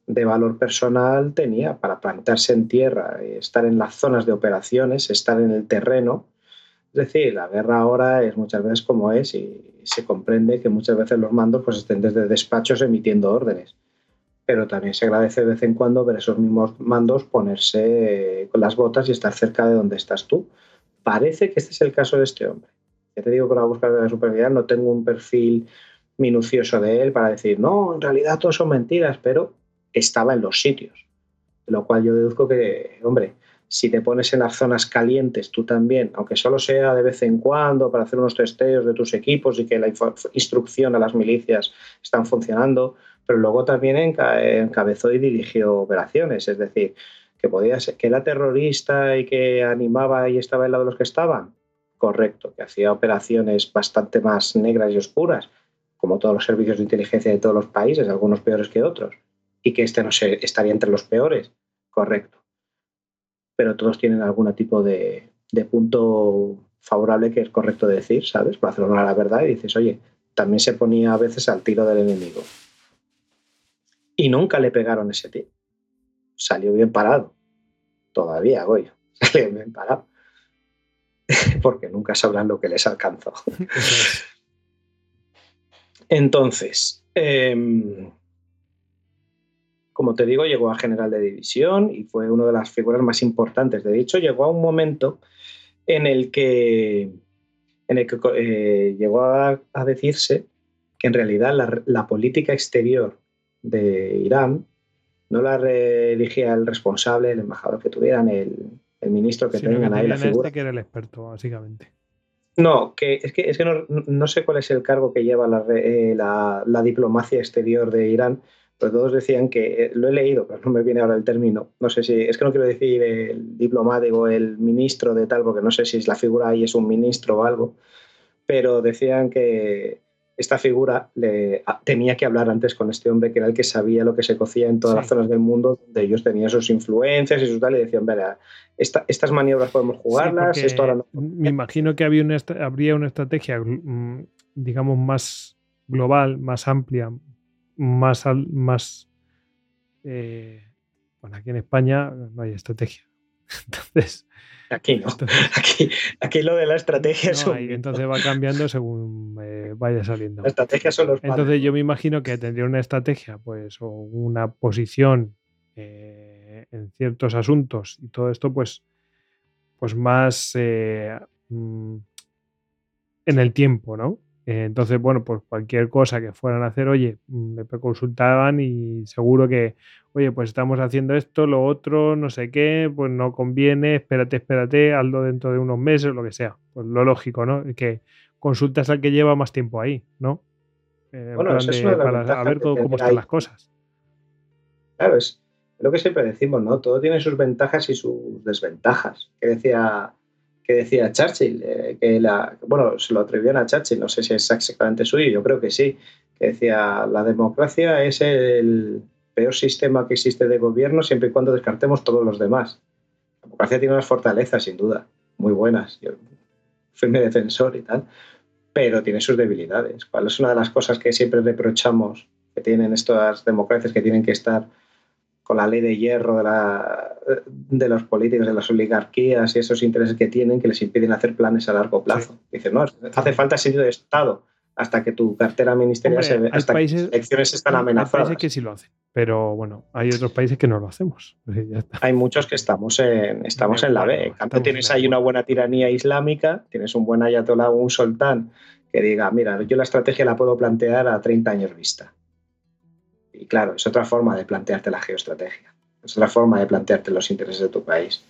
de valor personal tenía para plantarse en tierra, estar en las zonas de operaciones, estar en el terreno es decir, la guerra ahora es muchas veces como es y se comprende que muchas veces los mandos pues, estén desde despachos emitiendo órdenes. Pero también se agradece de vez en cuando ver esos mismos mandos ponerse eh, con las botas y estar cerca de donde estás tú. Parece que este es el caso de este hombre. Ya te digo que la búsqueda de la superioridad no tengo un perfil minucioso de él para decir, no, en realidad todo son mentiras, pero estaba en los sitios. Lo cual yo deduzco que, hombre, si te pones en las zonas calientes tú también, aunque solo sea de vez en cuando para hacer unos testeos de tus equipos y que la instrucción a las milicias están funcionando, pero luego también encabezó y dirigió operaciones, es decir, que podía ser que era terrorista y que animaba y estaba al lado de los que estaban. Correcto, que hacía operaciones bastante más negras y oscuras, como todos los servicios de inteligencia de todos los países, algunos peores que otros, y que este no se, estaría entre los peores. Correcto pero todos tienen algún tipo de, punto favorable que es correcto decir, ¿sabes? Para hacer honor a la verdad y dices, oye, también se ponía a veces al tiro del enemigo. Y nunca le pegaron ese tiro. Salió bien parado. Todavía, Goyo. Salió bien parado. Porque nunca sabrán lo que les alcanzó. Entonces, em, como te digo, llegó a general de división y fue una de las figuras más importantes. De hecho, llegó a un momento en el que, en el que eh, llegó a, decirse que en realidad la, política exterior de Irán no la elegía el responsable, el embajador que tuvieran, el, ministro que tengan ahí la este figura. que era el experto, básicamente. No, que es que, es que no, sé cuál es el cargo que lleva la, eh, la, diplomacia exterior de Irán, pues todos decían que, eh, lo he leído, pero no me viene ahora el término, no sé si, es que no quiero decir el diplomático, el ministro de tal, porque no sé si es la figura ahí es un ministro o algo, pero decían que esta figura le, tenía que hablar antes con este hombre que era el que sabía lo que se cocía en todas las zonas del mundo, donde ellos tenían sus influencias y su tal, y decían, vea, estas maniobras podemos jugarlas, esto ahora no. Me imagino que había una, habría una estrategia, mm, digamos, más global, más amplia, más, más eh, bueno, aquí en España no hay estrategia. Entonces, aquí no. aquí, aquí, lo de la estrategia no, Entonces va cambiando según vaya saliendo. La estrategia son los Entonces yo me imagino que tendría una estrategia, pues, o una posición eh, en ciertos asuntos y todo esto, pues, pues más eh, mm, en el tiempo, ¿no? Eh, entonces, bueno, pues cualquier cosa que fueran a hacer, oye, mm, me consultaban y seguro que, oye, pues estamos haciendo esto, lo otro, no sé qué, pues no conviene, espérate, espérate, hazlo dentro de unos meses, lo que sea. Pues lo lógico, ¿no? Que consultas al que lleva más tiempo ahí, ¿no? Eh, bueno, eso es para ver cómo, están las cosas. Claro, es lo que siempre decimos, ¿no? Todo tiene sus ventajas y sus desventajas. Que decía que decía Churchill, eh, que bueno, se lo atribuyeron a Churchill, no sé si es exactamente suyo, yo creo que sí, que decía, la democracia es el peor sistema que existe de gobierno siempre y cuando descartemos todos los demás. La democracia tiene unas fortalezas, sin duda, muy buenas, yo fui mi defensor y tal, pero tiene sus debilidades. ¿Cuál es una de las cosas que siempre reprochamos que tienen estas democracias que tienen que estar con la ley de hierro de, la, de los políticos, de las oligarquías y esos intereses que tienen que les impiden hacer planes a largo plazo. Dicen, no, hace falta sentido de Estado hasta que tu cartera ministerial se ve, hasta países, que elecciones están amenazadas. Hay países que sí lo hacen, pero bueno, hay otros países que no lo hacemos. Hay muchos que estamos en, estamos en la B. En cambio, tienes ahí una buena tiranía islámica, tienes un buen ayatolá o un sultán que diga, mira, yo la estrategia la puedo plantear a 30 años vista. Y claro, es otra forma de plantearte la geoestrategia, es otra forma de plantearte los intereses de tu país.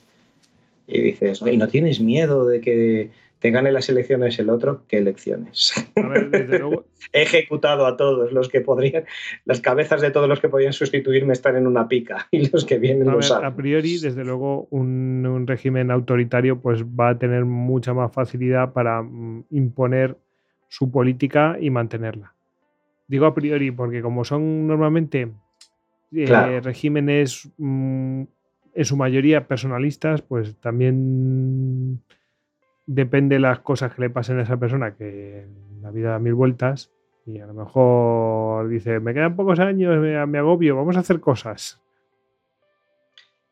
Y dices, ¿y no tienes miedo de que te gane las elecciones el otro? ¿Qué elecciones? He ejecutado a todos los que podrían, las cabezas de todos los que podían sustituirme están en una pica y los que vienen a, a priori, desde luego, un, un, régimen autoritario pues va a tener mucha más facilidad para mm, imponer su política y mantenerla. Digo a priori porque como son normalmente eh, regímenes mm, en su mayoría personalistas, pues también depende de las cosas que le pasen a esa persona, que la vida da mil vueltas y a lo mejor dice, me quedan pocos años, me, agobio, vamos a hacer cosas.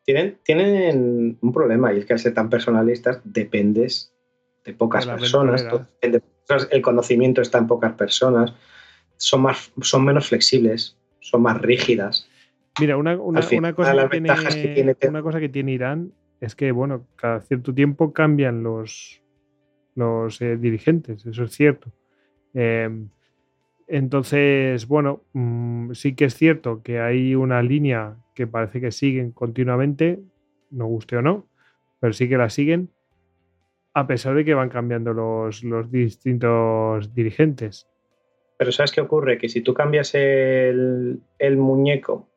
Tienen, tienen un problema y es que al ser tan personalistas dependes de pocas personas, el conocimiento está en pocas personas son, más, son menos flexibles, son más rígidas. Mira, una, una, cosa, que tiene, una cosa que tiene Irán es que, bueno, cada cierto tiempo cambian los, los eh, dirigentes, eso es cierto. Em, entonces, bueno, mm, sí que es cierto que hay una línea que parece que siguen continuamente, no guste o no, pero sí que la siguen, a pesar de que van cambiando los, los distintos dirigentes. Pero ¿sabes qué ocurre? Que si tú cambias el, muñeco,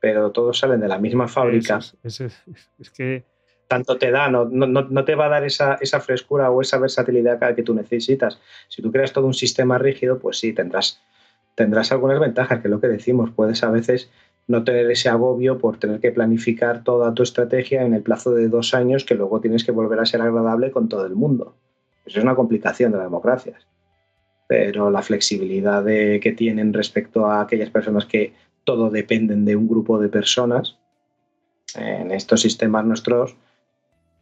pero todos salen de la misma fábrica, es, que... Tanto te da, no, no, te va a dar esa, frescura o esa versatilidad que tú necesitas. Si tú creas todo un sistema rígido, pues sí, tendrás, tendrás algunas ventajas, que es lo que decimos. Puedes a veces no tener ese agobio por tener que planificar toda tu estrategia en el plazo de dos años que luego tienes que volver a ser agradable con todo el mundo. Eso es una complicación de las democracias pero la flexibilidad que tienen respecto a aquellas personas que todo dependen de un grupo de personas, en estos sistemas nuestros,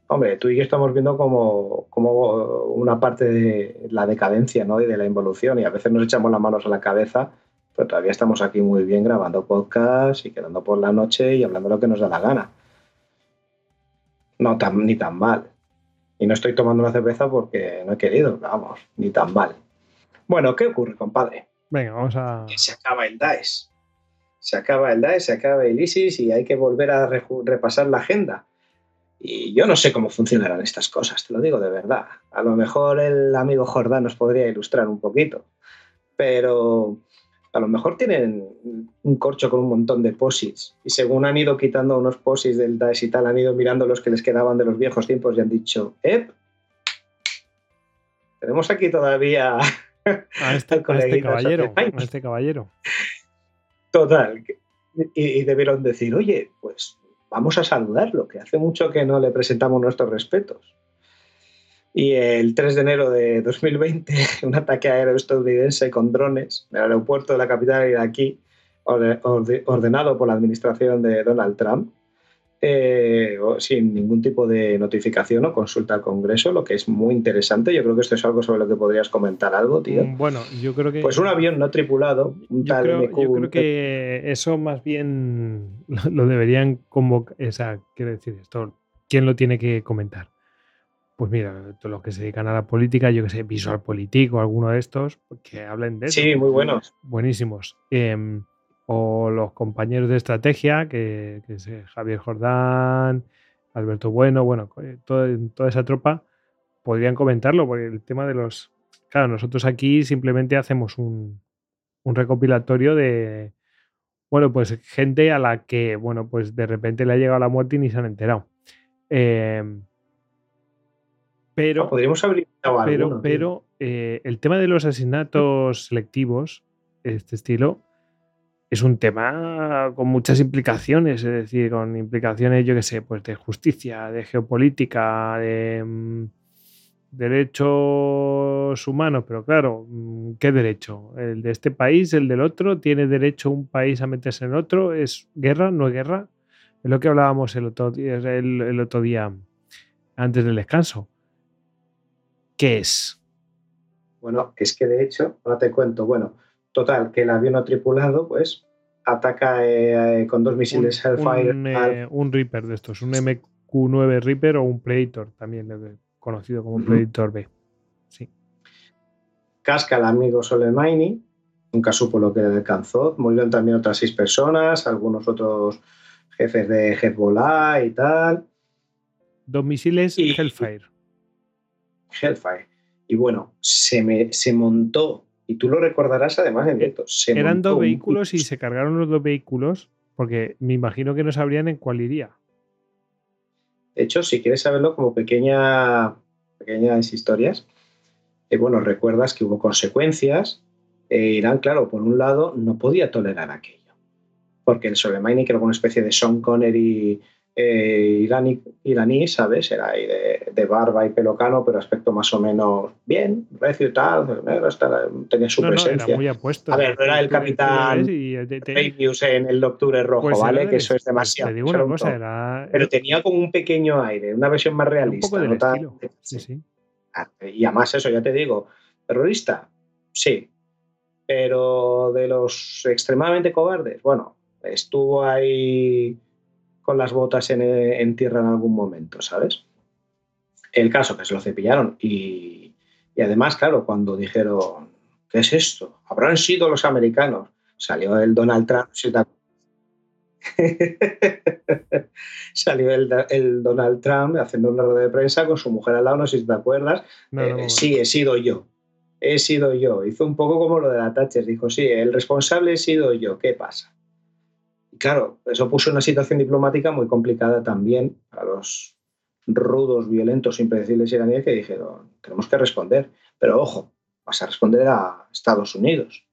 hombre, tú y yo estamos viendo como, como una parte de la decadencia ¿no? y de la involución y a veces nos echamos las manos a la cabeza, pero todavía estamos aquí muy bien grabando podcast y quedando por la noche y hablando lo que nos da la gana. No tan, ni tan mal. Y no estoy tomando una cerveza porque no he querido, vamos, ni tan mal. Bueno, ¿qué ocurre, compadre? Venga, vamos a... Que se acaba el DAES. Se acaba el DAES, se acaba el ISIS y hay que volver a repasar la agenda. Y yo no sé cómo funcionarán estas cosas, te lo digo de verdad. A lo mejor el amigo Jordán nos podría ilustrar un poquito, pero a lo mejor tienen un corcho con un montón de posits y según han ido quitando unos posits del DAES y tal, han ido mirando los que les quedaban de los viejos tiempos y han dicho, ¡Ep! Tenemos aquí todavía a este, este caballero, a este caballero. Total. y debieron decir, oye, pues vamos a saludarlo, que hace mucho que no le presentamos nuestros respetos. Y el 3 de enero de 2020, un ataque aéreo estadounidense con drones en el aeropuerto de la capital iraquí, ordenado por la administración de Donald Trump, eh, sin ningún tipo de notificación o consulta al Congreso, lo que es muy interesante. Yo creo que esto es algo sobre lo que podrías comentar algo, tío. Mm, bueno, yo creo que. Pues un avión no tripulado, un yo tal creo, Yo creo que eso más bien lo deberían convocar. O sea, quiero decir esto, ¿quién lo tiene que comentar? Pues mira, todos los que se dedican a la política, yo que sé, Visual Político, alguno de estos, que hablen de eso. Sí, muy buenos. Buenísimos. Eh, o los compañeros de estrategia, que, es Javier Jordán, Alberto Bueno, bueno, eh, toda esa tropa podrían comentarlo, porque el tema de los... Claro, nosotros aquí simplemente hacemos un, recopilatorio de, bueno, pues gente a la que, bueno, pues de repente le ha llegado la muerte y ni se han enterado. Em, pero, ah, podríamos abrir pero, pero eh, el tema de los asesinatos selectivos, este estilo, es un tema con muchas implicaciones, es decir, con implicaciones, yo qué sé, pues de justicia, de geopolítica, de mm, derechos humanos, pero claro, mm, ¿qué derecho? ¿El de este país, el del otro? ¿Tiene derecho un país a meterse en otro? ¿Es guerra? ¿No es guerra? Es lo que hablábamos el otro, el otro día antes del descanso. ¿Qué es? Bueno, es que de hecho, ahora te cuento, bueno, Total, que el avión no tripulado, pues, ataca eh, eh, con dos misiles Hellfire. Eh, un, Reaper de estos, un MQ-9 Reaper o un Predator, también conocido como Predator B. Sí. Casca el amigo Soleimani, nunca supo lo que le alcanzó. Murieron también otras seis personas, algunos otros jefes de Hezbollah y tal. Dos misiles y Hellfire. Hellfire. Y bueno, se, me, se montó y tú lo recordarás además en directo. Eran dos vehículos y se cargaron los dos vehículos porque me imagino que no sabrían en cuál iría. De hecho, si quieres saberlo como pequeña, pequeñas historias, eh, bueno, recuerdas que hubo consecuencias. Eh, Irán, claro, por un lado, no podía tolerar aquello. Porque el Soleimani, que era una especie de Sean Connery eh, iraní, iraní, ¿sabes? Era ahí de, barba y pelocano, pero aspecto más o menos bien, recio y tal, tenía su presencia. a ver, no era el capitán News en el Octubre Rojo, pues ¿vale? Que eso es demasiado. Pero tenía como un pequeño aire, una versión más realista. sí, sí. Ah, y además eso, ya te digo, terrorista, sí, pero de los extremadamente cobardes, bueno, estuvo ahí con las botas en, tierra en algún momento, ¿sabes? El caso que se lo cepillaron y, además, claro, cuando dijeron, ¿qué es esto? Habrán sido los americanos. Salió el Donald Trump, Salió el, Donald Trump haciendo una rueda de prensa con su mujer al lado, no sé si te acuerdas. Eh, sí, he sido yo. He sido yo. Hizo un poco como lo de la Thatcher. Dijo, sí, el responsable he sido yo. ¿Qué pasa? Claro, eso puso una situación diplomática muy complicada también a los rudos, violentos, impredecibles iraníes que dijeron, tenemos que responder. Pero ojo, vas a responder a Estados Unidos.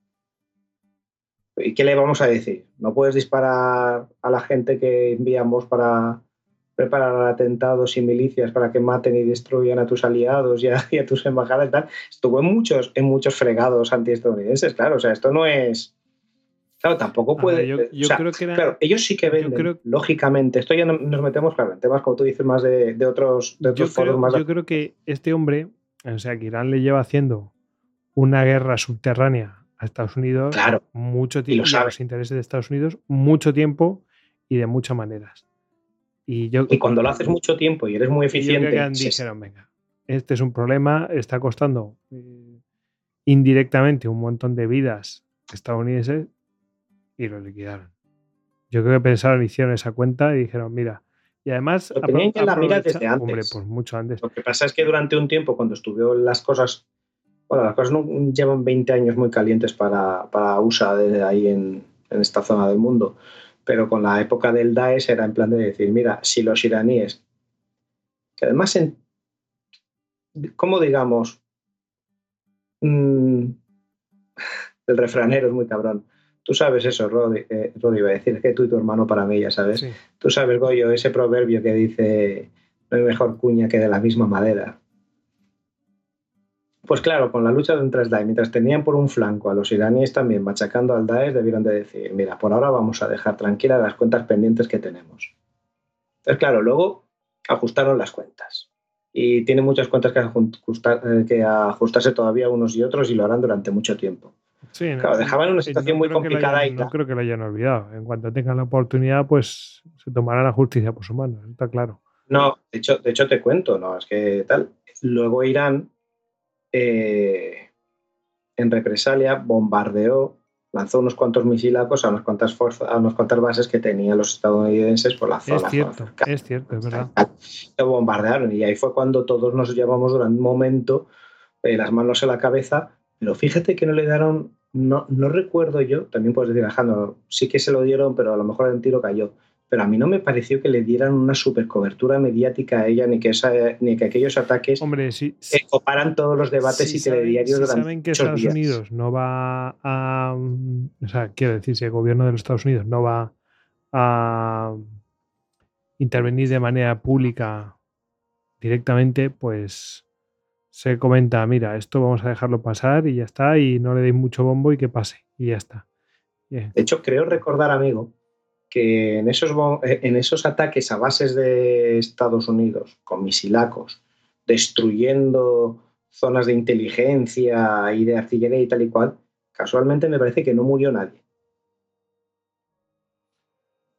¿Y qué le vamos a decir? No puedes disparar a la gente que enviamos para preparar atentados y milicias para que maten y destruyan a tus aliados y a, tus embajadas y tal. Estuvo en muchos, en muchos fregados antiestadounidenses, claro. O sea, esto no es Claro, tampoco puede. yo, creo que Claro, ellos sí que venden, lógicamente. Esto ya nos metemos, claro, en temas, como tú dices, más de, otros, de otros foros más. Yo creo que este hombre, o sea, que Irán le lleva haciendo una guerra subterránea a Estados Unidos mucho tiempo, y, a los intereses de Estados Unidos, mucho tiempo y de muchas maneras. Y, yo, y cuando lo haces mucho tiempo y eres muy eficiente. Yo dijeron, venga, este es un problema, está costando eh, indirectamente un montón de vidas estadounidenses y lo liquidaron. Yo creo que pensaron, hicieron esa cuenta y dijeron, mira, y además... Lo tenían en la mira desde antes. Hombre, pues mucho antes. Lo que pasa es que durante un tiempo, cuando estuvieron las cosas... Bueno, las cosas no, llevan 20 años muy calientes para, para USA desde ahí en, en esta zona del mundo. Pero con la época del Daesh era en plan de decir, mira, si los iraníes, que además, en, ¿cómo digamos? Mm, el refranero es muy cabrón. Tú sabes eso, Rodi, eh, iba a decir, que tú y tu hermano para mí, ya sabes. Tú sabes, Goyo, ese proverbio que dice, no hay mejor cuña que de la misma madera. Pues claro, con la lucha de Daesh, mientras tenían por un flanco a los iraníes también machacando al Daesh, debieron de decir, mira, por ahora vamos a dejar tranquilas las cuentas pendientes que tenemos. Entonces, claro, luego ajustaron las cuentas. Y tienen muchas cuentas que, eh, que ajustarse todavía unos y otros y lo harán durante mucho tiempo. Sí, claro, dejaban una situación muy complicada y No creo que lo hayan olvidado. En cuanto tengan la oportunidad, pues se tomará la justicia por su mano, está claro. No, de hecho, de hecho te cuento, no, es que tal. Luego Irán, eh, en represalia, bombardeó, lanzó unos cuantos misilacos a unas cuantas fuerzas, a unas cuantas bases que tenían los estadounidenses por la zona. Es cierto, es cierto, es verdad. Lo bombardearon y ahí fue cuando todos nos llevamos durante un momento eh, las manos en la cabeza, pero fíjate que no le dieron no, no recuerdo yo, también puedes decir, Alejandro, sí que se lo dieron, pero a lo mejor el tiro cayó. Pero a mí no me pareció que le dieran una super cobertura mediática a ella, ni que, esa, ni que aquellos ataques Hombre, sí, coparan todos los debates y telediarios si saben que Estados Unidos no va a. O sea, quiero decir, si el gobierno de los Estados Unidos no va a intervenir de manera pública directamente, pues se comenta, mira, esto vamos a dejarlo pasar y ya está, y no le deis mucho bombo y que pase, y ya está. De hecho, creo recordar, amigo, que en esos, eh, en esos ataques a bases de Estados Unidos, con misilacos, destruyendo zonas de inteligencia y de artillería y tal y cual, casualmente me parece que no murió nadie.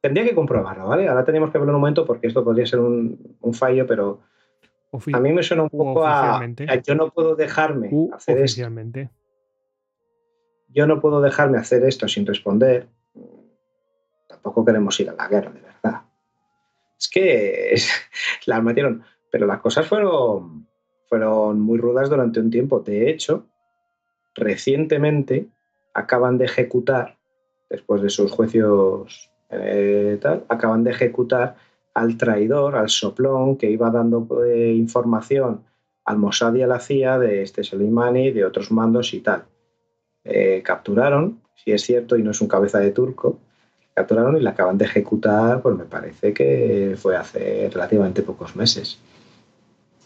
Tendría que comprobarlo, ¿vale? Ahora tenemos que verlo un momento porque esto podría ser un fallo, pero a mí me suena un poco a, yo no puedo dejarme hacer oficialmente. Esto. Yo no puedo dejarme hacer esto sin responder. Tampoco queremos ir a la guerra, de verdad. Es que la metieron, pero las cosas fueron, fueron muy rudas durante un tiempo. De hecho, recientemente acaban de ejecutar, después de sus juicios eh, tal, acaban de ejecutar al traidor, al soplón que iba dando eh, información al Mossad y a la CIA de este Soleimani, de otros mandos y tal. Eh, capturaron, si es cierto y no es un cabeza de turco, capturaron y la acaban de ejecutar, pues me parece que fue hace relativamente pocos meses.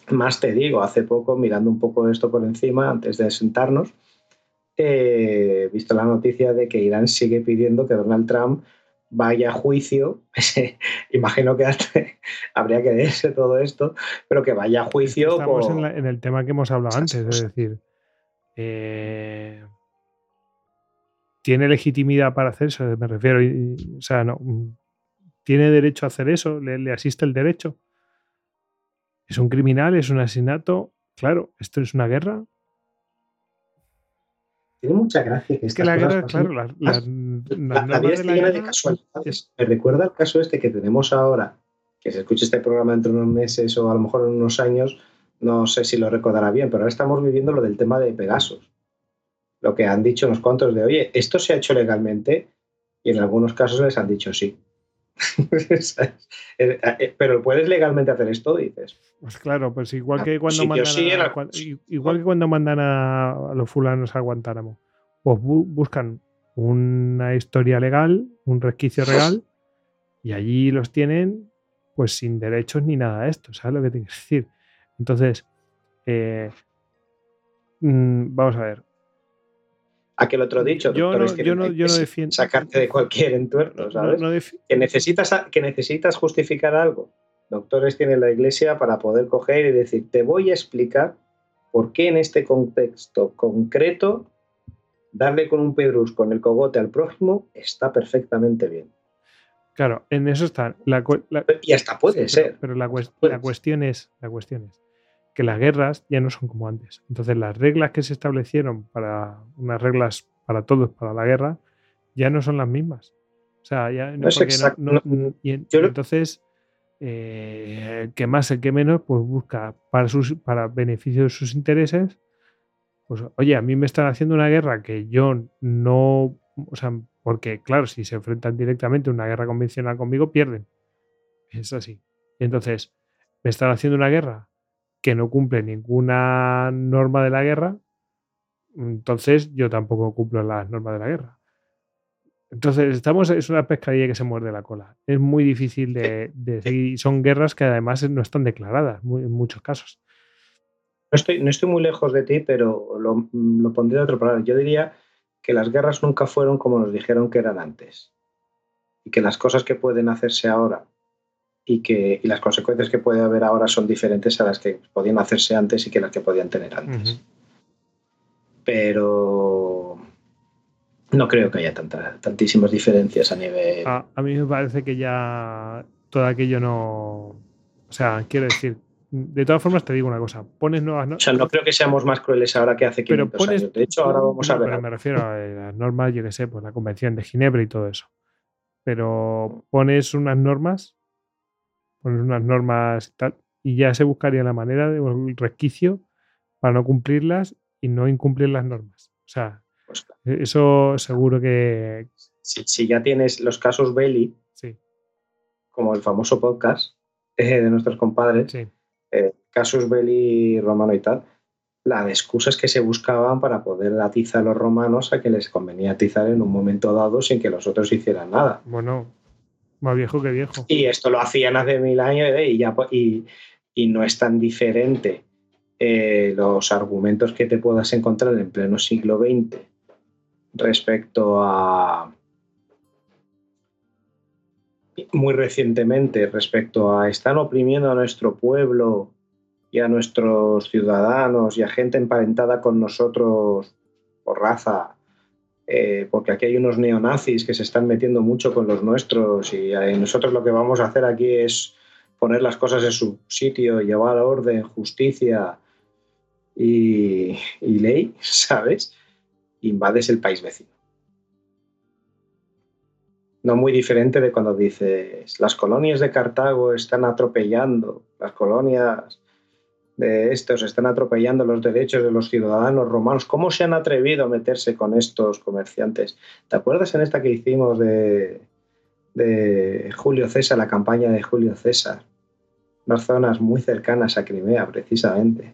Más te digo, hace poco, mirando un poco esto por encima, antes de sentarnos, he visto la noticia de que Irán sigue pidiendo que Donald Trump vaya juicio, imagino que habría que leerse todo esto, pero que vaya juicio. Estamos en, el tema que hemos hablado antes, es decir, eh, ¿tiene legitimidad para hacer eso? Me refiero, o sea, no, ¿tiene derecho a hacer eso? ¿Le, asiste el derecho? ¿Es un criminal? ¿Es un asesinato? Claro, esto es una guerra. Tiene mucha gracia. Que es que la guerra, claro, la, la, vida está llena de casualidades. Me recuerda el caso este que tenemos ahora, que se escuche este programa dentro de unos meses o a lo mejor en unos años, no sé si lo recordará bien, pero ahora estamos viviendo lo del tema de Pegasus. Lo que han dicho unos cuantos de, oye, esto se ha hecho legalmente y en algunos casos les han dicho sí. Pero puedes legalmente hacer esto, dices. Pues claro, pues igual que cuando mandan a, igual que cuando mandan a, los fulanos a Guantánamo, pues buscan una historia legal, un resquicio legal, y allí los tienen pues sin derechos ni nada de esto, ¿sabes lo que te quiero decir? Entonces, eh, mm, vamos a ver. Aquel otro dicho. Yo no, yo no, yo no defiendo. Sacarte de cualquier entorno, ¿sabes? que, necesitas, que necesitas justificar algo. Doctores tiene la iglesia para poder coger y decir, te voy a explicar por qué en este contexto concreto darle con un pedrusco en el cogote al prójimo está perfectamente bien. Claro, en eso está. La, y hasta puede ser. Pero, la, la, cuestión es, la cuestión es que las guerras ya no son como antes. Entonces las reglas que se establecieron para unas reglas para todos para la guerra ya no son las mismas. O sea, ya no, es exacto. y, entonces eh, el que más, el que menos, pues busca para sus para beneficio de sus intereses. Pues oye, a mí me están haciendo una guerra que yo no, o sea, porque claro, si se enfrentan directamente a una guerra convencional conmigo, pierden. Es así. Entonces, me están haciendo una guerra que no cumple ninguna norma de la guerra, entonces yo tampoco cumplo las normas de la guerra. Entonces, estamos, es una pescadilla que se muerde la cola. Es muy difícil de, seguir. Son guerras que además no están declaradas en muchos casos. No estoy, no estoy muy lejos de ti, pero lo, lo pondré de otro palabra. Yo diría que las guerras nunca fueron como nos dijeron que eran antes. Y que las cosas que pueden hacerse ahora y que las consecuencias que puede haber ahora son diferentes a las que podían hacerse antes y que las que podían tener antes. Pero no creo que haya tantísimas diferencias a nivel... A, mí me parece que ya todo aquello no... O sea, quiero decir, de todas formas te digo una cosa, pones nuevas normas... O sea, no creo que seamos más crueles ahora que hace 500 años. De hecho, ahora vamos a ver... me refiero a las normas, yo que sé, pues la Convención de Ginebra y todo eso. Pero pones unas normas poner unas normas y tal, y ya se buscaría la manera de un resquicio para no cumplirlas y no incumplir las normas. O sea, pues e-, eso seguro que... Si, ya tienes los casos Belli, sí. como el famoso podcast eh, de nuestros compadres, eh, casos Belli romano y tal, las excusas que se buscaban para poder atizar a los romanos a que les convenía atizar en un momento dado sin que los otros hicieran nada. Bueno, más viejo que viejo. Y esto lo hacían hace mil años ¿eh? y, ya, y, y no es tan diferente eh, los argumentos que te puedas encontrar en pleno siglo XX respecto a muy recientemente respecto a están oprimiendo a nuestro pueblo y a nuestros ciudadanos y a gente emparentada con nosotros por raza eh, porque aquí hay unos neonazis que se están metiendo mucho con los nuestros y eh, nosotros lo que vamos a hacer aquí es poner las cosas en su sitio, llevar orden, justicia y, ley, ¿sabes? Invades el país vecino. No muy diferente de cuando dices, las colonias de Cartago están atropellando, las colonias de estos, están atropellando los derechos de los ciudadanos romanos. ¿Cómo se han atrevido a meterse con estos comerciantes? ¿Te acuerdas en esta que hicimos de, de Julio César, la campaña de Julio César? Unas zonas muy cercanas a Crimea, precisamente.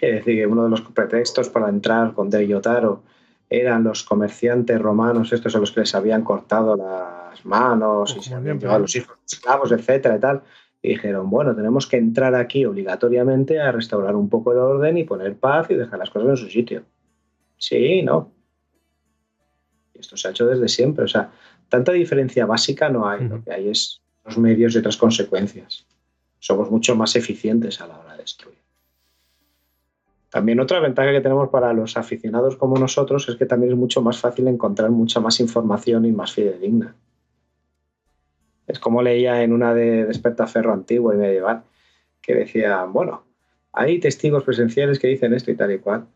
Es decir, que uno de los pretextos para entrar con Yotaro eran los comerciantes romanos, estos a los que les habían cortado las manos y se habían llevado los hijos esclavos, etcétera y tal y dijeron, bueno, tenemos que entrar aquí obligatoriamente a restaurar un poco el orden y poner paz y dejar las cosas en su sitio. Sí, no. Y esto se ha hecho desde siempre. O sea, tanta diferencia básica no hay. Lo que hay es los medios y otras consecuencias. Somos mucho más eficientes a la hora de destruir. También otra ventaja que tenemos para los aficionados como nosotros es que también es mucho más fácil encontrar mucha más información y más fidedigna. Es como leía en una de Despertaferro antiguo y medieval, que decía, bueno, hay testigos presenciales que dicen esto y tal y cual.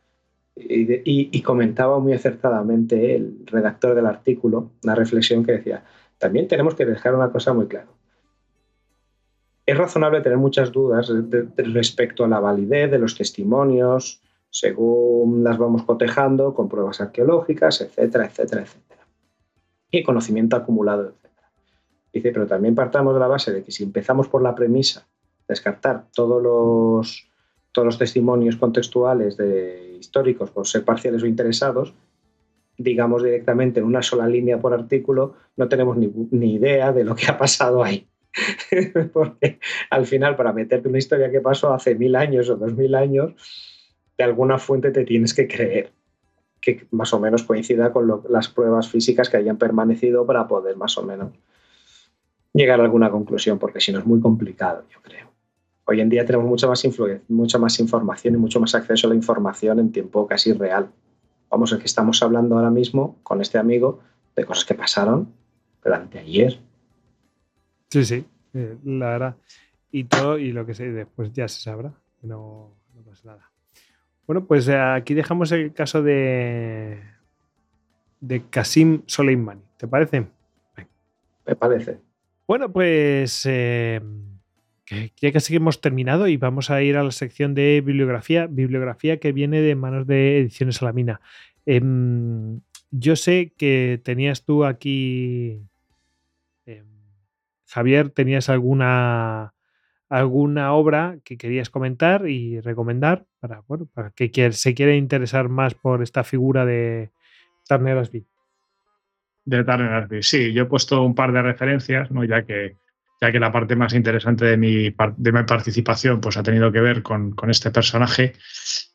Y, comentaba muy acertadamente el redactor del artículo una reflexión que decía, también tenemos que dejar una cosa muy clara. Es razonable tener muchas dudas respecto a la validez de los testimonios, según las vamos cotejando con pruebas arqueológicas, etcétera, etcétera, etcétera. Y conocimiento acumulado, Dice, pero también partamos de la base de que si empezamos por la premisa, descartar todos los, todos los testimonios contextuales de históricos por ser parciales o interesados, digamos directamente en una sola línea por artículo, no tenemos ni, ni idea de lo que ha pasado ahí. Porque al final, para meterte una historia que pasó hace mil años o dos mil años, de alguna fuente te tienes que creer que más o menos coincida con las pruebas físicas que hayan permanecido para poder más o menos llegar a alguna conclusión, porque si no es muy complicado, yo creo. Hoy en día tenemos mucha más influencia, mucha más información y mucho más acceso a la información en tiempo casi real. Vamos, el que estamos hablando ahora mismo con este amigo de cosas que pasaron durante ayer. Sí, sí, eh, la verdad. Y todo, y lo que sé, después ya se sabrá. No, no pasa nada. Bueno, pues eh, aquí dejamos el caso de, de Kasim Soleimani. ¿Te parece? Me parece. Bueno, pues eh, ya casi hemos terminado y vamos a ir a la sección de bibliografía, bibliografía que viene de manos de Ediciones Salamina. Em, yo sé que tenías tú aquí, em, Javier, tenías alguna alguna obra que querías comentar y recomendar para, bueno, para que se quiera interesar más por esta figura de Turner Ashby de Turner Sí, yo he puesto un par de referencias, ¿no? ya, que, ya que la parte más interesante de mi, de mi participación pues, ha tenido que ver con, con este personaje.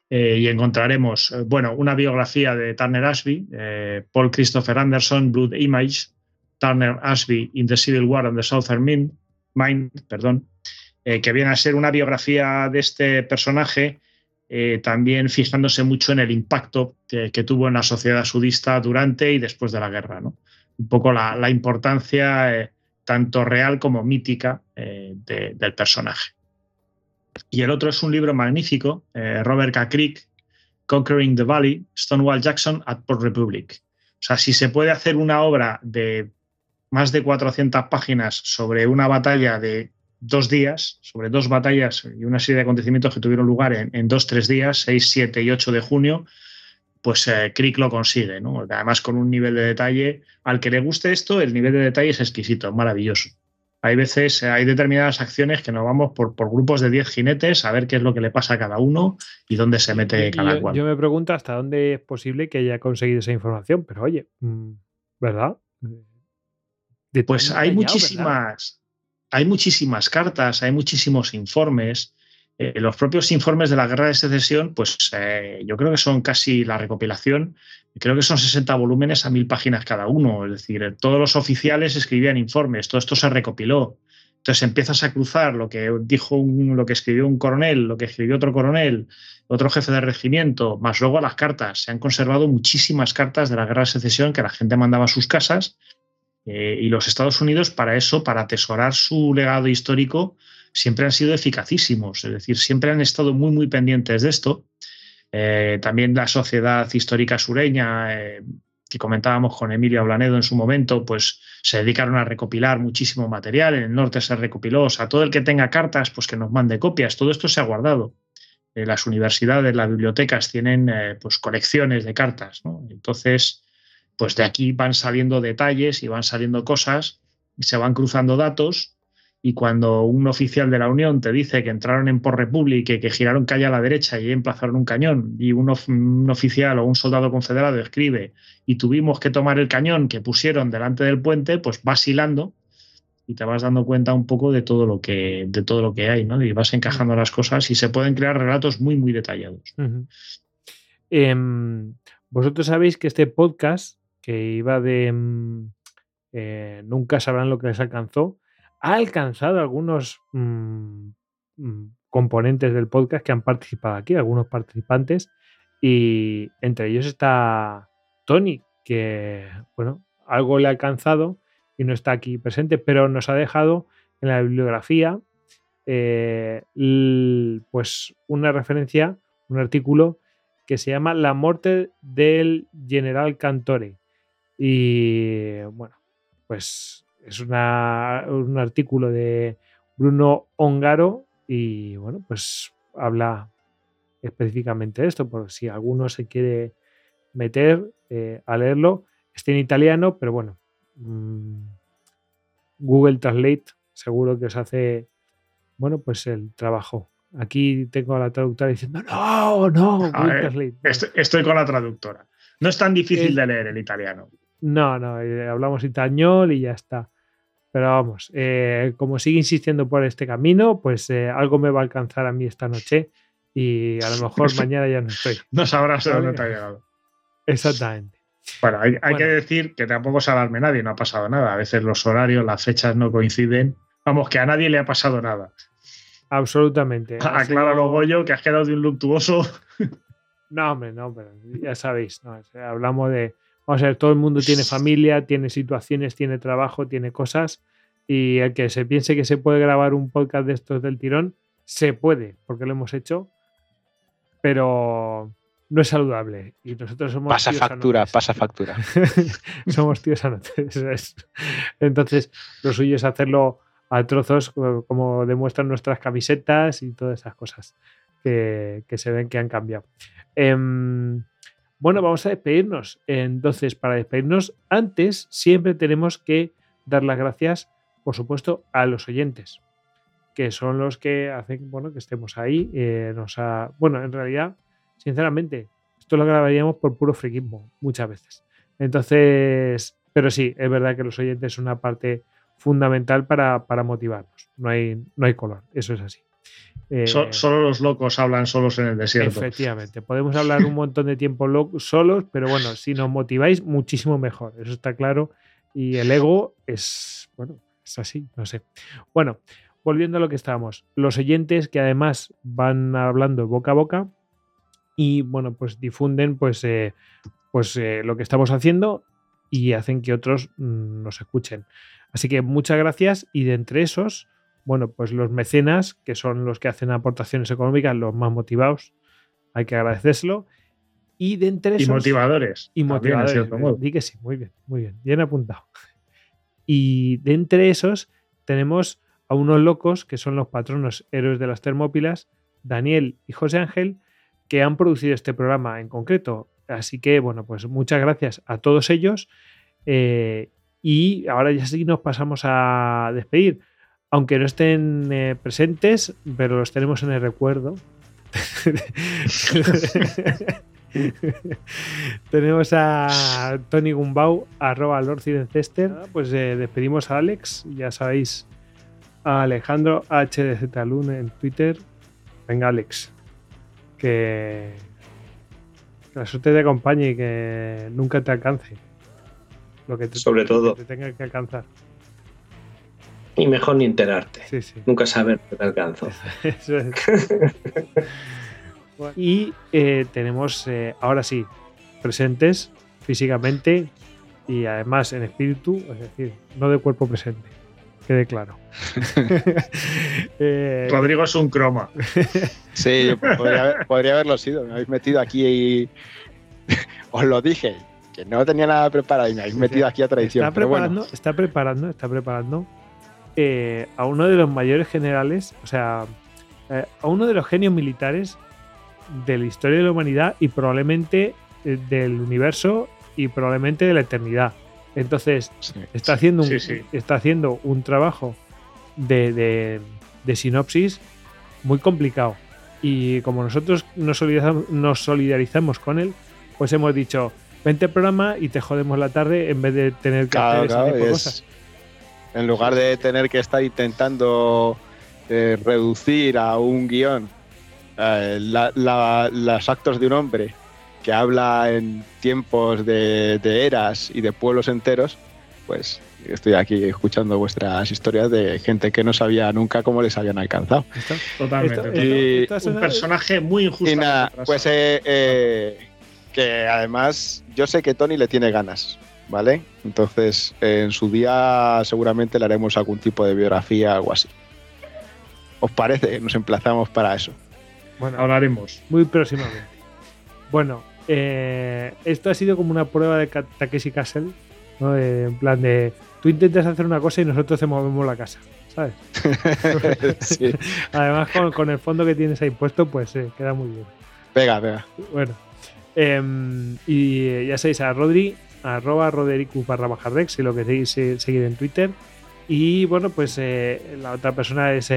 Eh, y encontraremos, eh, bueno, una biografía de Turner Ashby, eh, Paul Christopher Anderson, Blood Image, Turner Ashby in the Civil War on the Southern Mind perdón, que viene a ser una biografía de este personaje eh, también fijándose mucho en el impacto que, tuvo en la sociedad sudista durante y después de la guerra. ¿no? Un poco la, importancia eh, tanto real como mítica eh, del personaje. Y el otro es un libro magnífico, Robert K. Crick, Conquering the Valley, Stonewall Jackson at Port Republic. O sea, si se puede hacer una obra de más de 400 páginas sobre una batalla de dos días, sobre dos batallas y una serie de acontecimientos que tuvieron lugar en, dos, tres días, 6, 7 y 8 de junio, pues eh, Crick lo consigue, ¿no? Además con un nivel de detalle, al que le guste esto, el nivel de detalle es exquisito, maravilloso. Hay veces, hay determinadas acciones que nos vamos por, por grupos de 10 jinetes a ver qué es lo que le pasa a cada uno y dónde se mete cada cual. Yo me pregunto hasta dónde es posible que haya conseguido esa información, pero oye, mm, ¿verdad? pues hay muchísimas, hay muchísimas cartas, hay muchísimos informes. Eh, los propios informes de la guerra de secesión, pues eh, yo creo que son casi la recopilación, creo que son 60 volúmenes a mil páginas cada uno. Es decir, todos los oficiales escribían informes, todo esto se recopiló. Entonces empiezas a cruzar lo que dijo lo que escribió un coronel, lo que escribió otro coronel, otro jefe de regimiento, más luego las cartas. Se han conservado muchísimas cartas de la guerra de secesión que la gente mandaba a sus casas eh, y los Estados Unidos para eso, para atesorar su legado histórico, siempre han sido eficacísimos, es decir, siempre han estado muy, muy pendientes de esto. Eh, también la sociedad histórica sureña, eh, que comentábamos con Emilio Blanedo en su momento, pues se dedicaron a recopilar muchísimo material, en el norte se recopiló, o sea, todo el que tenga cartas, pues que nos mande copias, todo esto se ha guardado. las universidades, las bibliotecas tienen pues colecciones de cartas. Entonces, pues de aquí van saliendo detalles y van saliendo cosas y se van cruzando datos y cuando un oficial de la Unión te dice que entraron en Port Republic y que giraron calle a la derecha y emplazaron un cañón y un, oficial o un soldado confederado escribe y tuvimos que tomar el cañón que pusieron delante del puente, pues vas hilando y te vas dando cuenta un poco de todo lo que, de todo lo que hay, ¿no? Y vas encajando las cosas y se pueden crear relatos muy, muy detallados. Em, vosotros sabéis que este podcast que iba de mm, eh, nunca sabrán lo que les alcanzó, ha alcanzado algunos mm, mm, componentes del podcast que han participado aquí, algunos participantes, y entre ellos está Tony, que, bueno, algo le ha alcanzado y no está aquí presente, pero nos ha dejado en la bibliografía eh, pues una referencia, un artículo que se llama La muerte del general Cantore, y bueno, pues es un artículo de Bruno Ongaro y bueno, pues habla específicamente de esto, por si alguno se quiere meter eh, a leerlo. Está en italiano, pero bueno, mm, Google Translate seguro que os hace, bueno, pues el trabajo. Aquí tengo a la traductora diciendo, no, no, Google Translate. Estoy, con la traductora. No es tan difícil de leer el italiano. No, no, eh, hablamos español y ya está. Pero vamos, eh, como sigue insistiendo por este camino, pues eh, algo me va a alcanzar a mí esta noche y a lo mejor mañana ya no estoy. No sabrás de dónde te ha llegado. Exactamente. Bueno, hay, que decir que tampoco se alarme nadie, no ha pasado nada. A veces los horarios, las fechas no coinciden. Vamos, que a nadie le ha pasado nada. Absolutamente. Acláralo, Goyo, que has quedado de un luctuoso. No, hombre, no, pero ya sabéis, hablamos de. Vamos a ver, todo el mundo tiene familia, tiene situaciones, tiene trabajo, tiene cosas. Y el que se piense que se puede grabar un podcast de estos del tirón, se puede, porque lo hemos hecho. Pero no es saludable. Y nosotros somos. Pasa factura, pasa factura. somos tíos anotes. Entonces, lo suyo es hacerlo a trozos, como demuestran nuestras camisetas y todas esas cosas que, se ven que han cambiado. Em, bueno, vamos a despedirnos. Entonces, para despedirnos, antes siempre tenemos que dar las gracias, por supuesto, a los oyentes, que son los que hacen bueno, que estemos ahí. Eh, nos bueno, en realidad sinceramente, esto lo grabaríamos por puro friquismo muchas veces. Entonces, pero sí, es verdad que los oyentes son una parte fundamental para, motivarnos. No hay, no hay color, eso es así. Eh, solo los locos hablan solos en el desierto. Efectivamente, podemos hablar un montón de tiempo solos, pero bueno, si nos motiváis, muchísimo mejor, eso está claro. Y el ego es, bueno, es así, no sé. Bueno, volviendo a lo que estábamos, los oyentes que además van hablando boca a boca, y bueno, pues difunden pues, eh, pues eh, lo que estamos haciendo y hacen que otros mm, nos escuchen. Así que muchas gracias y de entre esos, bueno, pues los mecenas, que son los que hacen aportaciones económicas, los más motivados, hay que agradecérselo. Y de entre esos... Y motivadores. Y motivadores. Di que sí, muy bien, muy bien, bien apuntado. Y de entre esos tenemos a unos locos que son los patronos héroes de las Termópilas, Daniel y José Ángel, que han producido este programa en concreto. Así que, bueno, pues muchas gracias a todos ellos. Eh, y ahora ya sí nos pasamos a despedir. Aunque no estén eh, presentes, pero los tenemos en el recuerdo. tenemos a Tony Gumbau, arroba Lord Pues eh, despedimos a Alex, ya sabéis, a Alejandro HDZ Lune en Twitter. Venga, Alex que, la suerte te acompañe y que nunca te alcance. Lo que te, Sobre todo. te tenga que alcanzar. Y mejor ni enterarte. Nunca saber que te alcanzo. y eh, tenemos, eh, ahora sí, presentes físicamente y además en espíritu, es decir, no de cuerpo presente quede claro. Eh, Rodrigo es un croma. sí, podría, haberlo sido. Me habéis metido aquí y os lo dije, que no tenía nada preparado y me habéis metido aquí a traición. Está preparando, está preparando, está preparando eh, a uno de los mayores generales, o sea, eh, a uno de los genios militares de la historia de la humanidad y probablemente del universo y probablemente de la eternidad. Entonces, está, haciendo un, está haciendo un trabajo de, sinopsis muy complicado. Y como nosotros nos solidarizamos, nos solidarizamos, con él, pues hemos dicho, vente al programa y te jodemos la tarde en vez de tener que hacer cosas. En lugar de tener que estar intentando eh, reducir a un guion eh, los actos de un hombre que habla en tiempos de, eras y de pueblos enteros, pues estoy aquí escuchando vuestras historias de gente que no sabía nunca cómo les habían alcanzado. Totalmente. un personaje muy injusto. Y nada, pues eh, eh, que además yo sé que Tony le tiene ganas, ¿vale? Entonces en su día seguramente le haremos algún tipo de biografía, algo así. ¿Os parece? Nos emplazamos para eso. Bueno, hablaremos. Muy próximamente. Bueno, eh, esto ha sido como una prueba de Takeshi Castle, ¿no? en plan de tú intentas hacer una cosa y nosotros te movemos la casa, ¿sabes? Además, con, el fondo que tienes ahí puesto, pues eh, queda muy bien. Pega, pega. Bueno, em, y ya sabéis, a Rodri, arroba Rodericu barra bajardex, si lo queréis seguir en Twitter. Y bueno, pues eh, la otra persona es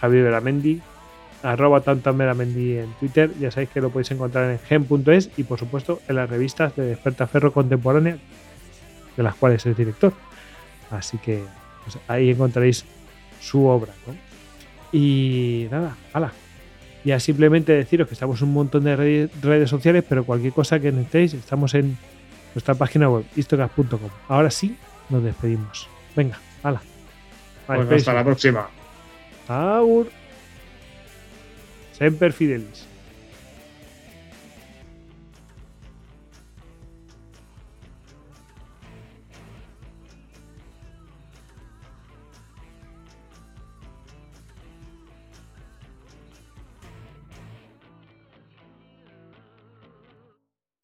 Javier Veramendi, arroba tanto en Twitter. Ya sabéis que lo podéis encontrar en gen.es y por supuesto en las revistas de Ferro Contemporánea, de las cuales es director. Así que pues, ahí encontraréis su obra. Y nada, hala. Ya simplemente deciros que estamos en un montón de re- redes sociales, pero cualquier cosa que necesitéis, estamos en nuestra página web, istocas.com. Ahora sí, nos despedimos. Venga, hala. Pues hasta la próxima. Agur. Semper Fidelis.